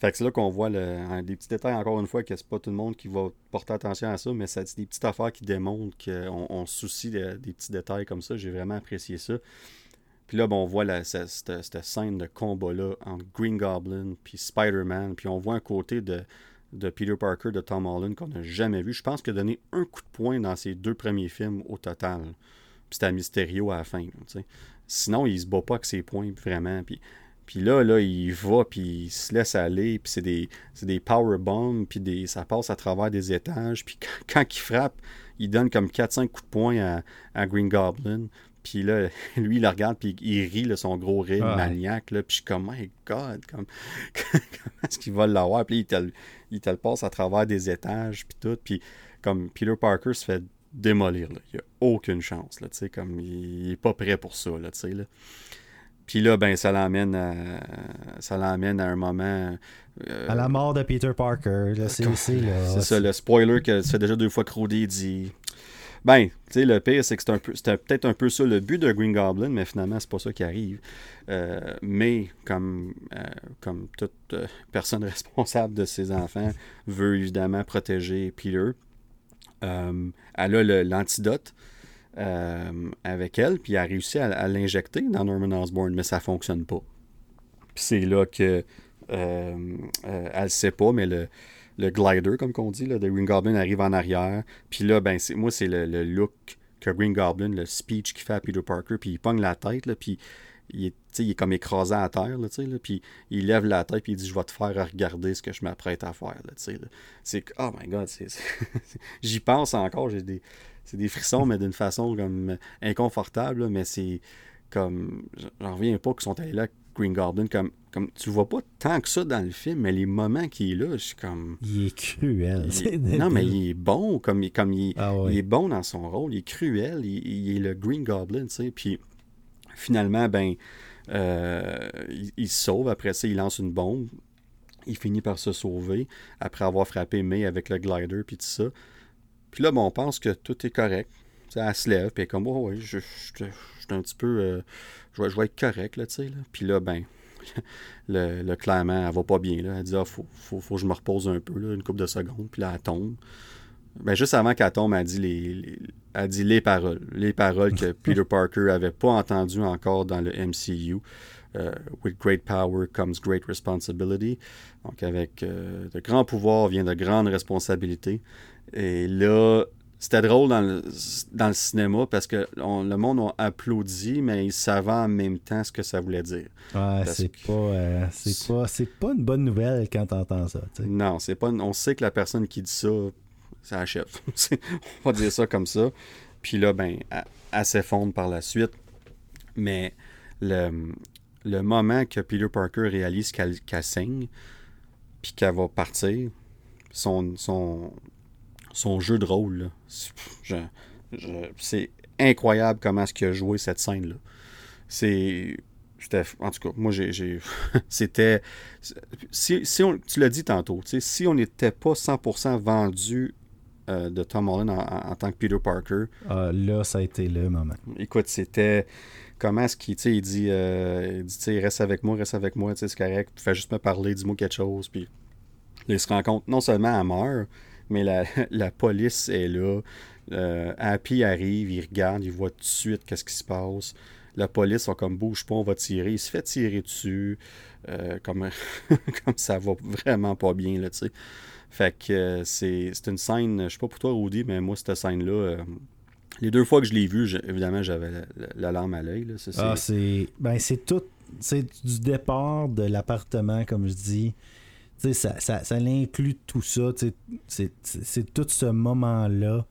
Fait que c'est là qu'on voit le- des petits détails, encore une fois, que c'est pas tout le monde qui va porter attention à ça, mais c'est des petites affaires qui démontrent qu'on on se soucie de- des petits détails comme ça. J'ai vraiment apprécié ça. Puis là, ben, on voit cette, scène de combat-là entre Green Goblin puis Spider-Man. Puis on voit un côté de, de Peter Parker, de Tom Holland qu'on n'a jamais vu. Je pense qu'il a donné un coup de poing dans ses deux premiers films au total. Puis c'était à Mysterio à la fin. Sinon, il se bat pas avec ses poings vraiment. Puis, puis là, là, il va, puis il se laisse aller. Puis c'est des, des power bombs, puis des, ça passe à travers des étages. Puis quand, il frappe, il donne comme 4-5 coups de poing à Green Goblin. Puis là, lui, il le regarde, puis il rit, là, son gros rire Ah. maniaque. Là, puis je suis comme, my God, comme, comment est-ce qu'il va l'avoir? Puis il te, le- il te le passe à travers des étages, puis tout. Puis comme Peter Parker se fait démolir, là. il n'y a aucune chance. Là, tu sais, comme, il n'est pas prêt pour ça. Là, là. Puis là, ben, ça l'emmène à, ça l'emmène à un moment. euh, À la mort de Peter Parker. Là, c'est, c'est, c'est ça, le spoiler que ça fait déjà deux fois crowdé, il dit. Ben, tu sais, le pire, c'est que c'était peut-être un peu ça le but de Green Goblin, mais finalement, c'est pas ça qui arrive. Euh, mais, comme, euh, toute euh, personne responsable de ses enfants, veut évidemment protéger Peter. Elle a l'antidote avec elle, puis elle a réussi à, l'injecter dans Norman Osborn, mais ça fonctionne pas. Puis c'est là que elle sait pas, mais le, le glider, comme qu'on dit, là, de Green Goblin arrive en arrière. Puis là, ben, moi, c'est le, le look que Green Goblin, le speech qu'il fait à Peter Parker, puis il pogne la tête, là, puis il est, il est comme écrasé à terre, là, là, puis il lève la tête, puis il dit Je vais te faire regarder ce que je m'apprête à faire. Là, là. C'est oh my god, j'y pense encore, j'ai des, c'est des frissons, mais d'une façon comme inconfortable, là, mais c'est comme, j'en reviens pas qu'ils sont allés là, Green Goblin, comme, comme tu vois pas tant que ça dans le film, mais les moments qu'il est là, je suis comme. Il est cruel. il c'est est- non, mais il est bon, comme, il- comme il, Ah il est bon dans son rôle, il est cruel, il, il est le Green Goblin, tu sais. Puis finalement, ben, euh, il, se sauve. Après ça, il lance une bombe. Il finit par se sauver après avoir frappé May avec le glider puis tout ça. Puis là, bon, on pense que tout est correct. Elle se lève, puis elle est comme, oh, ouais, je, je, je, je suis un petit peu. euh, je, vais, je vais être correct, là, tu sais. Là. Puis là, ben, le, le clairement, elle va pas bien. Là. Elle dit, ah, faut, faut, faut que je me repose un peu, là, une couple de secondes. Puis là, elle tombe. Ben, juste avant qu'elle tombe, elle dit les, les- elle dit les paroles. Les paroles que Peter Parker avait pas entendues encore dans le MCU. Euh, With great power comes great responsibility. Donc, avec euh, de grands pouvoirs vient de grandes responsabilités. Et là, c'était drôle dans le, dans le cinéma parce que on- le monde a applaudi, mais ils savaient en même temps ce que ça voulait dire. Ouais, parce c'est que- pas, euh, c'est pas, c'est pas une bonne nouvelle quand t'entends ça. tu sais. Non, c'est pas. On sait que la personne qui dit ça, ça achève. on va dire ça comme ça. Puis là, ben, elle, elle s'effondre par la suite. Mais le, le moment que Peter Parker réalise qu'elle qu'elle saigne, puis qu'elle va partir, son, son, son jeu de rôle, là, c'est- incroyable comment est-ce qu'il a joué cette scène-là. C'est. c'était- En tout cas, moi, j'ai. C'était. Si, si on, tu l'as dit tantôt, si on n'était pas 100% vendu euh, de Tom Holland en, en- en tant que Peter Parker, Ah, là, ça a été le moment. écoute, c'était. Comment est-ce qu'il il dit, euh, il dit tu sais, reste avec moi, reste avec moi, tu sais, c'est correct, fais juste me parler, dis-moi quelque chose. Puis il se rend compte, non seulement elle meurt, mais la, la police est là. Euh, Happy arrive, il regarde, il voit tout de suite qu'est-ce qui se passe. la police sont comme bouge pas, on va tirer. Il se fait tirer dessus. Euh, comme, comme ça va vraiment pas bien, là, tu sais. Fait que euh, c'est une scène, je sais pas pour toi, Rudy, mais moi, cette scène-là, euh, les deux fois que je l'ai vue, évidemment, j'avais la, larme à l'œil. Ah, c'est. Ben, c'est tout. C'est du départ de l'appartement, comme je dis. Ça, ça, ça inclut tout ça. C'est tout ce moment-là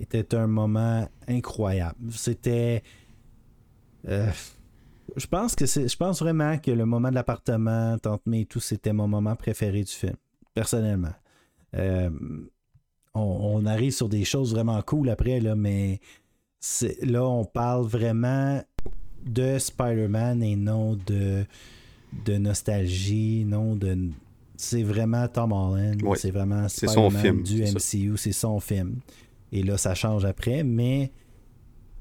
était un moment incroyable. C'était. Euh, je pense que c'est. Je pense vraiment que le moment de l'appartement, Tante May et tout, c'était mon moment préféré du film. Personnellement. Euh, on, arrive sur des choses vraiment cool après, là, mais là, on parle vraiment de Spider-Man et non de, de nostalgie, non de. C'est vraiment Tom Holland, c'est vraiment Spider-Man du MCU, c'est son film. Et là, ça change après, mais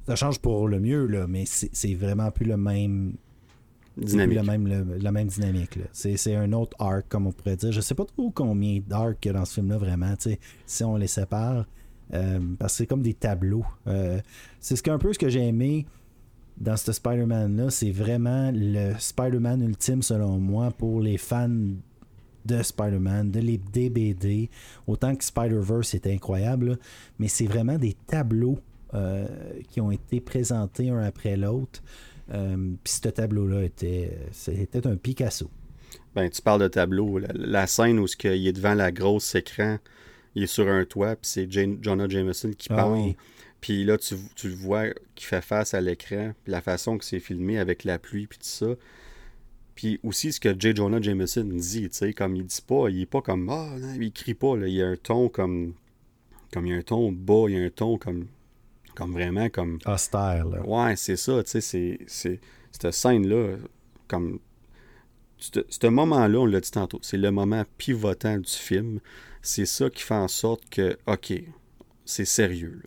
ça change pour le mieux, là, mais c'est vraiment plus le même. Dynamique. Le même, la même dynamique. C'est un autre arc, comme on pourrait dire. Je sais pas trop combien d'arcs il y a dans ce film-là, vraiment, si on les sépare. Euh, parce que c'est comme des tableaux. Euh, c'est ce un peu ce que j'ai aimé dans ce Spider-Man-là. C'est vraiment le Spider-Man ultime, selon moi, pour les fans de Spider-Man, de les DBD, autant que Spider-Verse était incroyable, mais c'est vraiment des tableaux euh, qui ont été présentés un après l'autre. Euh, puis ce tableau-là était, c'était un Picasso. Ben, tu parles de tableau. La, scène où il est devant la grosse écran, il est sur un toit, puis c'est Jonah Jameson qui ah parle. Puis là, tu, tu le vois qui fait face à l'écran, puis la façon que c'est filmé avec la pluie, puis tout ça. Puis aussi ce que J. Jonah Jameson dit, tu sais, comme il dit pas, il est pas comme ah, il crie pas, là, il y a un ton comme comme il y a un ton bas, il y a un ton comme comme vraiment comme austère là. Ouais, c'est ça, tu sais, c'est c'est cette scène là comme ce moment-là, on l'a dit tantôt, c'est le moment pivotant du film. C'est ça qui fait en sorte que, OK, c'est sérieux.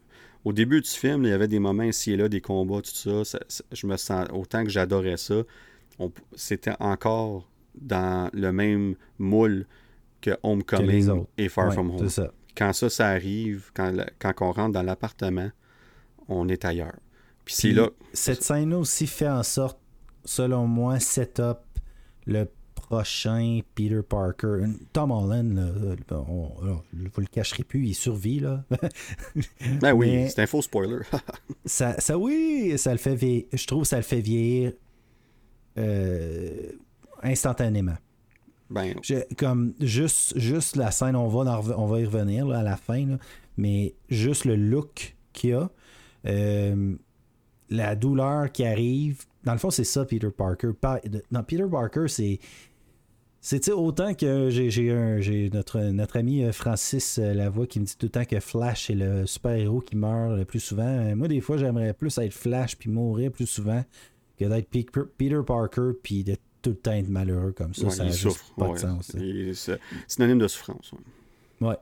Au début du film, il y avait des moments ici et là, des combats, tout ça je me sens, autant que j'adorais ça, c'était encore dans le même moule que Homecoming et Far From Home. Quand ça, ça arrive, quand, quand on rentre dans l'appartement, on est ailleurs. Puis, là. Cette scène-là aussi fait en sorte, selon moi, set up le prochain Peter Parker. Tom Holland, là, on, vous le cacherez plus, il survit, là. ben oui, c'est un faux spoiler. ça, ça, oui, ça le fait vieillir. Je trouve que ça le fait vieillir euh, instantanément. Ben, comme juste, juste la scène, on va, on va y revenir à la fin, mais juste le look qu'il y a, euh, la douleur qui arrive. Dans le fond, c'est ça, Peter Parker. non, Peter Parker, c'est. C'est autant que j'ai notre, notre ami euh, Francis Lavoie qui me dit tout le temps que Flash est le super-héros qui meurt le plus souvent. Moi, des fois, j'aimerais plus être Flash puis mourir plus souvent que d'être Peter Parker puis de tout le temps être malheureux comme ça. ça n'a pas de sens. C'est synonyme de souffrance. Ouais.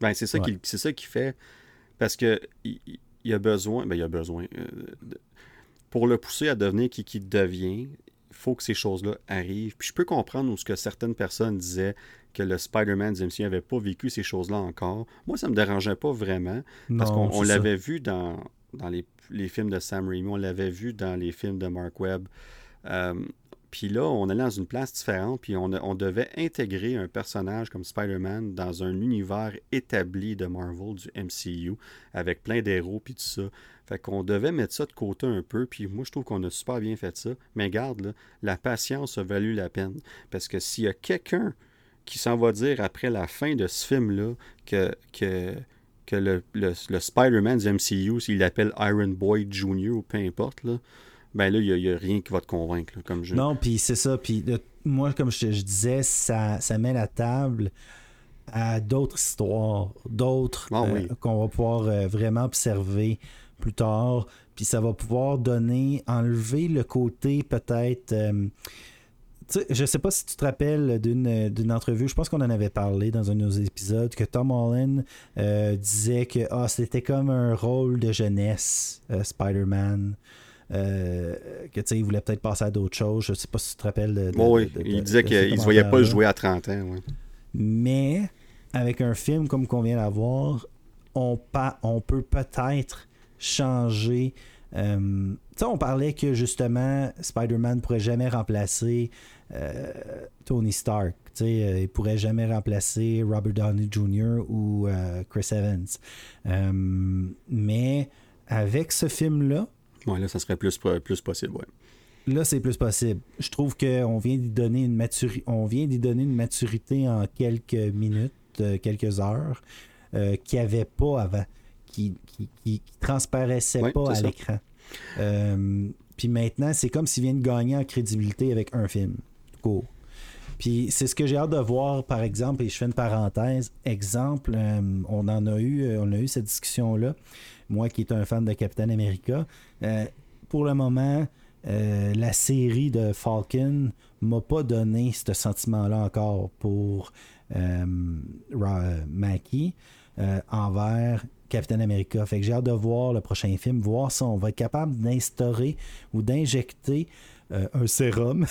Ben, c'est ça, qui, ça qui fait. Parce que il, y a besoin. Ben, il y a besoin. Euh, pour le pousser à devenir qui, qui devient, il faut que ces choses-là arrivent. Puis je peux comprendre ce que certaines personnes disaient que le Spider-Man du MCU n'avait pas vécu ces choses-là encore. Moi, ça me dérangeait pas vraiment. Parce qu'on l'avait vu dans, dans les les films de Sam Raimi, on l'avait vu dans les films de Mark Webb. Euh, puis là, on allait dans une place différente, puis on, devait intégrer un personnage comme Spider-Man dans un univers établi de Marvel, du MCU, avec plein d'héros, puis tout ça. Fait qu'on devait mettre ça de côté un peu, puis moi, je trouve qu'on a super bien fait ça. Mais garde, la patience a valu la peine. Parce que s'il y a quelqu'un qui s'en va dire après la fin de ce film-là que que le, le, Spider-Man du MCU, s'il l'appelle Iron Boy Jr. ou peu importe, là, ben là, il n'y a, rien qui va te convaincre comme jeu. Non, puis c'est ça. Puis moi, comme je, disais, ça, ça met la table à d'autres histoires, d'autres ah euh, qu'on va pouvoir euh, vraiment observer plus tard. Puis ça va pouvoir donner, enlever le côté peut-être. Euh, je sais pas si tu te rappelles d'une entrevue, je pense qu'on en avait parlé dans un de nos épisodes, que Tom Holland euh, disait que ah, c'était comme un rôle de jeunesse, euh, Spider-Man. Euh, que tu sais, il voulait peut-être passer à d'autres choses. Je sais pas si tu te rappelles de. oui, il disait qu'il ne se voyait pas jouer à 30 ans. Mais avec un film comme qu'on vient d'avoir, on, on peut peut-être changer Euh, on parlait que justement, Spider-Man ne pourrait jamais remplacer euh, Tony Stark. Euh, il pourrait jamais remplacer Robert Downey Jr. ou euh, Chris Evans. mais avec ce film-là. Ouais, là, ça serait plus, plus possible, ouais. Là, c'est plus possible. Je trouve qu'on vient d'y donner une maturité. On vient d'y donner une maturité en quelques minutes, quelques heures, qu'il n'y avait pas avant qui, qui, transparaissait pas à l'écran. Euh, puis maintenant, c'est comme s'il vient de gagner en crédibilité avec un film. Cool. Puis c'est ce que j'ai hâte de voir, par exemple, et je fais une parenthèse. Exemple, euh, on en a eu, euh, on a eu cette discussion-là. Moi qui est un fan de Captain America. pour le moment, la série de Falcon m'a pas donné ce sentiment-là encore pour Mackie envers Captain America. Fait que j'ai hâte de voir le prochain film, voir si on va être capable d'instaurer ou d'injecter euh, un sérum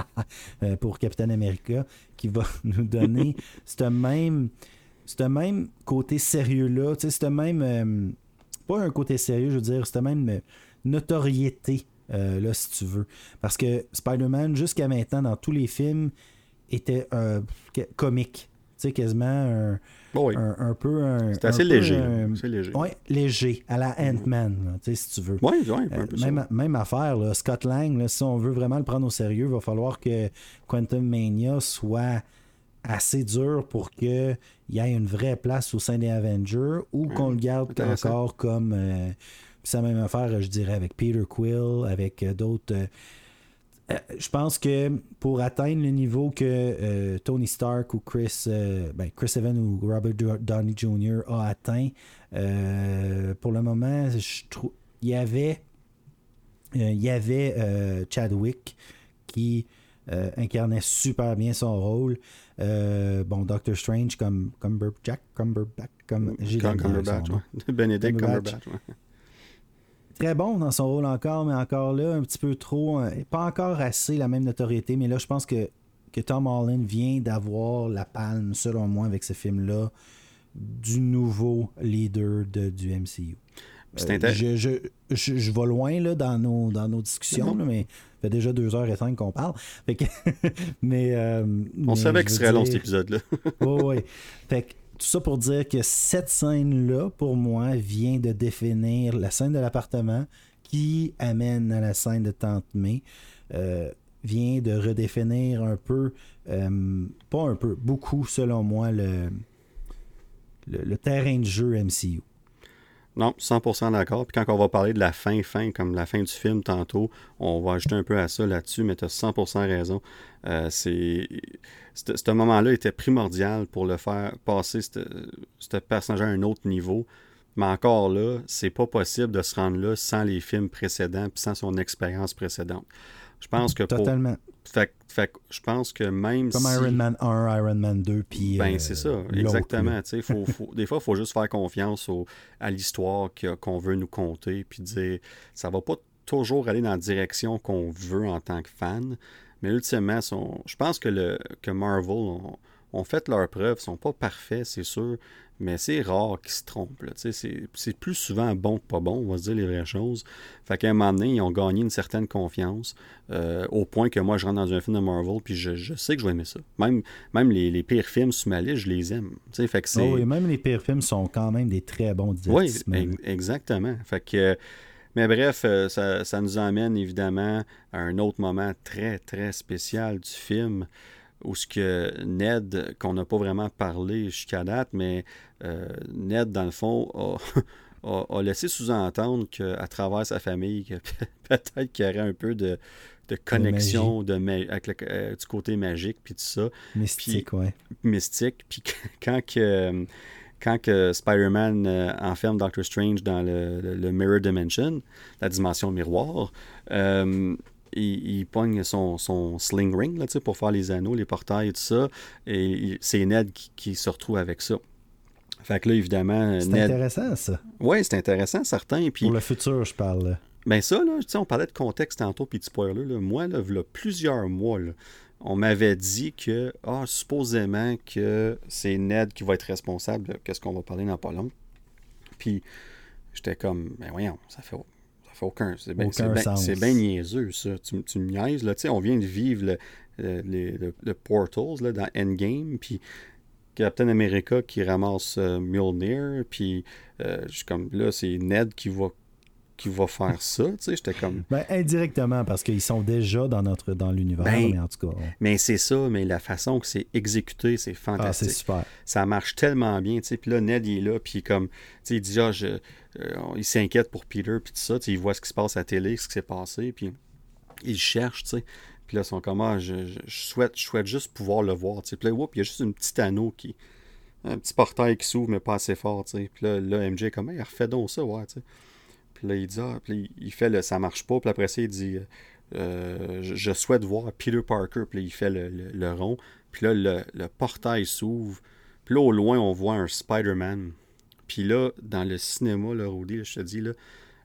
euh, pour Captain America qui va nous donner ce même, même côté sérieux-là, ce même. Euh, pas un côté sérieux, je veux dire, cette même notoriété, là, si tu veux. Parce que Spider-Man, jusqu'à maintenant, dans tous les films, était comique. Tu sais, quasiment un un, peu C'est assez léger. léger. Oui, léger, à la Ant-Man, si tu veux. Oui, oui, un peu même, même affaire, là, Scott Lang, si on veut vraiment le prendre au sérieux, il va falloir que Quantum Mania soit assez dur pour qu'il y ait une vraie place au sein des Avengers ou qu'on le garde encore comme. Euh, c'est la même affaire, je dirais, avec Peter Quill, avec euh, d'autres. Euh, euh, je pense que pour atteindre le niveau que euh, Tony Stark ou Chris, euh, ben, Chris Evans ou Robert Downey Jr. a atteint, pour le moment, je trouve il y avait, il y avait Chadwick qui incarnait super bien son rôle. bon, Doctor Strange comme Cumberbatch, Cumberbatch comme j'ai Cumberbatch, Benedict Cumberbatch très bon dans son rôle encore, mais encore là, un petit peu trop. Euh, pas encore assez la même notoriété, mais là, je pense que, que Tom Holland vient d'avoir la palme, selon moi, avec ce film-là, du nouveau leader de, du MCU. Euh, je, je, je, vais loin là, dans, nos, dans nos discussions, mais ça fait déjà deux heures et cinq qu'on parle. mais, euh, On savait que ce serait long cet épisode-là. oui, oui. Fait que tout ça pour dire que cette scène-là, pour moi, vient de définir la scène de l'appartement qui amène à la scène de Tante May. Euh, vient de redéfinir un peu, euh, pas un peu, beaucoup selon moi, le, terrain de jeu MCU. Non, 100% d'accord. Puis quand on va parler de la fin, fin, comme la fin du film tantôt, on va ajouter un peu à ça là-dessus, mais tu as 100% raison. Euh, c'est ce moment-là était primordial pour le faire passer ce personnage à un autre niveau. Mais encore là, c'est pas possible de se rendre là sans les films précédents puis sans son expérience précédente. Je pense que Totalement. Fait, fait, je pense que même Comme Iron Man 1, Iron Man 2, puis... Ben, c'est ça, exactement. Faut, faut, des fois, il faut juste faire confiance à l'histoire qu'on veut nous conter, puis dire, ça va pas toujours aller dans la direction qu'on veut en tant que fan, mais ultimement, je pense que, le, que Marvel ont, ont fait leurs preuves, sont pas parfaits, c'est sûr, mais c'est rare qu'ils se trompent. C'est plus souvent bon que pas bon, on va se dire les vraies choses. Fait qu'à un moment donné, ils ont gagné une certaine confiance, euh, au point que moi, je rentre dans un film de Marvel, puis je, sais que je vais aimer ça. Même, même les, les pires films sous ma liste, je les aime. Fait que oh, même les pires films sont quand même des très bons divertissements. Oui, exactement. Fait que... Mais bref, euh, ça, ça, nous emmène évidemment à un autre moment très, très spécial du film où ce que Ned, qu'on n'a pas vraiment parlé jusqu'à date, mais euh, Ned, dans le fond, a, laissé sous-entendre qu'à travers sa famille, peut-être qu'il y aurait un peu de, connexion de avec euh, du côté magique, puis tout ça. Mystique, oui. Mystique. Puis quand que, quand que Spider-Man euh, enferme Doctor Strange dans le, Mirror Dimension, la dimension miroir, il, pogne son, son, sling ring là, pour faire les anneaux, les portails et tout ça. Et c'est Ned qui, se retrouve avec ça. Fait que là, évidemment. C'est intéressant, ça. Oui, c'est intéressant, certain. Puis... Pour le futur, je parle. Ben ça, là, on parlait de contexte tantôt, puis de spoiler. Là. Moi, là, il y a plusieurs mois, on m'avait dit que, ah, supposément que c'est Ned qui va être responsable de ce qu'on va parler dans pas long. Puis, j'étais comme, ben voyons, ça fait fait aucun. C'est bien ben, niaiseux, ça. Tu, tu me niaises, là. Tu sais, on vient de vivre le, le, Portals là, dans Endgame, puis Captain America qui ramasse euh, Mjolnir, puis euh, comme là, c'est Ned qui va qui va faire ça, tu sais, j'étais comme... Ben, indirectement, parce qu'ils sont déjà dans notre dans l'univers, ben, mais en tout cas... Mais c'est ça, mais la façon que c'est exécuté, c'est fantastique. Ah, c'est super. Ça marche tellement bien, tu sais, puis là, Ned, il est là, puis comme, tu sais, il dit, ah, je, euh, il s'inquiète pour Peter, puis tout ça, tu sais, il voit ce qui se passe à la télé, ce qui s'est passé, puis il cherche, tu sais. Puis là, son comment, ah, je, je, souhaite, je souhaite juste pouvoir le voir, tu sais. Puis là, il y a juste une petite anneau qui... Un petit portail qui s'ouvre, mais pas assez fort, tu sais. Puis là, là, MJ est comme, il refait donc ça, ouais, tu sais. Puis là, il dit, ah, puis il fait le ça marche pas. Puis après ça, il dit, euh, je, souhaite voir Peter Parker. Puis là, il fait le, rond. Puis là, le, portail s'ouvre. Puis là, au loin, on voit un Spider-Man. Puis là, dans le cinéma, là, Rudy, je te dis, là,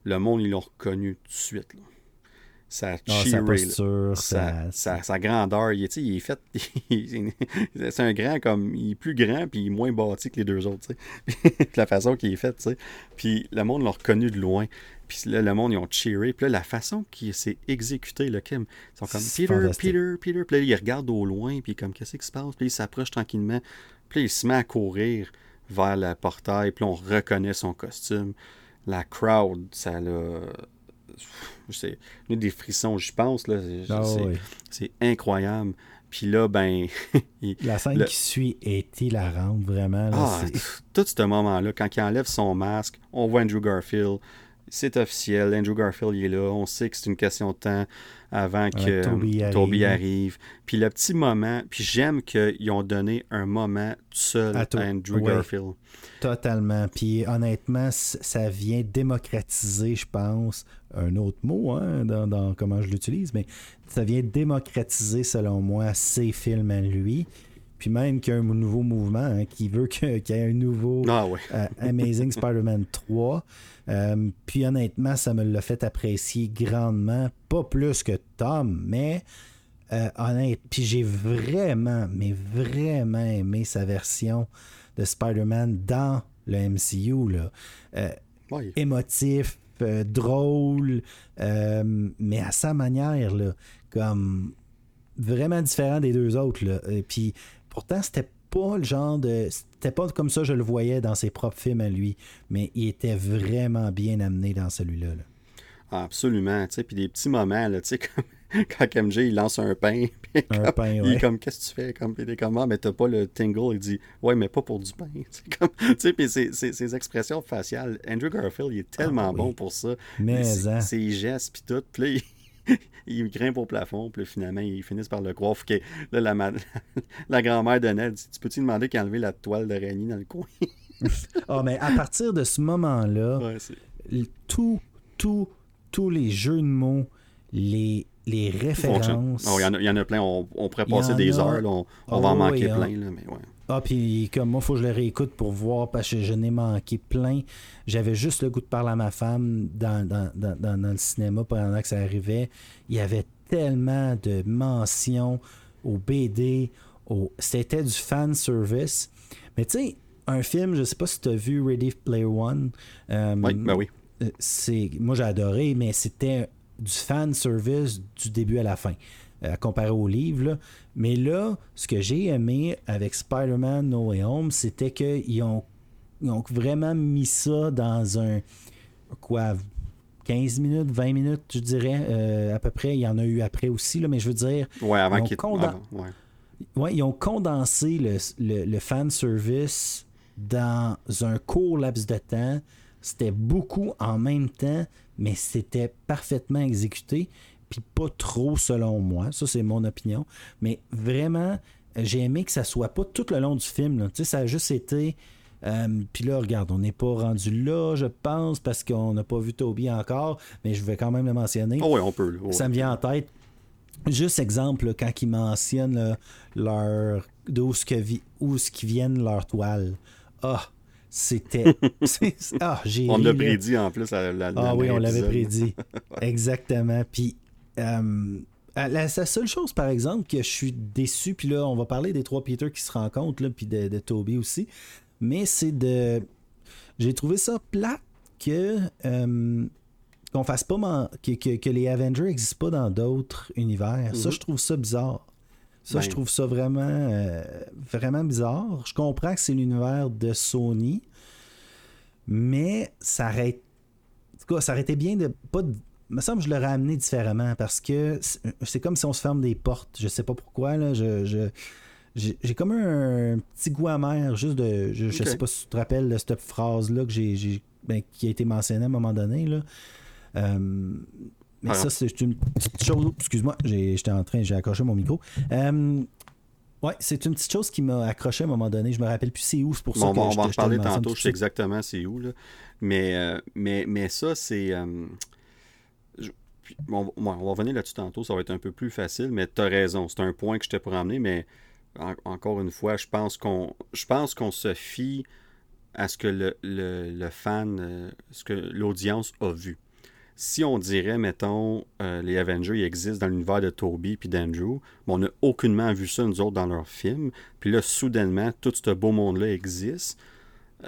le monde, ils l'ont reconnu tout de suite. Là sa cheeré, sa, sa, grandeur. Il, il est fait. c'est un grand comme. Il est plus grand puis il est moins bâti que les deux autres. la façon qu'il est fait. sais Puis le monde l'a reconnu de loin. Puis là, le monde, ils ont cheeré. Puis là, la façon qu'il s'est exécuté, le Kim, ils sont comme Peter, Peter, Peter. Puis là, il regarde au loin. Puis comme, qu'est-ce qui se passe? Puis il s'approche tranquillement. Puis là, il se met à courir vers le portail. Puis là, on reconnaît son costume. La crowd, ça l'a c'est des frissons, je pense. Là, ah c'est, incroyable. Puis là, ben. la scène qui suit est hilarante, vraiment. ah, tout ce moment-là, quand il enlève son masque, on voit Andrew Garfield. C'est officiel, Andrew Garfield il est là. On sait que c'est une question de temps avant que Toby, arrive. Puis le petit moment, puis j'aime qu'ils ont donné un moment tout seul à, Andrew Garfield. Totalement. Puis honnêtement, ça vient démocratiser, je pense, un autre mot hein, dans, comment je l'utilise, mais ça vient démocratiser, selon moi, ses films à lui. Puis même qu'il y a un nouveau mouvement hein, qui veut qu'il y ait un nouveau ah, euh, Amazing Spider-Man 3. Euh, puis honnêtement, ça me l'a fait apprécier grandement. Pas plus que Tom, mais euh, honnêtement, puis j'ai vraiment, mais vraiment aimé sa version de Spider-Man dans le MCU. Là. Émotif, drôle, mais à sa manière, là, comme vraiment différent des deux autres. Là. Et puis pourtant, c'était pas le genre de. C'était pas comme ça je le voyais dans ses propres films à lui, mais il était vraiment bien amené dans celui-là. Ah, absolument, tu sais, puis des petits moments, là, tu sais, comme quand MJ il lance un pain, puis un pain, il est comme qu'est-ce que tu fais comme il est comme ah, mais t'as pas le tingle, il dit ouais mais pas pour du pain, tu sais puis ses, expressions faciales, Andrew Garfield il est tellement ah bon pour ça, mais hein. ses gestes puis tout, puis il grimpe au plafond, puis finalement, ils finissent par le croire. Que, là, la, la grand-mère de Ned dit Tu peux-tu demander qu'il a enlevé la toile d'araignée dans le coin? Ah, mais à partir de ce moment-là, tout, tout, tous les jeux de mots, les, les références. Oh, il, y en a, y en a plein. On, on pourrait passer des heures. on, on va en oh, manquer plein. Là, mais ouais. Ah, puis comme moi, il faut que je le réécoute pour voir parce que je n'ai manqué plein. J'avais juste le goût de parler à ma femme dans, le cinéma pendant que ça arrivait. Il y avait tellement de mentions au BD. Au... C'était du fan service. Mais tu sais, un film, je sais pas si tu as vu Ready Player One. Euh, oui, ben oui. Euh, c'est... Moi, j'ai adoré, mais c'était du fan service du début à la fin. Euh, à comparer au livre. Mais là, ce que j'ai aimé avec Spider-Man No Way Home, c'était qu'ils ont, ont vraiment mis ça dans un. Quoi 15 minutes, 20 minutes, je dirais, euh, à peu près. Il y en a eu après aussi, là, mais je veux dire. Ouais, avant qu'ils. Ouais. ils ont condensé le, le, le fan service dans un court laps de temps. C'était beaucoup en même temps, mais c'était parfaitement exécuté puis pas trop selon moi. Ça, c'est mon opinion. Mais vraiment, j'ai aimé que ça soit pas tout le long du film. Tu sais, ça a juste été. Euh, puis là, regarde, on n'est pas rendu là, je pense, parce qu'on n'a pas vu Toby encore, mais je vais quand même le mentionner. Oh oui, on peut. ça me vient en tête. Juste exemple, quand ils mentionnent leur d'où ce, que où ce qui viennent leur toile. Ah, c'était. ah, j'ai. On l'a prédit en plus à la, Ah oui, on l'avait prédit. Exactement. Puis euh, la, seule chose, par exemple, que je suis déçu, puis là, on va parler des trois Peter qui se rencontrent, puis de, Toby aussi, mais c'est de. J'ai trouvé ça plat que. Euh, qu'on fasse pas que, les Avengers n'existent pas dans d'autres univers. Ça, mhm. je trouve ça bizarre. Ça, je ben. trouve ça vraiment, euh, vraiment bizarre. Je comprends que c'est l'univers de Sony, mais ça aurait, ça aurait été bien de pas me semble que je l'aurais amené différemment parce que c'est comme si on se ferme des portes. Je sais pas pourquoi. Là, je, j'ai comme un, petit goût amer juste de. Je, sais pas si tu te rappelles de cette phrase-là que j'ai ben, qui a été mentionnée à un moment donné. Là. Euh, mais ça, c'est une petite chose. Excuse-moi, j'étais en train, j'ai accroché mon micro. Euh, ouais, c'est une petite chose qui m'a accroché à un moment donné. Je me rappelle plus c'est où, c'est pour ça que On va en parler tantôt, je sais exactement c'est où. Là. Mais, euh, mais, mais ça, c'est. On, va revenir là-dessus tantôt, ça va être un peu plus facile, mais tu as raison. C'est un point que je t'ai pour emmener, mais encore une fois, je pense qu'on je pense qu'on se fie à ce que le, le, fan, ce que l'audience a vu si on dirait, mettons, euh, les Avengers ils existent dans l'univers de Toby puis d'Andrew, on n'a aucunement vu ça, nous autres, dans leurs films. Puis là, soudainement, tout ce beau monde-là existe.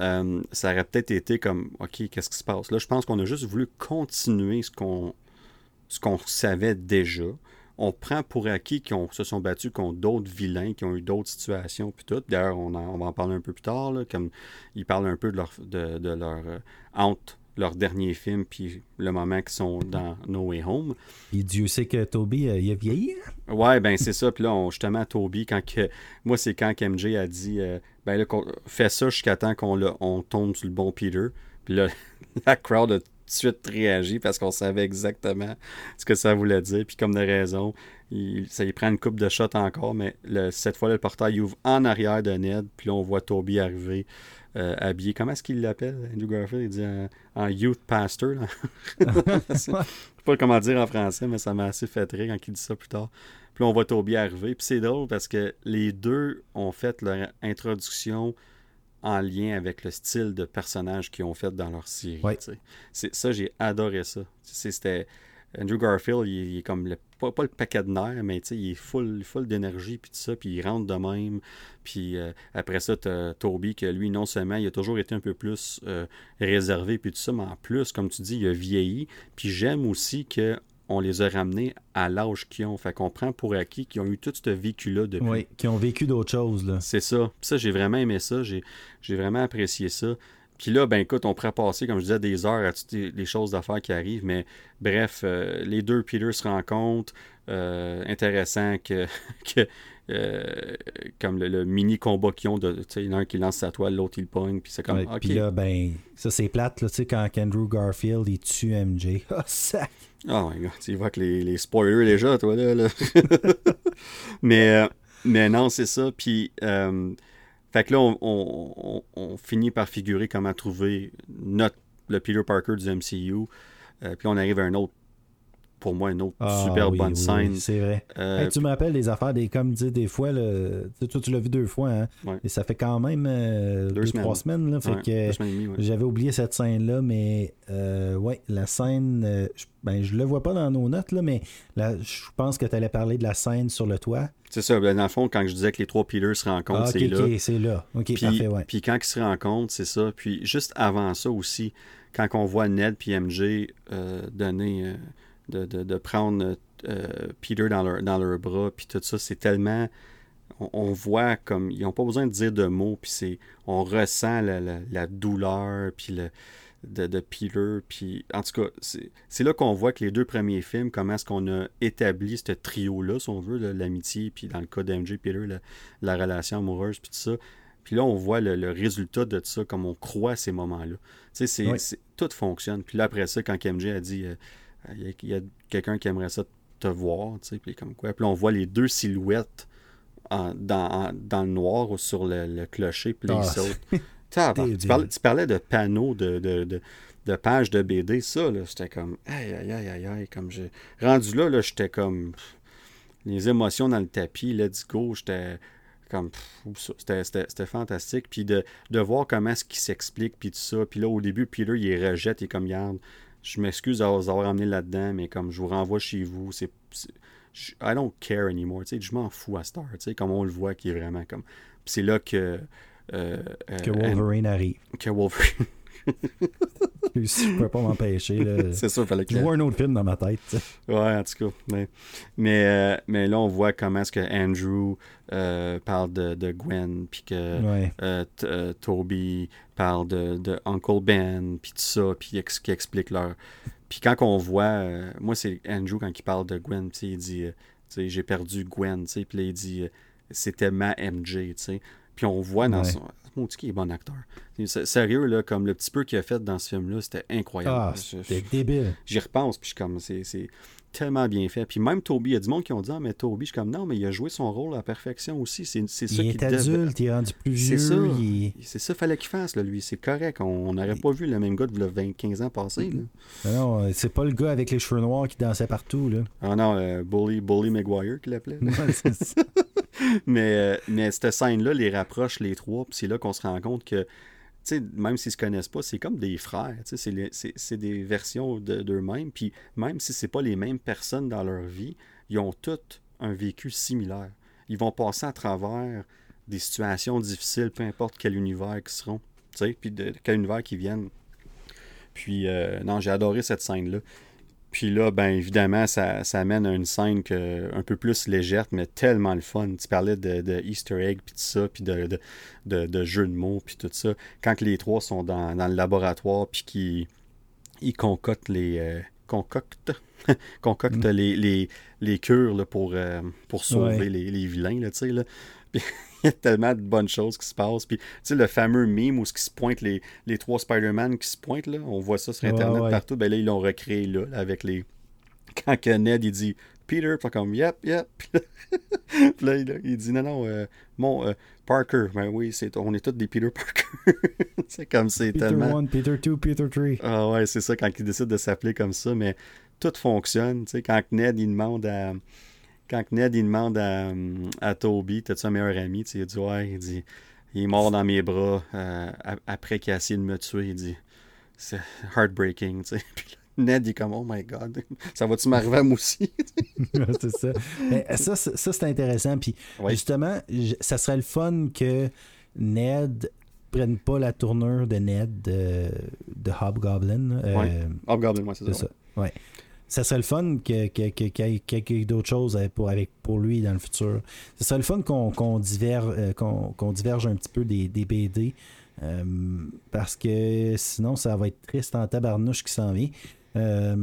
Euh, ça aurait peut-être été comme, OK, qu'est-ce qui se passe? Là, je pense qu'on a juste voulu continuer ce qu'on ce qu'on savait déjà. On prend pour acquis qu'ils se sont battus contre d'autres vilains, qui ont eu d'autres situations, puis tout. D'ailleurs, on, on, va en parler un peu plus tard, comme ils parlent un peu de leur, de, de leur euh, honte leur dernier film, puis le moment qu'ils sont dans No Way Home. Et Dieu sait que Toby, euh, il a vieilli. Hein? Ouais, ben c'est ça. Puis là, justement, Toby, quand que, moi, c'est quand MJ a dit euh, ben là, fais ça jusqu'à temps qu'on on tombe sur le bon Peter. Puis là, la crowd a de suite réagi parce qu'on savait exactement ce que ça voulait dire. Puis comme de raison, il, ça y prend une coupe de shot encore, mais cette fois, le portail ouvre en arrière de Ned. Puis là, on voit Toby arriver. Euh, habillé. Comment est-ce qu'il l'appelle, Andrew Garfield? Il dit en, youth pastor. Je sais pas comment dire en français, mais ça m'a assez fait rire quand il dit ça plus tard. Puis là, on voit Toby arriver. Puis c'est drôle parce que les deux ont fait leur introduction en lien avec le style de personnage qu'ils ont fait dans leur série. C'est, ça, j'ai adoré ça. C'était Andrew Garfield, il, est comme le, pas, le paquet de nerfs, mais il est full, full d'énergie, puis tout ça, puis il rentre de même. Puis euh, après ça, tu as Toby, que lui, non seulement, il a toujours été un peu plus euh, réservé, puis tout ça, mais en plus, comme tu dis, il a vieilli. Puis j'aime aussi que on les a ramenés à l'âge qu'ils ont. Fait qu'on prend pour acquis qu'ils ont eu toute cette vécu-là depuis. Oui, qui ont vécu d'autres choses. là. C'est ça. ça, j'ai vraiment aimé ça. J'ai vraiment apprécié ça. Puis là, ben écoute, on pourrait passer, comme je disais, des heures à toutes les choses d'affaires qui arrivent, mais bref, euh, les deux Peter se rencontrent. Euh, intéressant que, euh, comme le, mini combat qu'ils ont, de, l'un qui lance sa toile, l'autre il pogne, puis c'est comme. Puis là, ben, ça c'est plate, là, tu sais, quand Andrew Garfield il tue MJ. Oh, sac! Oh my god, tu vois que les, les spoilers déjà, toi là. mais, mais non, c'est ça. Puis fait que là, on, finit par figurer comment trouver notre, le Peter Parker du MCU. Euh, puis on arrive à un autre pour moi une autre ah super bonne scène. c'est vrai. Euh, tu me rappelles des affaires, des, comme dis, des fois, le, toi tu l'as vu deux fois, hein? et ça fait quand même euh, deux, trois semaines. Là, fait que J'avais oublié cette scène-là, mais euh, ouais, la scène, je, ben, je le vois pas dans nos notes, là, mais là, je pense que tu allais parler de la scène sur le toit. C'est ça, ben, dans le fond, quand je disais que les trois pillars se rencontrent, ah, c'est là. Ok, c'est là. Ok, puis, parfait, ouais. Puis quand ils se rencontrent, c'est ça. Puis juste avant ça aussi, quand on voit Ned puis MJ donner de, prendre euh, Peter dans leur, dans leurs bras, puis tout ça, c'est tellement. On, voit comme. Ils n'ont pas besoin de dire de mots, puis c'est. On ressent la, douleur, puis le. De, Peter. Puis, en tout cas, c'est là qu'on voit que les deux premiers films, comment est-ce qu'on a établi ce trio-là, si on veut, l'amitié, puis dans le cas d'MJ Peter, la, relation amoureuse, puis tout ça. Puis là, on voit le, résultat de tout ça, comme on croit à ces moments-là. Tu sais, tout fonctionne. Puis là, après ça, quand MJ a dit euh, il y a, quelqu'un qui aimerait ça te voir, tu sais, puis comme quoi. Puis on voit les deux silhouettes dans, le noir ou sur le, clocher, puis ils sautent. tu, parlais, de panneaux de, de, pages de BD, ça, là, j'étais comme, aïe, aïe, aïe, aïe, aïe, comme j'ai... Rendu là, là, j'étais comme, les émotions dans le tapis, let's go, j'étais comme, c'était fantastique, puis de, voir comment est-ce qu'il s'explique, puis tout ça, puis là, au début, Peter, il rejette, il est comme, garde, je m'excuse d'avoir amené là-dedans, mais comme je vous renvoie chez vous, c'est. I don't care anymore. Je m'en fous à Star, comme on le voit, qui est vraiment comme. c'est là que. Euh, que Wolverine arrive. Que Wolverine. je peux pas m'empêcher. c'est sûr, fallait que. Je vois un autre film dans ma tête. Ouais, en tout cas. Mais, mais, euh, mais, là, on voit comment est-ce que Andrew euh, parle de, de, Gwen, puis que euh, Toby parle de, de, Uncle Ben, puis tout ça, puis qui explique leur. Puis quand on voit. moi, c'est Andrew quand il parle de Gwen, il dit J'ai perdu Gwen, puis là, il dit C'était ma MJ, tu sais. Puis on voit dans son. Mon qui est bon acteur. Sérieux, là, comme le petit peu qu'il a fait dans ce film-là, c'était incroyable. Ah, c'était débile. J'y repense, puis je suis comme, c'est tellement bien fait. Puis même Toby, il y a du monde qui ont dit, ah, mais Toby, je suis comme, non, mais il a joué son rôle à perfection aussi. C'est ça Il est adulte, il est rendu plus vieux. C'est ça. C'est ça fallait qu'il fasse, là, lui. C'est correct. On n'aurait pas vu le même gars de 20, 15 ans passé. Là. Non, euh, c'est pas le gars avec les cheveux noirs qui dansait partout. Là. Ah non, euh, Bully, Bully McGuire qui l'appelait. mais, euh, mais cette scène-là les rapproche les trois, puis c'est là qu'on se rend compte que même s'ils se connaissent pas, c'est comme des frères. C'est des versions d'eux-mêmes. Puis même si c'est pas les mêmes personnes dans leur vie, ils ont tous un vécu similaire. Ils vont passer à travers des situations difficiles, peu importe quel univers qu'ils seront. Puis de, quel univers qu'ils viennent. Puis, euh, non, j'ai adoré cette scène-là. Puis là, ben évidemment, ça, ça amène à une scène que, un peu plus légère, mais tellement le fun. Tu parlais de, Easter egg, puis tout ça, puis de, de, de, jeux de mots, puis tout ça. Quand les trois sont dans, le laboratoire, puis qu'ils ils concoctent les... Euh, concoctent, concoctent mm. les, les, cures là, pour, euh, pour sauver les, les, vilains, là, tu sais, là. Il y a tellement de bonnes choses qui se passent. Puis, tu sais, le fameux meme où ce qui se pointe, les, les trois Spider-Man qui se pointent, là, on voit ça sur Internet partout. Ben là, ils l'ont recréé là, avec les. Quand Ned, il dit Peter, puis comme Yep, yep. puis là, il, dit Non, non, euh, mon euh, Parker. Ben oui, c'est, on est tous des Peter Parker. c'est comme c'est tellement. Peter 1, Peter 2, Peter 3. Ah ouais, c'est ça, quand il décide de s'appeler comme ça. Mais tout fonctionne. Tu sais, quand Ned, il demande à quand Ned il demande à, à Toby, t'as-tu un meilleur ami? il dit ouais, il dit il est mort dans mes bras euh, après qu'il a essayé de me tuer. Il dit c'est heartbreaking. Puis Ned il est comme oh my god, ça va-tu m'arriver à moi aussi? c'est ça. Mais ça, ça c'est intéressant. Puis justement, ça serait le fun que Ned prenne pas la tournure de Ned de, de Hobgoblin. Euh, Hobgoblin, moi, c'est ça. ça. Ouais ça serait le fun qu'il y ait d'autres choses pour, avec, pour lui dans le futur. Ce serait le fun qu'on diverge, euh, qu'on diverge un petit peu des, BD. Euh, parce que sinon, ça va être triste en tabarnouche qui s'en vient. Euh,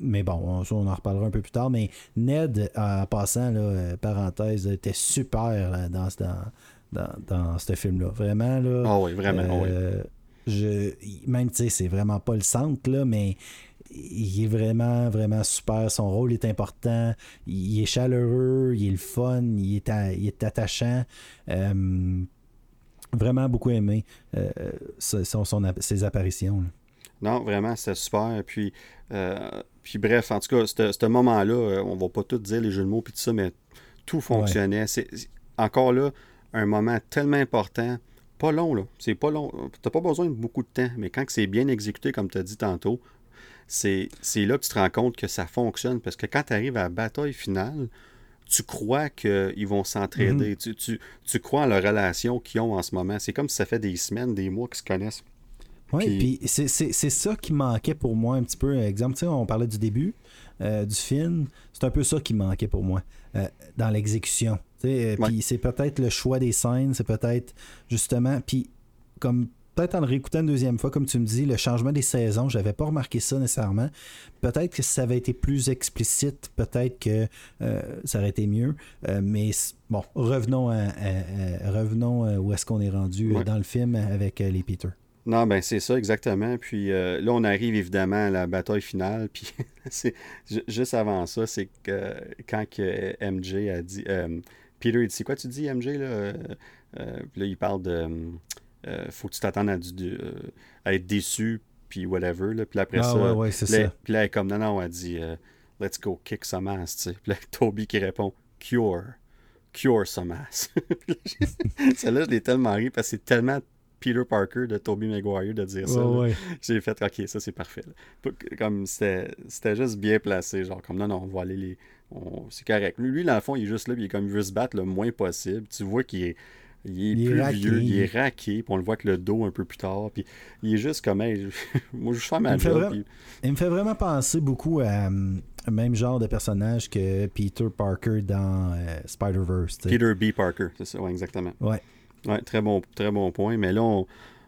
mais bon, on, en reparlera un peu plus tard. Mais Ned, en passant, là, parenthèse, était super dans, dans, dans, ce film-là. Vraiment. Là, oh oui, vraiment. oui. Je, même, tu sais, c'est vraiment pas le centre, là, mais il est vraiment, vraiment super. Son rôle est important. Il est chaleureux, il est le fun, il est, il est attachant. Euh, vraiment beaucoup aimé euh, ses apparitions. Non, vraiment, c'était super. Puis, euh, puis bref, en tout cas, ce moment-là, on va pas tout dire les jeux de mots puis tout ça, mais tout fonctionnait. C'est encore là un moment tellement important. Pas long, là. C'est pas long. T'as pas besoin de beaucoup de temps, mais quand c'est bien exécuté, comme tu as dit tantôt, c'est là que tu te rends compte que ça fonctionne. Parce que quand tu arrives à la bataille finale, tu crois qu'ils vont s'entraider. Mhm. tu, tu, crois en la relation qu'ils ont en ce moment. C'est comme si ça fait des semaines, des mois qu'ils se connaissent. Oui, puis, c'est ça qui manquait pour moi un petit peu. Exemple, on parlait du début euh, du film. C'est un peu ça qui manquait pour moi euh, dans l'exécution. Euh, puis c'est peut-être le choix des scènes, c'est peut-être justement. Puis comme peut-être en le réécoutant une deuxième fois, comme tu me dis, le changement des saisons, j'avais pas remarqué ça nécessairement. Peut-être que si ça avait été plus explicite, peut-être que euh, ça aurait été mieux. Euh, mais bon, revenons à, revenons où est-ce qu'on est rendu dans le film avec les Peter. Non, ben c'est ça exactement. Puis là, on arrive évidemment à la bataille finale. Puis c'est juste avant ça, c'est que quand que MJ a dit, Peter, il dit, quoi tu dis MJ là? là, il parle de euh, faut que tu t'attendes à, euh, à, être déçu, puis whatever. Là. Puis après ah, ça, ouais, c'est ça. Puis là, comme, non, non, elle dit, euh, let's go kick some ass, tu sais. Puis là, Toby qui répond, cure, cure some ass. Celle-là, je l'ai tellement ri parce que c'est tellement Peter Parker de Toby Maguire de dire ça. J'ai fait, ok, ça c'est parfait. Comme c'était juste bien placé, genre, comme non, non, on va aller les. C'est correct. Lui, lui, dans le fond, il est juste là, puis il est comme, il veut se battre le moins possible. Tu vois qu'il est Il est plus vieux, il est raqué, puis on le voit que le dos un peu plus tard, puis il est juste comme, moi je fais ma il. Il me fait vraiment penser beaucoup à le euh, même genre de personnage que Peter Parker dans euh, Spider-Verse. Peter B. Parker, c'est ça, ouais, exactement. Ouais. Ouais, très bon, très bon point, mais là,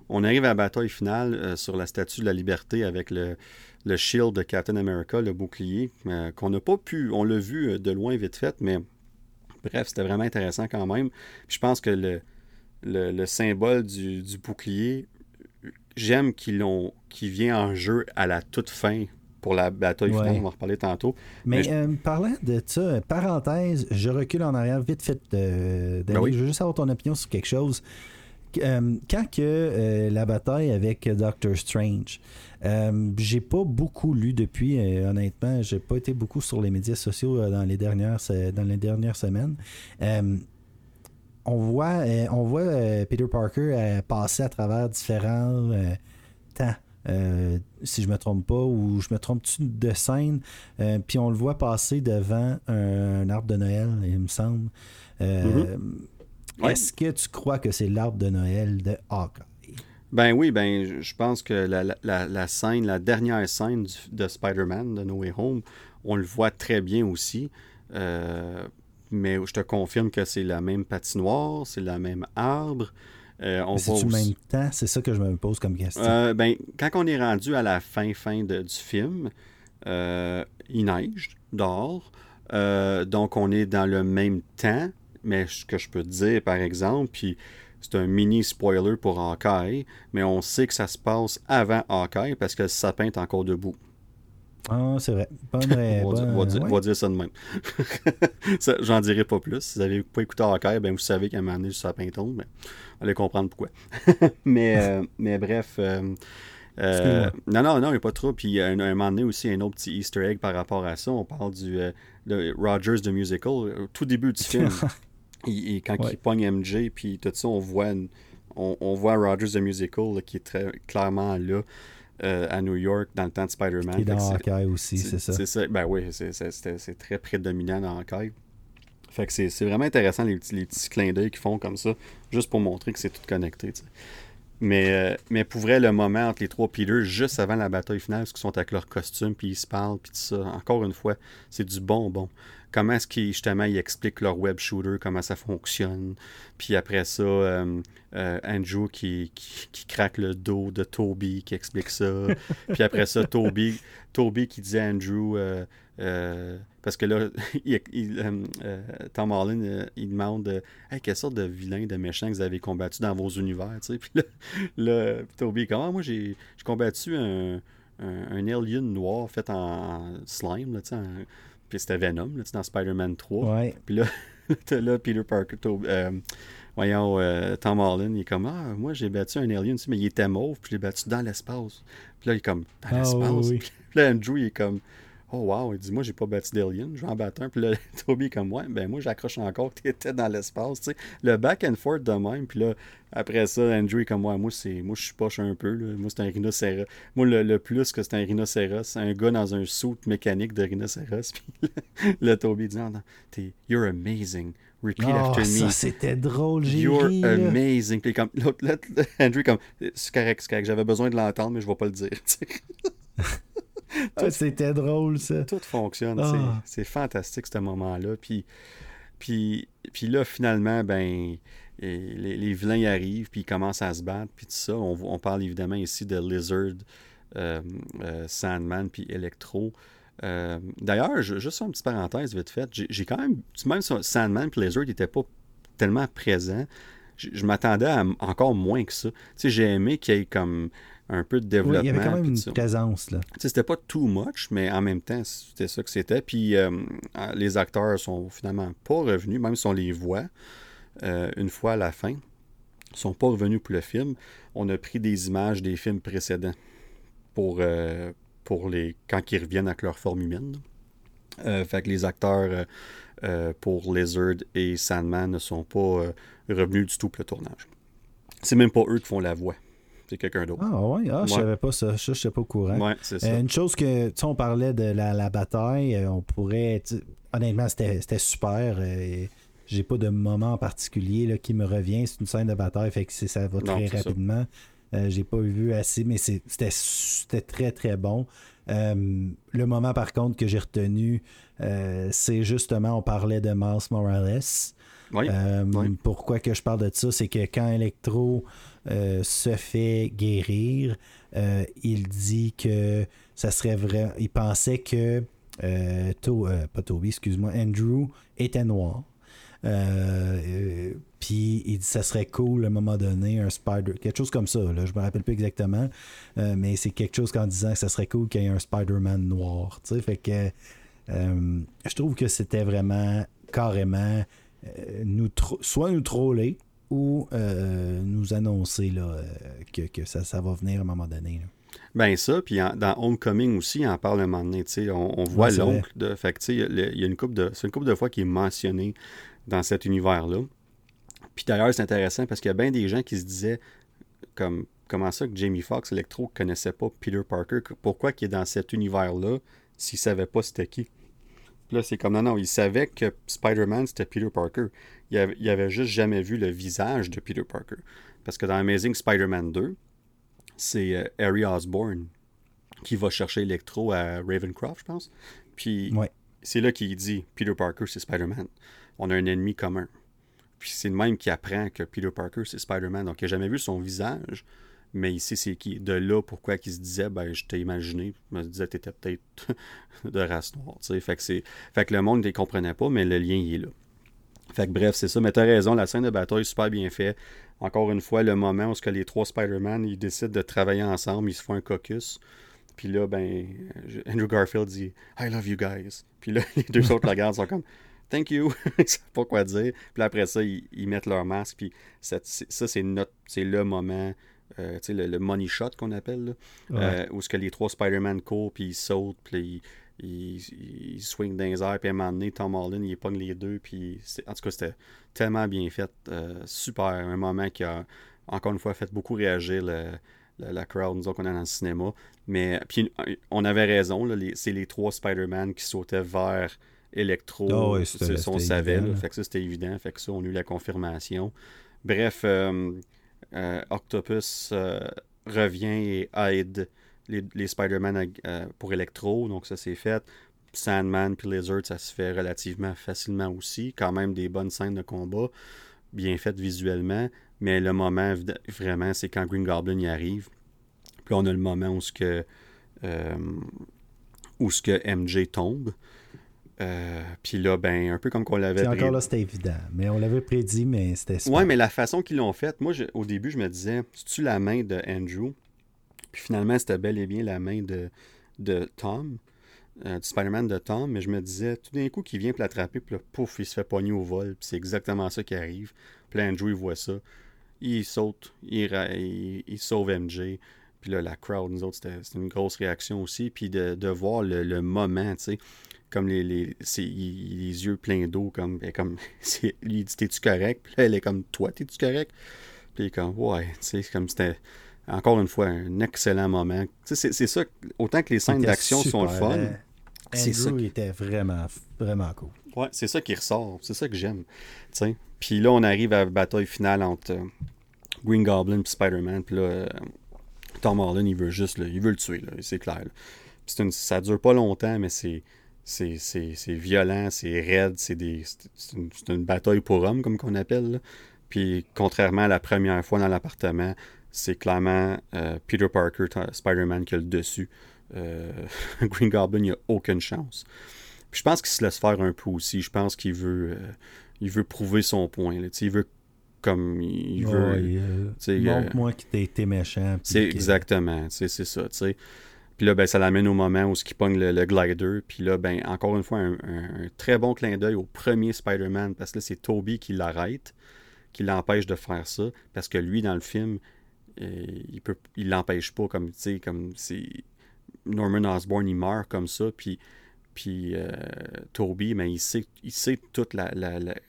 on, arrive à la bataille finale euh, sur la statue de la liberté avec le, le shield de Captain America, le bouclier, qu'on n'a pas pu, on l'a vu de loin vite fait, mais Bref, c'était vraiment intéressant quand même. je pense que le, le, symbole du, bouclier, j'aime qu'il vient en jeu à la toute fin pour la bataille finale, on va en reparler tantôt. Mais, euh, parlant de ça, parenthèse, je recule en arrière vite fait. Euh, ben Je veux juste avoir ton opinion sur quelque chose. Euh, quand que euh, la bataille avec Doctor Strange, euh, j'ai pas beaucoup lu depuis, honnêtement, j'ai pas été beaucoup sur les médias sociaux dans les dernières dans les dernières semaines. on voit, on voit Peter Parker passer à travers différents temps. si je me trompe pas, ou je me trompe de scène, puis on le voit passer devant un, arbre de Noël, il me semble. Mm-hmm. Est-ce que tu crois que c'est l'arbre de Noël de Hawkeye? Ben oui, ben je pense que la, scène, la dernière scène de Spider-Man de No Way Home, on le voit très bien aussi. Euh, mais je te confirme que c'est la même patinoire, c'est le même arbre. Euh, c'est du même temps, c'est ça que je me pose comme question. Euh, ben, quand on est rendu à la fin fin du film, il neige dehors. donc on est dans le même temps. Mais ce que je peux te dire, par exemple, puis c'est un mini spoiler pour Hawkeye, mais on sait que ça se passe avant Hawkeye parce que le sapin est encore debout. Ah, c'est vrai. vrai on, va dire, ça de même. J'en dirai pas plus. Si vous n'avez pas écouté Hawkeye, ben vous savez qu'à un moment donné, le sapin tombe. Ben, allez comprendre pourquoi. mais, euh, mais bref. Euh, euh, non, non, non, il n'y a pas trop. Puis à un, un, moment donné aussi, un autre petit Easter egg par rapport à ça. On parle du de Rogers de Musical, au tout début du film. Et, quand il pogne MJ, puis tout ça, on voit, on, voit Rogers the Musical qui est très clairement là. Euh, à New York dans le temps de Spider-Man. Est dans Hawkeye aussi, c'est ça. C'est ça. Ben oui, c'est très prédominant dans Hawkeye. Fait que c'est vraiment intéressant les, les petits clins d'œil qu'ils font comme ça, juste pour montrer que c'est tout connecté. Mais, euh, mais pour vrai, le moment entre les trois Peter, juste avant la bataille finale, parce qu'ils sont avec leur costume, puis ils se parlent, puis tout ça, encore une fois, c'est du bonbon comment est-ce qu'ils justement ils expliquent leur web shooter, comment ça fonctionne. Puis après ça, euh, euh, Andrew qui, qui, craque le dos de Toby qui explique ça. Puis après ça, Toby, Toby qui dit à Andrew euh, parce que là, Tom Holland, il demande hey, quelle sorte de vilain, de méchant que vous avez combattu dans vos univers. Puis là, là Toby, comment ah, moi j'ai combattu un, un, alien noir fait en, slime, là, en, puis c'était Venom, là, dans Spider-Man 3. Ouais. Puis là, là, Peter Parker, euh, voyons, euh, Tom Holland, il est comme Ah, moi j'ai battu un alien, mais il était mauve, puis je l'ai battu dans l'espace. Puis là, il est comme Dans ah, l'espace. Puis là, Andrew, il est comme Oh wow, il dit Moi j'ai pas battu d'alien, je vais en battre un. Puis là, Toby est comme Ouais, ben moi j'accroche encore que tu étais dans l'espace. Tu sais, le back and forth de même. Puis là, après ça, Andrew est comme, ouais, moi, c'est, moi je suis poche un peu. Là. Moi, c'est un rhinocéros. Moi, le, plus que c'est un rhinocéros, c'est un gars dans un suit mécanique de rhinocéros. Puis le, Toby dit, non, t'es, you're amazing. Repeat oh, after ça, me. c'était drôle, j'ai You're amazing. Puis comme, l'autre, Andrew, comme, c'est correct, c'est correct, j'avais besoin de l'entendre, mais je vais pas le dire. ah, c'était drôle, ça. Tout fonctionne. Ah. C'est, fantastique, ce moment-là. Puis, puis, puis là, finalement, ben et les, vilains arrivent, puis ils commencent à se battre, puis tout ça. On, parle évidemment ici de Lizard, euh, euh, Sandman, puis Electro. Euh, d'ailleurs, juste une petite parenthèse vite fait, j'ai quand même, même Sandman puis Lizard n'étaient pas tellement présents, je, m'attendais à encore moins que ça. Tu sais, j'ai aimé qu'il y ait comme un peu de développement. il y avait quand même une présence, là. C'était pas too much, mais en même temps, c'était ça que c'était. Puis les acteurs sont finalement pas revenus, même si on les voit. Euh, une fois à la fin. Ils sont pas revenus pour le film. On a pris des images des films précédents pour, euh, pour les quand ils reviennent avec leur forme humaine. Euh, fait que les acteurs pour Lizard et Sandman ne sont pas revenus du tout pour le tournage. C'est même pas eux qui font la voix. C'est quelqu'un d'autre. Ah ouais, ah, je savais pas ça. Je sais pas au courant. Ouais, c'est ça. une chose que, tu sais, on parlait de la, la bataille, on pourrait, honnêtement, c'était super. j'ai pas de moment en particulier là, qui me revient. C'est une scène de bataille, fait que ça va très rapidement. Euh, j'ai pas vu assez, mais c'était très très bon. Euh, le moment par contre que j'ai retenu, euh, c'est justement, on parlait de Miles Morales. Pourquoi que je parle de ça, c'est que quand Electro se fait guérir, il dit que ça serait vrai. Il pensait que pas Toby, excuse-moi, Andrew était noir. Euh, puis il dit ça serait cool à un moment donné, un Spider, quelque chose comme ça. Là, je me rappelle plus exactement, euh, mais c'est quelque chose qu'en disant que ça serait cool qu'il y ait un Spider-Man noir. Fait que euh, je trouve que c'était vraiment carrément nous soit nous troller ou nous annoncer là, que, ça, ça, va venir à un moment donné. Ben ça, puis dans Homecoming aussi, en parle un moment donné. On, on voit l'oncle de. Fait il y a une couple de. C'est une couple de fois qui est mentionné dans cet univers-là. Puis d'ailleurs, c'est intéressant parce qu'il y a bien des gens qui se disaient comme comment ça que Jamie Foxx, Electro, connaissait pas Peter Parker, pourquoi qu'il est dans cet univers-là s'il savait pas c'était qui? Là, c'est comme non, non, il savait que Spider-Man c'était Peter Parker. Il avait, avait juste jamais vu le visage de Peter Parker. Parce que dans Amazing Spider-Man 2, c'est euh, Harry Osborn qui va chercher Electro à Ravencroft, je pense. Puis c'est là qu'il dit Peter Parker, c'est Spider-Man on a un ennemi commun. Puis c'est le même qui apprend que Peter Parker, c'est Spider-Man. Donc, il n'a jamais vu son visage, mais sait c'est qui. De là, pourquoi il se disait, ben, je t'ai imaginé. Je me disais, t'étais peut-être de race noire. Fait que, fait que le monde ne comprenait pas, mais le lien, il est là. Fait que bref, c'est ça. Mais t'as raison, la scène de bataille est super bien faite. Encore une fois, le moment où que les trois Spider-Man, ils décident de travailler ensemble, ils se font un caucus. Puis là, ben, Andrew Garfield dit I love you guys. Puis là, les deux autres regardent, sont comme thank you, ils savent pas quoi dire. Puis après ça, ils, mettent leur masque. Puis ça, c'est notre, c'est le moment, euh, tu sais, le, money shot qu'on appelle, là, euh, où ce que les trois Spider-Man courent, puis ils sautent, puis ils, ils, swingent dans les airs, puis à un moment donné, Tom Holland, il pogne les deux, puis en tout cas, c'était tellement bien fait, euh, super, un moment qui a, encore une fois, fait beaucoup réagir la, crowd, nous qu'on est dans le cinéma. Mais puis on avait raison, c'est les trois Spider-Man qui sautaient vers électro. Oh, on savait. fait que ça, c'était évident. Fait que ça, on a eu la confirmation. Bref, Octopus euh, revient et aide les, Spider-Man pour Electro. Donc, ça, c'est fait. Sandman puis Lizard, ça se fait relativement facilement aussi. Quand même des bonnes scènes de combat, bien faites visuellement. Mais le moment, vraiment, c'est quand Green Goblin y arrive. Puis on a le moment où où ce que MJ tombe. Euh, puis là, ben, un peu comme qu'on l'avait prédit. Encore là, c'était évident. Mais on l'avait prédit, mais c'était Ouais, mais la façon qu'ils l'ont faite, moi, au début, je me disais, c'est-tu la main de Andrew? Puis finalement, c'était bel et bien la main de, de Tom, euh, du Spider-Man de Tom. Mais je me disais, tout d'un coup, qu'il vient pour l'attraper, puis là, pouf, il se fait pogner au vol. Puis c'est exactement ça qui arrive. Puis là, Andrew, il voit ça. Il saute, il, il, sauve MJ. Puis là, la crowd, nous autres, c'était une grosse réaction aussi. Puis de, de voir le, le moment, tu sais comme les, les, les yeux pleins d'eau, comme, comme lui il dit T'es-tu correct? Puis là, elle est comme Toi, t'es-tu correct? Puis il est comme Ouais, tu sais, comme c'était encore une fois un excellent moment. Tu sais, c'est ça, autant que les scènes d'action sont le fun. C'est ça. Qui... était vraiment, vraiment cool. Ouais, c'est ça qui ressort. C'est ça que j'aime. Puis là, on arrive à la bataille finale entre euh, Green Goblin et Spider-Man. Puis là, euh, Tom Holland, il veut juste, il veut le tuer, c'est clair. Ça dure pas longtemps, mais c'est c'est violent, c'est raide, c'est une, une, bataille pour hommes, comme qu'on appelle. Puis, contrairement à la première fois dans l'appartement, c'est clairement euh, Peter Parker, Spider-Man qui a le dessus. Euh, Green Goblin, il a aucune chance. Puis je pense qu'il se laisse faire un peu aussi. Je pense qu'il veut, euh, il veut prouver son point. Il veut comme il veut. Montre-moi que t'as été méchant. C'est exactement, c'est ça. puis là, ben, ça l'amène au moment où il pogne le, glider. Puis là, ben, encore une fois, un, très bon clin d'œil au premier Spider-Man, parce que là, c'est Toby qui l'arrête, qui l'empêche de faire ça, parce que lui, dans le film, euh, il peut, il l'empêche pas, comme, tu sais, comme c'est... Norman Osborn, il meurt comme ça, puis, puis euh, Toby, ben, il sait, il sait toute la,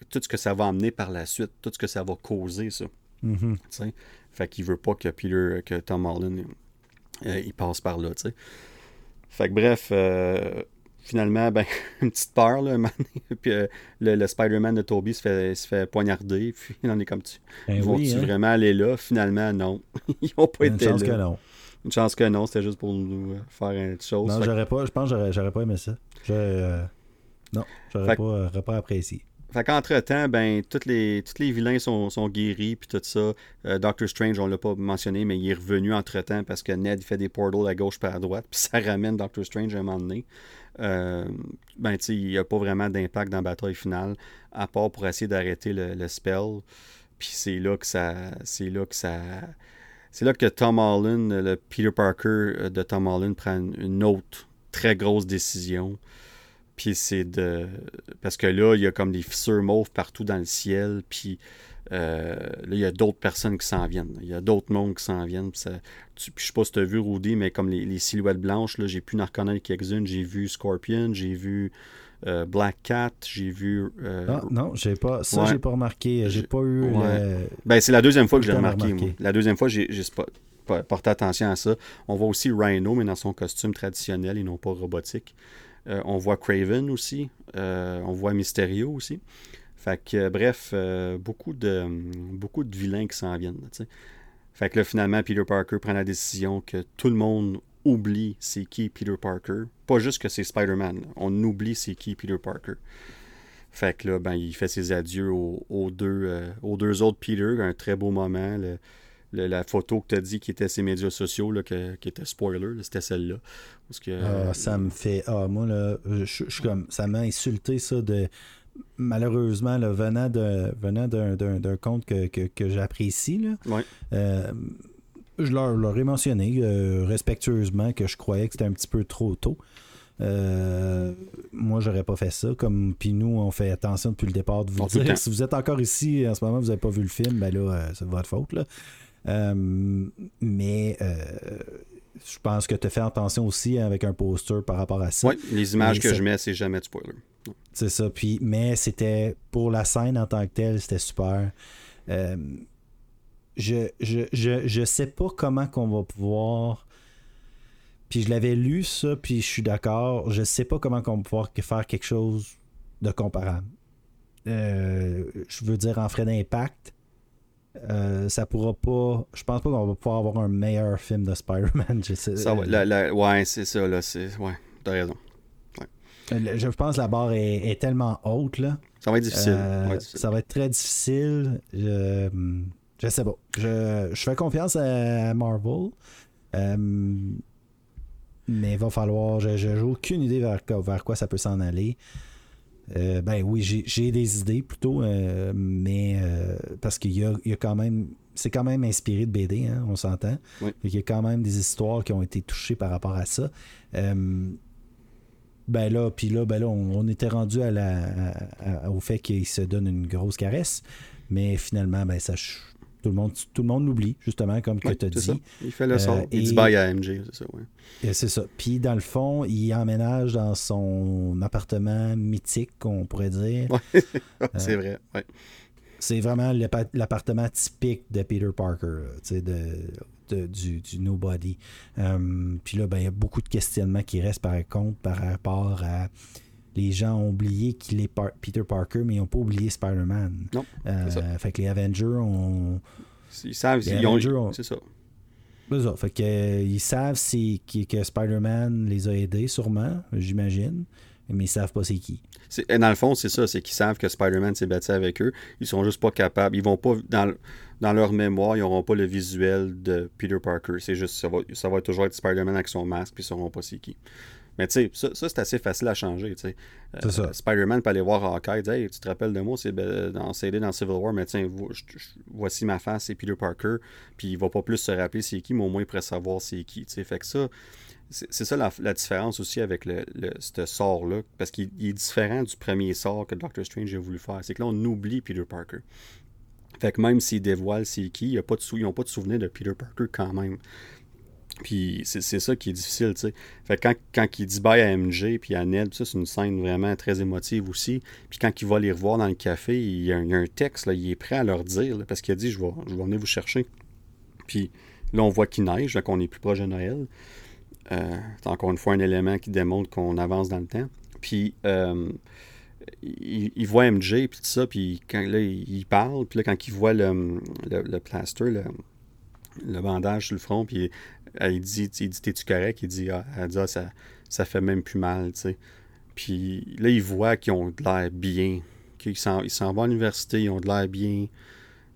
tout ce que ça va amener par la suite, tout ce que ça va causer, ça. Mm-hmm. Fait qu'il veut pas que Peter, que Tom Holland euh, il passe par là, tu sais. Fait que bref, euh, finalement, ben, une petite peur, là, puis euh, le, Spider-Man de Toby se fait, se fait poignarder, puis il en est comme tu. Ben Vont-tu hein? vraiment aller là? Finalement, non. Ils n'ont pas Une été chance là. que non. Une chance que non, c'était juste pour nous faire une chose. Non, que- j'aurais pas, je pense que j'aurais pas aimé ça. Je, euh, non, j'aurais pas, pas apprécié. Fait qu'entre-temps, ben, tous les, tous les vilains sont, sont guéris, puis tout ça. Euh, Doctor Strange, on l'a pas mentionné, mais il est revenu entre-temps parce que Ned fait des portals à gauche par à droite, puis ça ramène Doctor Strange à un moment donné. Euh, ben, tu sais, il n'y a pas vraiment d'impact dans la bataille finale, à part pour essayer d'arrêter le, le spell. Puis c'est là que ça... C'est là que ça... C'est là que Tom Holland, le Peter Parker euh, de Tom Holland, prend une- une autre très grosse décision. Puis c'est de. Parce que là, il y a comme des fissures mauves partout dans le ciel. Puis euh, là, il y a d'autres personnes qui s'en viennent. Il y a d'autres mondes qui s'en viennent. Puis ça- tu- puis je sais pas si tu as vu Rudy, mais comme les, les silhouettes blanches, là, j'ai pu en reconnaître quelques-unes. J'ai vu Scorpion, j'ai vu euh, Black Cat, j'ai vu. euh, Ah, non, j'ai pas, ça, Ouais. j'ai pas remarqué. J'ai pas eu Ouais. le- Ben, c'est la deuxième fois que je l'ai remarqué, remarqué. moi. La deuxième fois, j'ai j'ai porté attention à ça. On voit aussi Rhino, mais dans son costume traditionnel et non pas robotique. Euh, on voit Craven aussi. Euh, on voit Mysterio aussi. Fait que, euh, bref, beaucoup, de, beaucoup de vilains qui s'en viennent. Fait que là, finalement, Peter Parker prend la décision que tout le monde oublie c'est qui Peter Parker. Pas juste que c'est Spider-Man. On oublie c'est qui Peter Parker. Fait que là, ben, il fait ses adieux aux, deux, aux deux autres Peter. Un très beau moment. Le- la photo que tu as dit qui était ses médias sociaux, là, que- qui était spoiler, c'était celle-là. Parce que, Ah, ça me fait. Ah, moi, là, je suis comme. Ça m'a insulté, ça, de. Malheureusement, là, venant d'un venant d'un- d'un d'un compte que, que, que j'apprécie, Ouais. euh, je leur, leur ai mentionné euh, respectueusement que je croyais que c'était un petit peu trop tôt. Euh, moi, j'aurais pas fait ça. Comme puis nous, on fait attention depuis le départ de vous le dire. Si vous êtes encore ici en ce moment, vous n'avez pas vu le film, ben là, euh, c'est de votre faute. Là. Euh, mais euh, je pense que tu fait attention aussi avec un poster par rapport à ça. Ouais, les images Mais que je mets, c'est jamais de spoiler. C'est ça. Puis, mais c'était pour la scène en tant que telle, c'était super. Euh, je, je, je, je sais pas comment qu'on va pouvoir. Puis je l'avais lu ça, puis je suis d'accord. Je sais pas comment qu'on va pouvoir faire quelque chose de comparable. Euh, je veux dire en frais d'impact. Euh, ça pourra pas. Je pense pas qu'on va pouvoir avoir un meilleur film de Spider-Man. Ça, ouais, c'est ça, là. Ouais, t'as raison. euh, je pense que la barre est, est tellement haute là. Ça va être difficile. Euh, ça va être difficile. ça va être très difficile. Je, je sais pas. Je, je fais confiance à Marvel. Euh, mais il va falloir. Je j'ai aucune idée vers quoi ça peut s'en aller. Euh, ben oui, j'ai des idées plutôt, euh, mais euh, parce qu'il y a, il y a quand même. C'est quand même inspiré de BD, hein, on s'entend. Oui. Il y a quand même des histoires qui ont été touchées par rapport à ça. Ben là, puis là, ben là, on, on était rendu à la, à- à- au fait qu'il se donne une grosse caresse, mais finalement, ben ça, tout le monde, tout le monde l'oublie justement, comme Ouais, que tu as ça. dit. Il fait le Euh, sort. Il dit bye à MJ, c'est ça. Et C'est ça. Puis dans le fond, il emménage dans son appartement mythique, on pourrait dire. Ouais, c'est vrai. Ouais. C'est vraiment l'appartement typique de Peter Parker, tu sais, de, de- du, du Nobody. Euh, puis là, ben, il y a beaucoup de questionnements qui restent par contre par rapport à. Les gens ont oublié qu'il est Par- Peter Parker, mais ils n'ont pas oublié Spider-Man. Non, Euh, fait que les Avengers ont. Ils savent, ils ont- Avengers ont- C'est ça. C'est ça. Fait que, euh, ils savent c'est qui- que Spider-Man les a aidés, sûrement, j'imagine. Mais ils savent pas c'est qui. Et Dans le fond, c'est ça, c'est qu'ils savent que Spider-Man s'est battu avec eux. Ils sont juste pas capables. Ils vont pas dans leur mémoire, ils n'auront pas le visuel de Peter Parker. C'est juste ça va, ça va toujours être Spider-Man avec son masque, puis ils sauront pas c'est qui. Mais tu sais, ça, ça, c'est assez facile à changer. Euh. Spider-Man peut aller voir Hawkeye, dire, hey, tu te rappelles de moi, c'est ben, dans CD dans Civil War, mais tiens, vo- voici ma face, c'est Peter Parker. Puis il va pas plus se rappeler c'est qui, mais au moins il pourrait savoir c'est qui. tu sais. Fait que ça, c'est ça la, la différence aussi avec le, le- ce sort-là, parce qu'il il est différent du premier sort que Doctor Strange a voulu faire. C'est que là, on oublie Peter Parker. Fait que même s'il dévoile c'est qui, y a pas de sou- ils n'ont pas de souvenir de Peter Parker quand même. Puis c'est c'est ça qui est difficile, tu sais. Fait que quand, quand il dit bye à MJ puis à Ned, ça c'est une scène vraiment très émotive aussi. Puis quand il va les revoir dans le café, il y a un, texte, là, il est prêt à leur dire, parce qu'il a dit je vais, je vais venir vous chercher. Puis là, on voit qu'il neige, donc on est plus proche de Noël. encore une fois un élément qui démontre qu'on avance dans le temps. Puis il, voit MJ, puis tout ça, puis quand là, il parle, puis là, quand il voit le, le, plaster, le, bandage sur le front, puis il dit, il dit T'es-tu correct? Il dit, ah, elle dit ah, ça, ça fait même plus mal, tu sais. Puis là, il voit qu'ils ont de l'air bien, qu'ils s'en, vont à l'université, ils ont de l'air bien.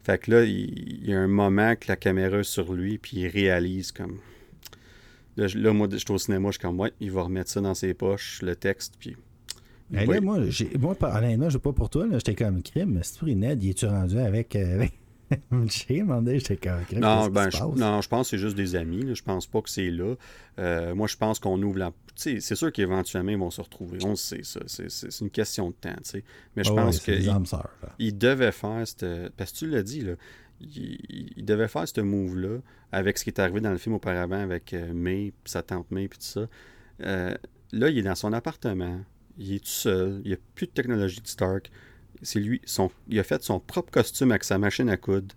Fait que là, il, y a un moment que la caméra est sur lui, puis il réalise comme. Là, moi, je suis au cinéma, je suis comme, ouais, il va remettre ça dans ses poches, le texte, puis mais là, moi, j'ai, moi, honnêtement, je pas pour toi, là, j'étais comme crime, mais c'est Ned, il est-tu rendu avec. Euh, avec... j'ai demandé, j'étais comme crime. Non, ben, je, non, je pense que c'est juste des amis. Là. Je pense pas que c'est là. Euh, moi, je pense qu'on ouvre la. c'est sûr qu'éventuellement, ils vont se retrouver. On sait, ça. C'est, une question de temps. Mais je pense que. Il, devait faire cette. Parce que tu l'as dit, là. Il, devait faire ce move-là avec ce qui est arrivé dans le film auparavant avec euh, May, sa tante May, puis tout ça. Euh, là, il est dans son appartement il est tout seul, il n'y a plus de technologie de Stark. C'est lui, son, il a fait son propre costume avec sa machine à coudre.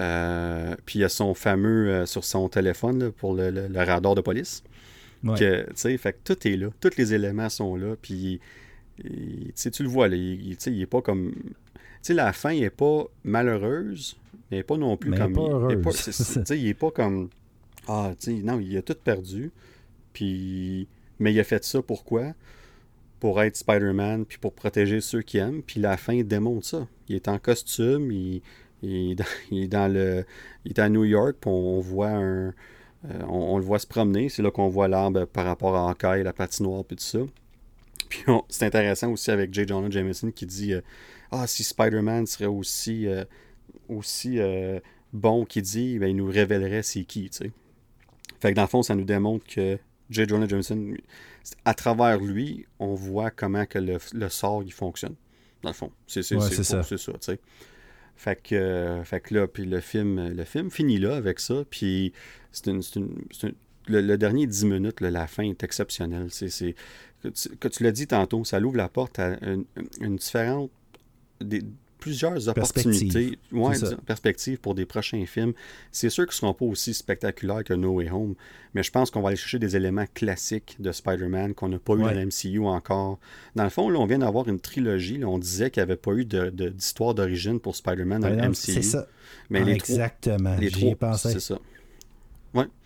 Euh, puis il a son fameux euh, sur son téléphone pour le, radar de police. Que, fait que tout est là, tous les éléments sont là. Puis tu le vois, là, il, il est pas comme. Tu sais, la fin n'est pas malheureuse, mais pas non plus comme. il, il, est pas comme. Ah, tu non, il a tout perdu. Puis. Mais il a fait ça pourquoi? Pour être Spider-Man, puis pour protéger ceux qui aiment. Puis la fin démontre ça. Il est en costume, il, est, dans, le, il est à New York, puis on, voit un, euh, on, le voit se promener. C'est là qu'on voit l'arbre par rapport à Hawkeye, la patinoire, puis tout ça. Puis c'est intéressant aussi avec J. Jonah Jameson qui dit euh, Ah, si Spider-Man serait aussi, euh, aussi bon qu'il dit, ben, il nous révélerait c'est qui, tu sais. Fait que dans le fond, ça nous démontre que J. Jonah Jameson à travers lui, on voit comment que le, sort il fonctionne. Dans le fond. C'est ça. C'est ça, tu sais. Fait que, fait que là, puis le film, le film finit là avec ça. Puis c'est une, le, dernier 10 minutes, la fin est exceptionnelle. C'est, que tu, l'as dit tantôt, ça ouvre la porte à une, une différente, des, plusieurs opportunités, perspectives pour des prochains films. C'est sûr qu'ils ne seront pas aussi spectaculaires que No Way Home, mais je pense qu'on va aller chercher des éléments classiques de Spider-Man qu'on n'a pas eu dans MCU encore. Dans le fond, là, on vient d'avoir une trilogie. on disait qu'il n'y avait pas eu d'histoire d'origine pour Spider-Man dans le MCU. C'est ça. Mais les Exactement. Les trois, c'est ça.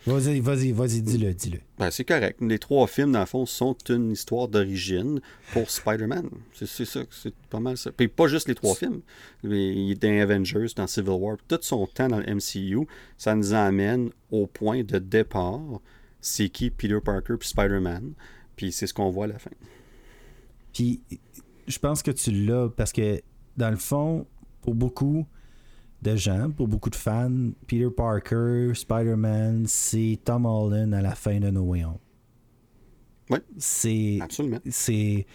Vas-y, vas-y, vas-y, dis-le, dis-le. Ben, c'est correct. Les trois films, dans le fond, sont une histoire d'origine pour Spider-Man. C'est ça, c'est pas mal ça. Puis pas juste les trois films. Il est dans Avengers, dans Civil War, tout son temps dans le MCU, ça nous amène au point de départ. C'est qui Peter Parker puis Spider-Man? Puis c'est ce qu'on voit à la fin. Puis je pense que tu l'as parce que, dans le fond, pour beaucoup, de gens, pour beaucoup de fans, Peter Parker, Spider-Man, c'est Tom Holland à la fin de No Way Home. Oui. C'est. Absolument. C'est.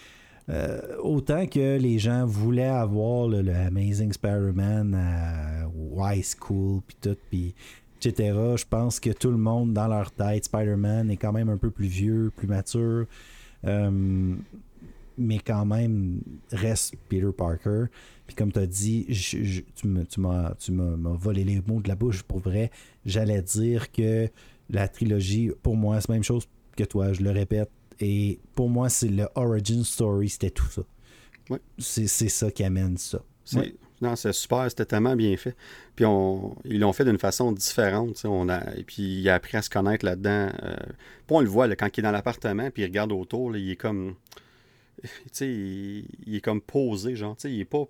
Euh, autant que les gens voulaient avoir le, Amazing Spider-Man à High School, puis tout, puis etc., je pense que tout le monde, dans leur tête, Spider-Man est quand même un peu plus vieux, plus mature. Euh, mais quand même reste Peter Parker. Puis comme tu as dit, tu m'as volé les mots de la bouche pour vrai. J'allais dire que la trilogie, pour moi, c'est la même chose que toi, je le répète. Et pour moi, c'est le origin story, c'était tout ça. C'est ça qui amène ça. Non, c'est super, c'était tellement bien fait. Puis on, ils l'ont fait d'une façon différente. On a, et puis il a appris à se connaître là-dedans. Euh, puis on le voit, quand il est dans l'appartement, puis il regarde autour, il est comme il, il, est comme posé, genre, il est pas,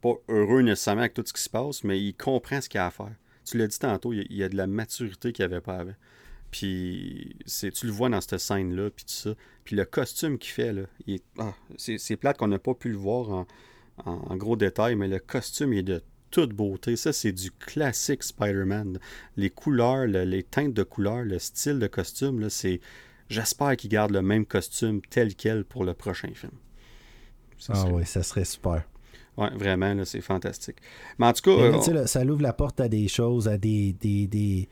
pas heureux nécessairement avec tout ce qui se passe, mais il comprend ce qu'il a à faire. Tu l'as dit tantôt, il y a, de la maturité qu'il n'y avait pas avant. Puis tu le vois dans cette scène-là, puis tout ça. Puis le costume qu'il fait, là, ah, c'est plate qu'on n'a pas pu le voir en, gros détail, mais le costume est de toute beauté. Ça, c'est du classique Spider-Man. Les couleurs, les teintes de couleurs, le style de costume, c'est J'espère qu'il garde le même costume tel quel pour le prochain film. ah oui, ça serait super. Oui, vraiment, c'est fantastique. Mais en tout cas. Euh, ça ouvre la porte à des choses, à des, des,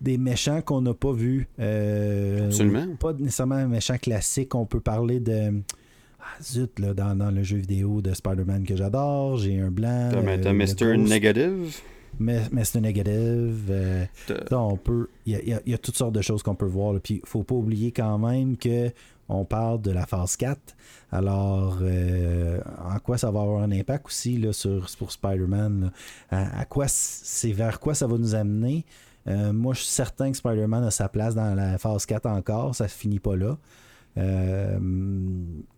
des, méchants qu'on n'a pas vus. Euh, Absolument. Pas nécessairement un méchant classique. On peut parler de. Ah, zut, là, dans, le jeu vidéo de Spider-Man que j'adore, j'ai un blanc. T'as euh, Mr. Negative? C'est négatif. Euh, on peut. Il y a, toutes sortes de choses qu'on peut voir. Puis il faut pas oublier quand même que on parle de la phase 4. Alors, euh, en quoi ça va avoir un impact aussi là, sur, pour Spider-Man? À, quoi c'est vers quoi ça va nous amener? Euh, moi, je suis certain que Spider-Man a sa place dans la phase 4 encore. Ça ne finit pas là. Euh,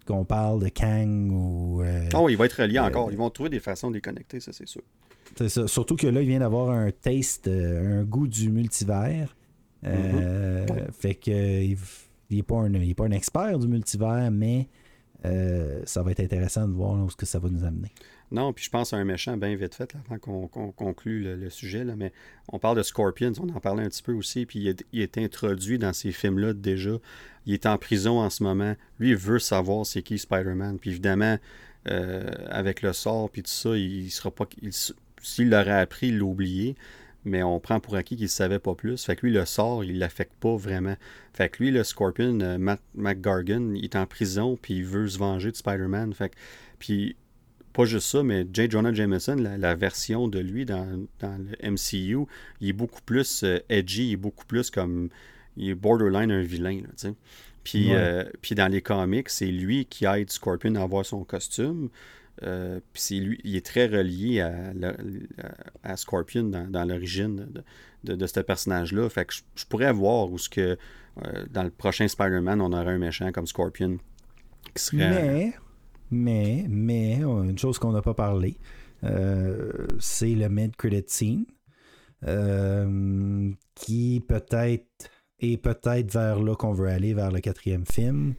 qu'on parle de Kang ou. oh, il va être relié encore. Ils vont trouver des façons de les connecter, ça, c'est sûr. C'est ça. Surtout que là, il vient d'avoir un taste, un goût du multivers. Mm-hmm. Fait que il n'est pas, un, pas un expert du multivers, mais euh, ça va être intéressant de voir où ce que ça va nous amener. Non, puis je pense à un méchant bien vite fait, avant qu'on conclue le, sujet, là, mais on parle de Scorpions, on en parlait un petit peu aussi, puis il est, introduit dans ces films-là déjà. Il est en prison en ce moment. Lui, il veut savoir c'est qui Spider-Man. Puis évidemment, euh, avec le sort, puis tout ça, il, sera pas. S'il l'aurait appris, il l'a oublié mais on prend pour acquis qu'il ne savait pas plus. Fait que lui, le sort, il l'affecte pas vraiment. Fait que lui, le Scorpion, euh, Matt McGargan, il est en prison, puis il veut se venger de Spider-Man. Fait que, puis, pas juste ça, mais J. Jonah Jameson, la, version de lui dans, le MCU, il est beaucoup plus euh, edgy, il est beaucoup plus comme. Il est borderline un vilain, tu sais. Puis, euh, puis dans les comics, c'est lui qui aide Scorpion à avoir son costume. Euh, puis lui, il est très relié à, Scorpion dans, l'origine de, ce personnage-là. Fait que je, pourrais voir où ce que euh, dans le prochain Spider-Man, on aurait un méchant comme Scorpion. Mais, mais, mais, une chose qu'on n'a pas parlé, euh, c'est le mid-credit scene. qui peut-être est peut-être vers là qu'on veut aller, vers le quatrième film.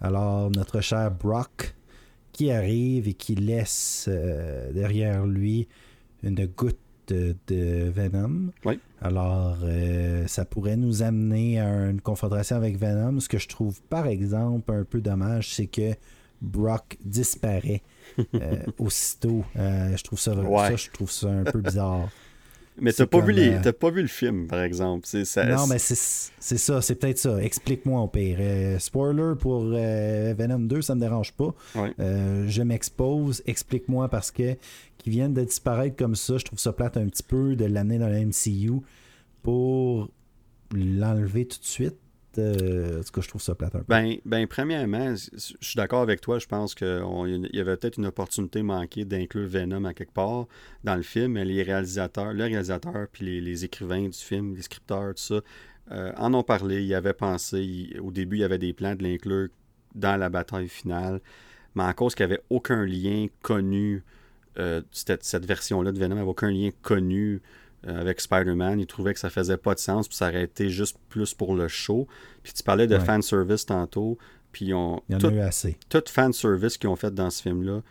Alors, notre cher Brock qui arrive et qui laisse euh, derrière lui une goutte de, Venom. Alors, euh, ça pourrait nous amener à une confrontation avec Venom. Ce que je trouve, par exemple, un peu dommage, c'est que Brock disparaît euh, aussitôt. je trouve ça, ça, je trouve ça un peu bizarre. Mais t'as pas, vu les, euh, pas vu le film, par exemple. Ça, non, mais c'est ça, c'est peut-être ça. Explique-moi au pire. Euh, spoiler pour euh, Venom 2, ça me dérange pas. je m'expose, explique-moi parce que qui viennent de disparaître comme ça, je trouve ça plate un petit peu de l'année dans la MCU pour l'enlever tout de suite. Euh, en tout cas, je trouve ça plate. Ben, ben premièrement, je suis d'accord avec toi. Je pense qu'il y avait peut-être une opportunité manquée d'inclure Venom à quelque part dans le film, mais les réalisateurs, le réalisateur puis les, écrivains du film, les scripteurs, tout ça, euh, en ont parlé. Ils avaient pensé. au début, il y avait des plans de l'inclure dans la bataille finale, mais en cause qu'il n'y avait aucun lien connu, euh, cette, version-là de Venom n'avait aucun lien connu avec Spider-Man. Il trouvait que ça faisait pas de sens, puis ça aurait été juste plus pour le show. Puis tu parlais de fan service tantôt, puis on, il y en tout, a eu assez. Tout fan service qu'ils ont fait dans ce film-là,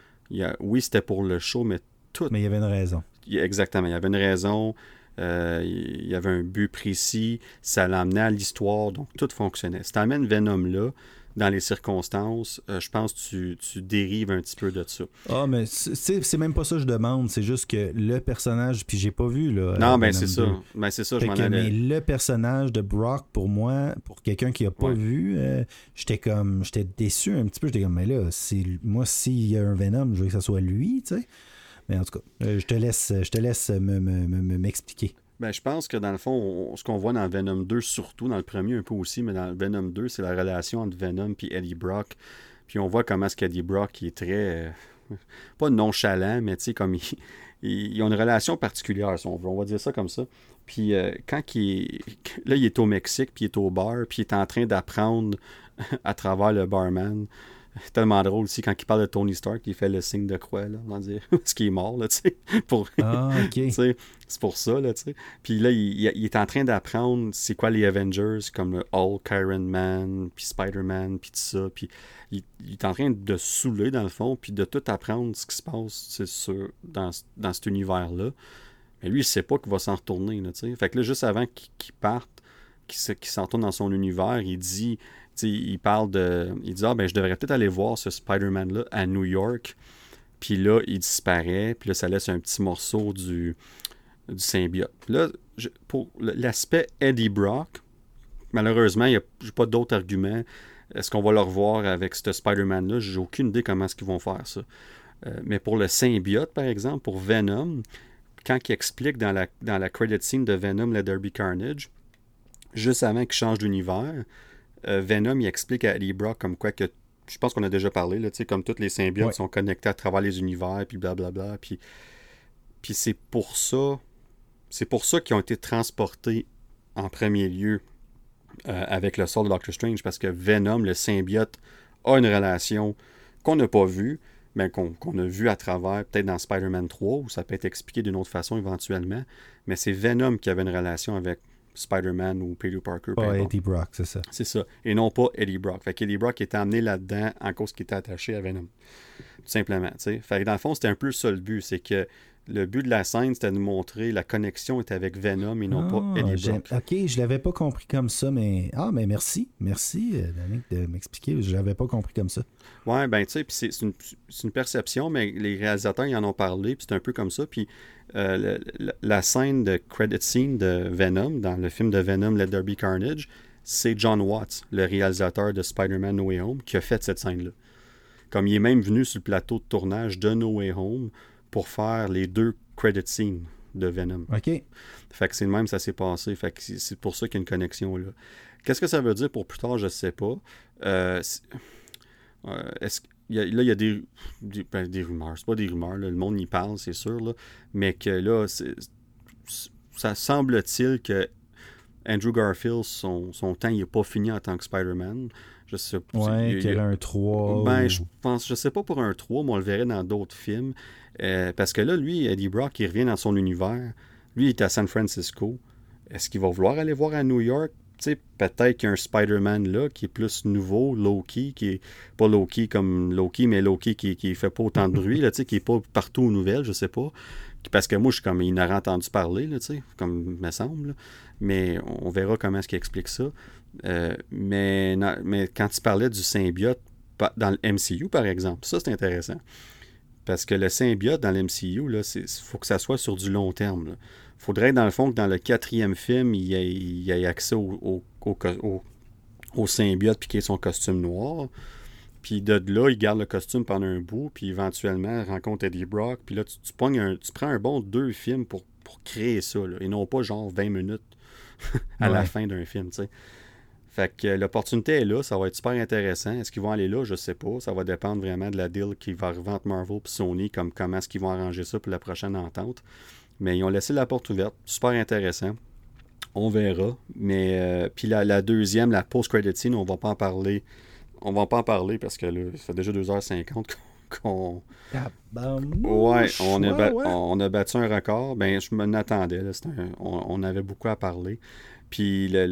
oui, c'était pour le show, mais tout. Mais il y avait une raison. Exactement, il y avait une raison. Euh, il y avait un but précis, ça l'amenait à l'histoire, donc tout fonctionnait. Si tu amènes Venom là, dans les circonstances, euh, je pense que tu, dérives un petit peu de ça. Ah, mais c'est même pas ça que je demande, c'est juste que le personnage, puis j'ai pas vu là. Non, mais c'est ça. Ben, c'est ça, je m'en Mais le personnage de Brock, pour moi, pour quelqu'un qui a pas vu, euh, j'étais comme, j'étais déçu un petit peu. J'étais comme, mais là, moi, s'il y a un Venom, je veux que ça soit lui, tu sais. Mais en tout cas, euh, je te laisse, je te laisse m'expliquer. Ben, je pense que dans le fond, ce qu'on voit dans Venom 2, surtout dans le premier un peu aussi, mais dans Venom 2, c'est la relation entre Venom et Eddie Brock. Puis on voit comment est-ce qu'Eddie Brock est très. Euh, pas nonchalant, mais tu sais, comme il, il, a une relation particulière, on. On va dire ça comme ça. Puis euh, quand il là, il est au Mexique, puis il est au bar, puis il est en train d'apprendre à travers le barman tellement drôle aussi quand il parle de Tony Stark, il fait le signe de croix, là, on va dire, parce qu'il est mort, là, tu sais. Pour, ah, ok. c'est pour ça, là, tu sais. Puis là, il, est en train d'apprendre c'est quoi les Avengers, comme le Hulk, Iron Man, puis Spider-Man, puis tout ça. Puis il, est en train de saouler, dans le fond, puis de tout apprendre ce qui se passe, sûr, dans, dans cet univers-là. Mais lui, il sait pas qu'il va s'en retourner, là, tu sais. Fait que là, juste avant qu'il parte, qu'il s'en retourne dans son univers, il dit il parle de. Il dit Ah, ben, je devrais peut-être aller voir ce Spider-Man-là à New York. Puis là, il disparaît. Puis là, ça laisse un petit morceau du, du symbiote. là, pour l'aspect Eddie Brock, malheureusement, il n'y a pas d'autres arguments. Est-ce qu'on va le revoir avec ce Spider-Man-là? J'ai aucune idée comment est-ce qu'ils vont faire ça. Euh, mais pour le symbiote, par exemple, pour Venom, quand il explique dans la, dans la credit scene de Venom, le Derby Carnage, juste avant qu'il change d'univers, Venom, il explique à Eddie Brock comme quoi que je pense qu'on a déjà parlé, là, comme toutes les symbiotes sont connectés à travers les univers, puis blablabla. Puis, puis c'est pour ça, c'est pour ça qu'ils ont été transportés en premier lieu euh, avec le sort de Doctor Strange, parce que Venom, le symbiote, a une relation qu'on n'a pas vue, mais qu'on a vu à travers, peut-être dans Spider-Man 3, où ça peut être expliqué d'une autre façon éventuellement. Mais c'est Venom qui avait une relation avec Spider-Man ou Peter Parker. Pas Eddie Brock, c'est ça. C'est ça. Et non pas Eddie Brock. Fait qu'Eddie Brock était amené là-dedans en cause qu'il était attaché à Venom. Tout simplement. Fait que dans le fond, c'était un peu ça le but. C'est que le but de la scène, c'était de montrer la connexion est avec Venom et non pas ah, Eddie Brock. Ok, je l'avais pas compris comme ça, mais. Ah, mais merci. Merci, euh, Danick, de m'expliquer. Je l'avais pas compris comme ça. Ouais, ben, tu sais, c'est une, une, perception, mais les réalisateurs, ils en ont parlé, puis c'est un peu comme ça. Puis euh, la, scène de credit scene de Venom, dans le film de Venom, Let There Be Carnage, c'est John Watts, le réalisateur de Spider-Man No Way Home, qui a fait cette scène-là. Comme il est même venu sur le plateau de tournage de No Way Home pour faire les deux credit scenes de Venom. OK. Fait que c'est le même, ça s'est passé. Fait que c'est pour ça qu'il y a une connexion là. Qu'est-ce que ça veut dire pour plus tard, je ne sais pas. Euh, euh, est-ce là, il y a des, des, ben, des rumeurs. C'est pas des rumeurs, le monde y parle, c'est sûr. Là, mais que là, ça semble-t-il que Andrew Garfield, son, son temps, il n'est pas fini en tant que Spider-Man. Je sais pas. Ouais, qu'il a un 3. Ben, je pense, je sais pas pour un 3, mais on le verrait dans d'autres films. Euh, parce que là, lui, Eddie Brock, il revient dans son univers. Lui, il est à San Francisco. Est-ce qu'il va vouloir aller voir à New York? peut-être qu'il y a un Spider-Man là qui est plus nouveau, Loki, qui est pas Loki comme Loki, mais Loki qui, qui fait pas autant de bruit, là, qui est pas partout aux nouvelles, je sais pas. Parce que moi, je suis comme, il n'aurait entendu parler, là, comme me semble. Mais on verra comment est-ce qu'il explique ça. Euh, mais, mais quand tu parlais du symbiote dans le MCU, par exemple, ça, c'est intéressant. Parce que le symbiote dans le MCU, il faut que ça soit sur du long terme. Là faudrait, dans le fond, que dans le quatrième film, il y ait, accès au, au, symbiote puis qu'il ait son costume noir. Puis de là, il garde le costume pendant un bout, puis éventuellement rencontre Eddie Brock. Puis là, tu, tu, tu prends un bon deux films pour, créer ça, et non pas genre 20 minutes à la fin d'un film, tu sais. Fait que l'opportunité est là, ça va être super intéressant. Est-ce qu'ils vont aller là? Je sais pas. Ça va dépendre vraiment de la deal qui va arriver entre Marvel et Sony, comme comment est-ce qu'ils vont arranger ça pour la prochaine entente. Mais ils ont laissé la porte ouverte. Super intéressant. On verra. Mais euh, puis la, deuxième, la post-credit scene, on va pas en parler. On va pas en parler parce que là, ça fait déjà 2h50 qu'on. Ouais, on a, on a battu un record. Ben, je m'en attendais. on, avait beaucoup à parler. Puis le,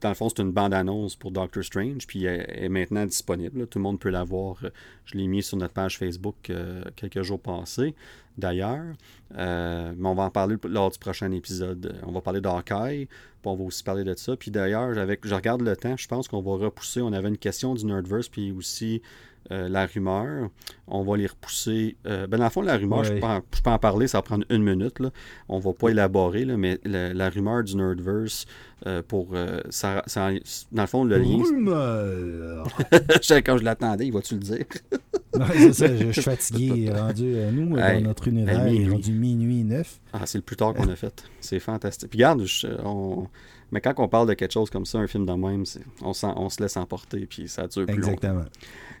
dans le fond, c'est une bande-annonce pour Doctor Strange, puis elle est maintenant disponible. Tout le monde peut la voir. Je l'ai mis sur notre page Facebook euh, quelques jours passés, d'ailleurs. Euh, mais on va en parler lors du prochain épisode. On va parler d'Hawkeye, puis on va aussi parler de ça. Puis d'ailleurs, je regarde le temps, je pense qu'on va repousser. On avait une question du Nerdverse, puis aussi euh, la rumeur. On va les repousser. ben, dans le fond, la rumeur, je, peux en, parler, ça va prendre une minute. Là. On va pas élaborer, là, mais la, rumeur du Nerdverse, euh, pour. Euh, ça, dans le fond, le lien. Quand je l'attendais, il va-tu le dire? C'est ça, je, suis fatigué. Rendu, euh, nous, dans notre univers, il est rendu minuit 9. Ah, c'est le plus tard qu'on a fait. C'est fantastique. Puis regarde, on... mais quand on parle de quelque chose comme ça, un film de même, on, on, se laisse emporter, puis ça dure plus Exactement.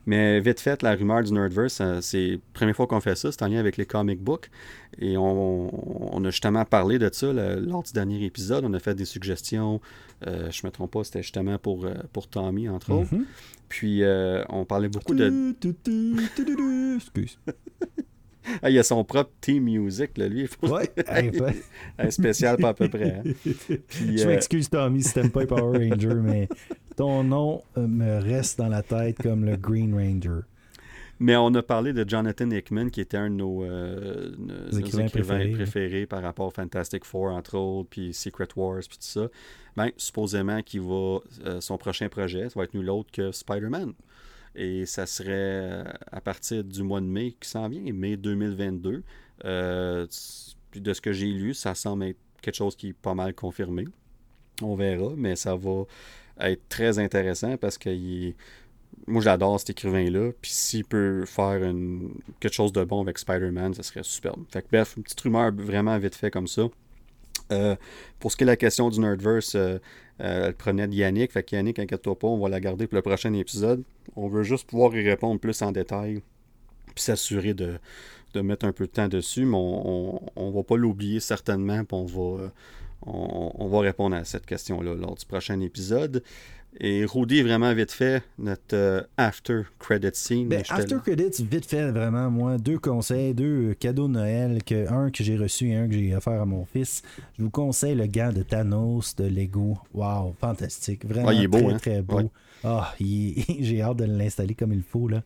Mais vite fait, la rumeur du Nerdverse, c'est la première fois qu'on fait ça, c'est en lien avec les comic books. Et on, a justement parlé de ça lors du dernier épisode. On a fait des suggestions. Euh, je ne me trompe pas, c'était justement pour, euh, pour Tommy, entre autres. Mm-hmm. Puis euh, on parlait beaucoup de. Excuse. Ah, il a son propre team music, là, lui. Ouais, un spécial, pas à peu près. Hein. je m'excuse, Tommy, si t'aimes pas Power Ranger, mais ton nom me reste dans la tête comme le Green Ranger. Mais on a parlé de Jonathan Hickman, qui était un de nos, euh, écrivains, préférés. par rapport à Fantastic Four, entre autres, puis Secret Wars, puis tout ça. Ben, supposément qu'il va. Euh, son prochain projet, ça va être nul autre que Spider-Man. Et ça serait euh, à partir du mois de mai qui s'en vient, mai 2022. puis de ce que j'ai lu, ça semble être quelque chose qui est pas mal confirmé. On verra, mais ça va être très intéressant parce qu'il moi, j'adore cet écrivain-là. Puis s'il peut faire quelque chose de bon avec Spider-Man, ça serait superbe. Fait que, bref, une petite rumeur vraiment vite fait comme ça. Euh, pour ce qui est de la question du Nerdverse, euh, euh, elle prenait de Yannick. Fait que Yannick, inquiète-toi pas, on va la garder pour le prochain épisode. On veut juste pouvoir y répondre plus en détail. Puis s'assurer de, mettre un peu de temps dessus. Mais on ne va pas l'oublier certainement. Puis on va, on va répondre à cette question-là lors du prochain épisode. Et Rudy, vraiment vite fait, notre euh, after credit scene. Ben, after credits, vite fait, vraiment, moi, deux conseils, deux cadeaux de Noël, que, un que j'ai reçu et un que j'ai offert à mon fils. Je vous conseille le gant de Thanos de Lego. Wow, fantastique. Vraiment ah, il est beau, très, hein? très beau. Ah, j'ai hâte de l'installer comme il faut. Là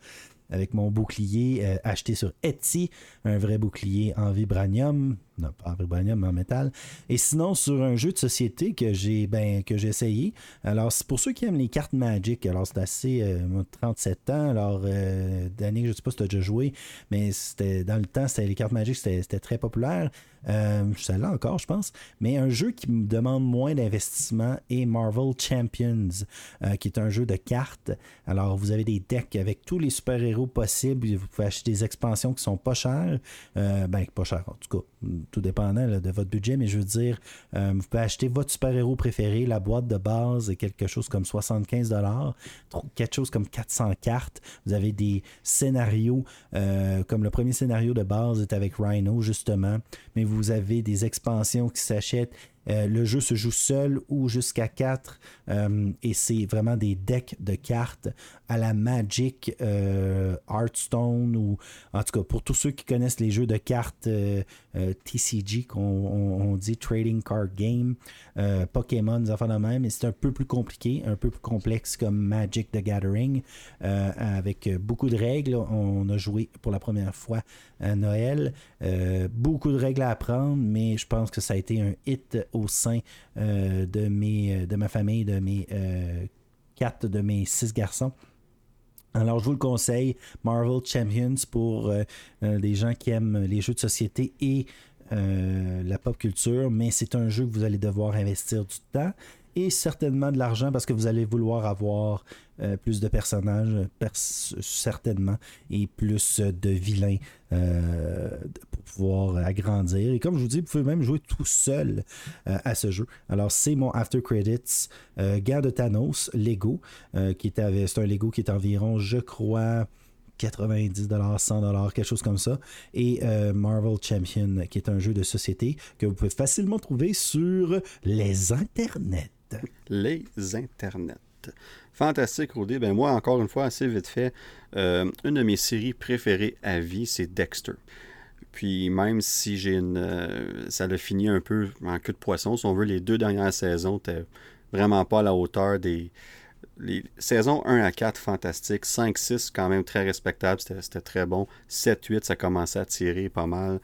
avec mon bouclier euh, acheté sur Etsy, un vrai bouclier en vibranium, pas en vibranium, mais en métal. Et sinon, sur un jeu de société que j'ai ben, essayé. Alors, pour ceux qui aiment les cartes Magic, alors c'est assez. Euh, 37 ans, alors euh, je ne sais pas si tu as déjà joué, mais c'était dans le temps, les cartes Magic, c'était très populaire. Euh, ça là encore, je pense. Mais un jeu qui me demande moins d'investissement est Marvel Champions, euh, qui est un jeu de cartes. Alors, vous avez des decks avec tous les super-héros possibles. Vous pouvez acheter des expansions qui sont pas chères. Euh, ben, pas chères, en tout cas, tout dépendant de votre budget. Mais je veux dire, euh, vous pouvez acheter votre super-héros préféré. La boîte de base est quelque chose comme 75 quelque chose comme 400 cartes. Vous avez des scénarios, comme le premier scénario de base est avec Rhino, justement. Mais vous avez des expansions qui s'achètent euh, le jeu se joue seul ou jusqu'à 4 euh, et c'est vraiment des decks de cartes à la Magic, euh, Hearthstone ou en tout cas pour tous ceux qui connaissent les jeux de cartes TCG qu'on dit Trading Card Game, Pokémon, des de même, mais c'est un peu plus compliqué, un peu plus complexe comme Magic the Gathering avec beaucoup de règles. On a joué pour la première fois à Noël, beaucoup de règles à apprendre, mais je pense que ça a été un hit au sein euh, de, euh, ma famille, de mes euh, quatre de mes six garçons. Alors, je vous le conseille, Marvel Champions pour les gens qui aiment les jeux de société et la pop culture, mais c'est un jeu que vous allez devoir investir du temps et certainement de l'argent parce que vous allez vouloir avoir euh, plus de personnages, certainement, et plus de vilains euh, pour pouvoir agrandir. Et comme je vous dis, vous pouvez même jouer tout seul euh, à ce jeu. Alors, c'est mon After Credits Guerre de Thanos, Lego, qui est, c'est un Lego qui est environ, je crois, 90 100 quelque chose comme ça. Et Marvel Champion, qui est un jeu de société que vous pouvez facilement trouver sur les internets. Les internets. Fantastique, Rudy. Ben moi, encore une fois, assez vite fait, euh, une de mes séries préférées à vie, c'est Dexter. Puis même si j'ai une. Euh, ça l'a fini un peu en queue de poisson, si on veut, les deux dernières saisons n'étaient vraiment pas à la hauteur des. Les saisons 1 à 4, fantastique. 5-6, quand même très respectable, c'était très bon. 7-8, ça commençait à tirer pas mal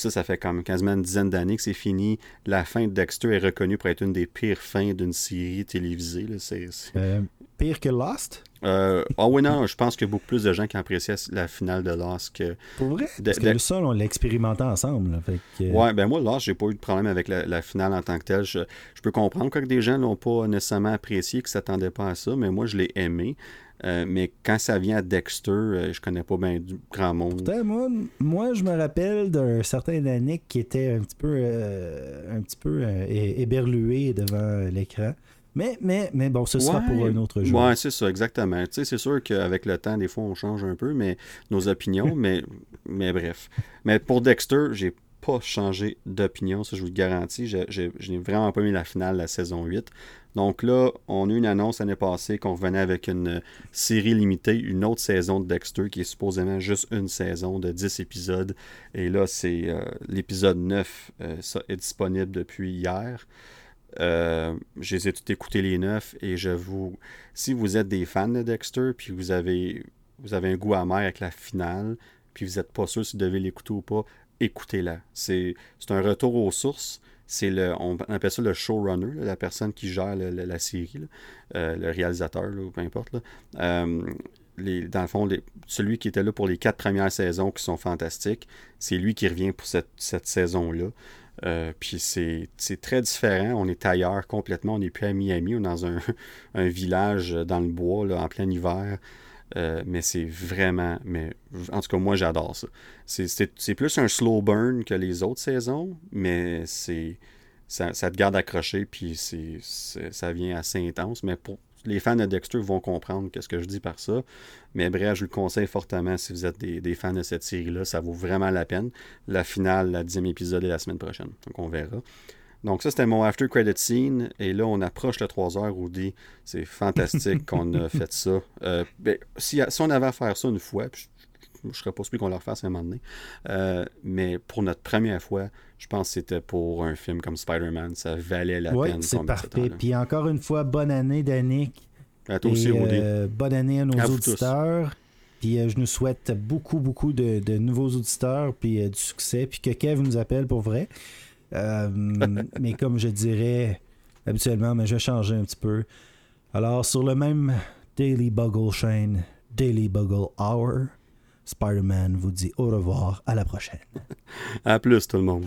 ça, ça fait comme quasiment une dizaine d'années que c'est fini. La fin de Dexter est reconnue pour être une des pires fins d'une série télévisée. Euh, pire que Lost? Euh, ah oui, non, je pense qu'il y a beaucoup plus de gens qui appréciaient la finale de Lost que. Pour vrai? Parce que le sol, on l'a expérimenté ensemble. Ouais, ben moi, Lost, j'ai pas eu de problème avec la, finale en tant que telle. Je, peux comprendre que des gens l'ont pas nécessairement apprécié, qu'ils s'attendaient pas à ça, mais moi, je l'ai aimé. Euh, mais quand ça vient à Dexter, euh, je connais pas bien du grand monde. moi, je me rappelle d'un certain Danick qui était un petit peu, euh, un petit peu éberlué devant l'écran. Mais, mais, mais bon, ce sera pour un autre jour. Ouais, c'est ça, exactement. Tu sais, c'est sûr qu'avec le temps, des fois, on change un peu mais, nos opinions, mais, mais bref. Mais pour Dexter, j'ai pas changé d'opinion, ça je vous le garantis. Je n'ai vraiment pas mis la finale de la saison 8. Donc là, on a eu une annonce l'année passée qu'on revenait avec une série limitée, une autre saison de Dexter qui est supposément juste une saison de 10 épisodes. Et là, c'est euh, l'épisode 9, euh, ça est disponible depuis hier. Euh, je les ai tous écoutés les 9 et je vous. Si vous êtes des fans de Dexter, puis vous avez, vous avez un goût amer avec la finale, puis vous n'êtes pas sûr si vous devez l'écouter ou pas, écoutez-la. C'est un retour aux sources c'est le, on appelle ça le showrunner, la personne qui gère la série, euh, le réalisateur, ou peu importe. Euh, dans le fond, celui qui était là pour les quatre premières saisons qui sont fantastiques, c'est lui qui revient pour cette, saison-là. Euh, puis c'est très différent. On est ailleurs complètement. On n'est plus à Miami. On est dans un, village dans le bois, en plein hiver. Euh, mais c'est vraiment. Mais, en tout cas, moi, j'adore ça. C'est plus un slow burn que les autres saisons, mais c'est ça, te garde accroché, puis ça vient assez intense. Mais pour les fans de Dexter vont comprendre qu'est-ce que je dis par ça. Mais bref, je le conseille fortement si vous êtes des, fans de cette série-là. Ça vaut vraiment la peine. La finale, la dixième épisode est la semaine prochaine. Donc, on verra. Donc ça, c'était mon after credit scene. Et là, on approche le 3 heures, Rudy. C'est fantastique qu'on a fait ça. Euh, ben, si, on avait à faire ça une fois, je ne serais pas sûr qu'on le refasse à un moment donné. Euh, mais pour notre première fois, je pense que c'était pour un film comme Spider-Man. Ça valait la ouais, peine. c'est parfait. Puis encore une fois, bonne année, Danick. À toi aussi, Rudy. Euh, bonne année à nos auditeurs. Puis je nous souhaite beaucoup, beaucoup de, de nouveaux auditeurs, puis du succès. Puis que Kev nous appelle pour vrai. Euh, mais comme je dirais habituellement, mais je vais changer un petit peu. Alors, sur le même Daily Buggle chain, Daily Buggle Hour, Spider-Man vous dit au revoir, à la prochaine. à plus tout le monde.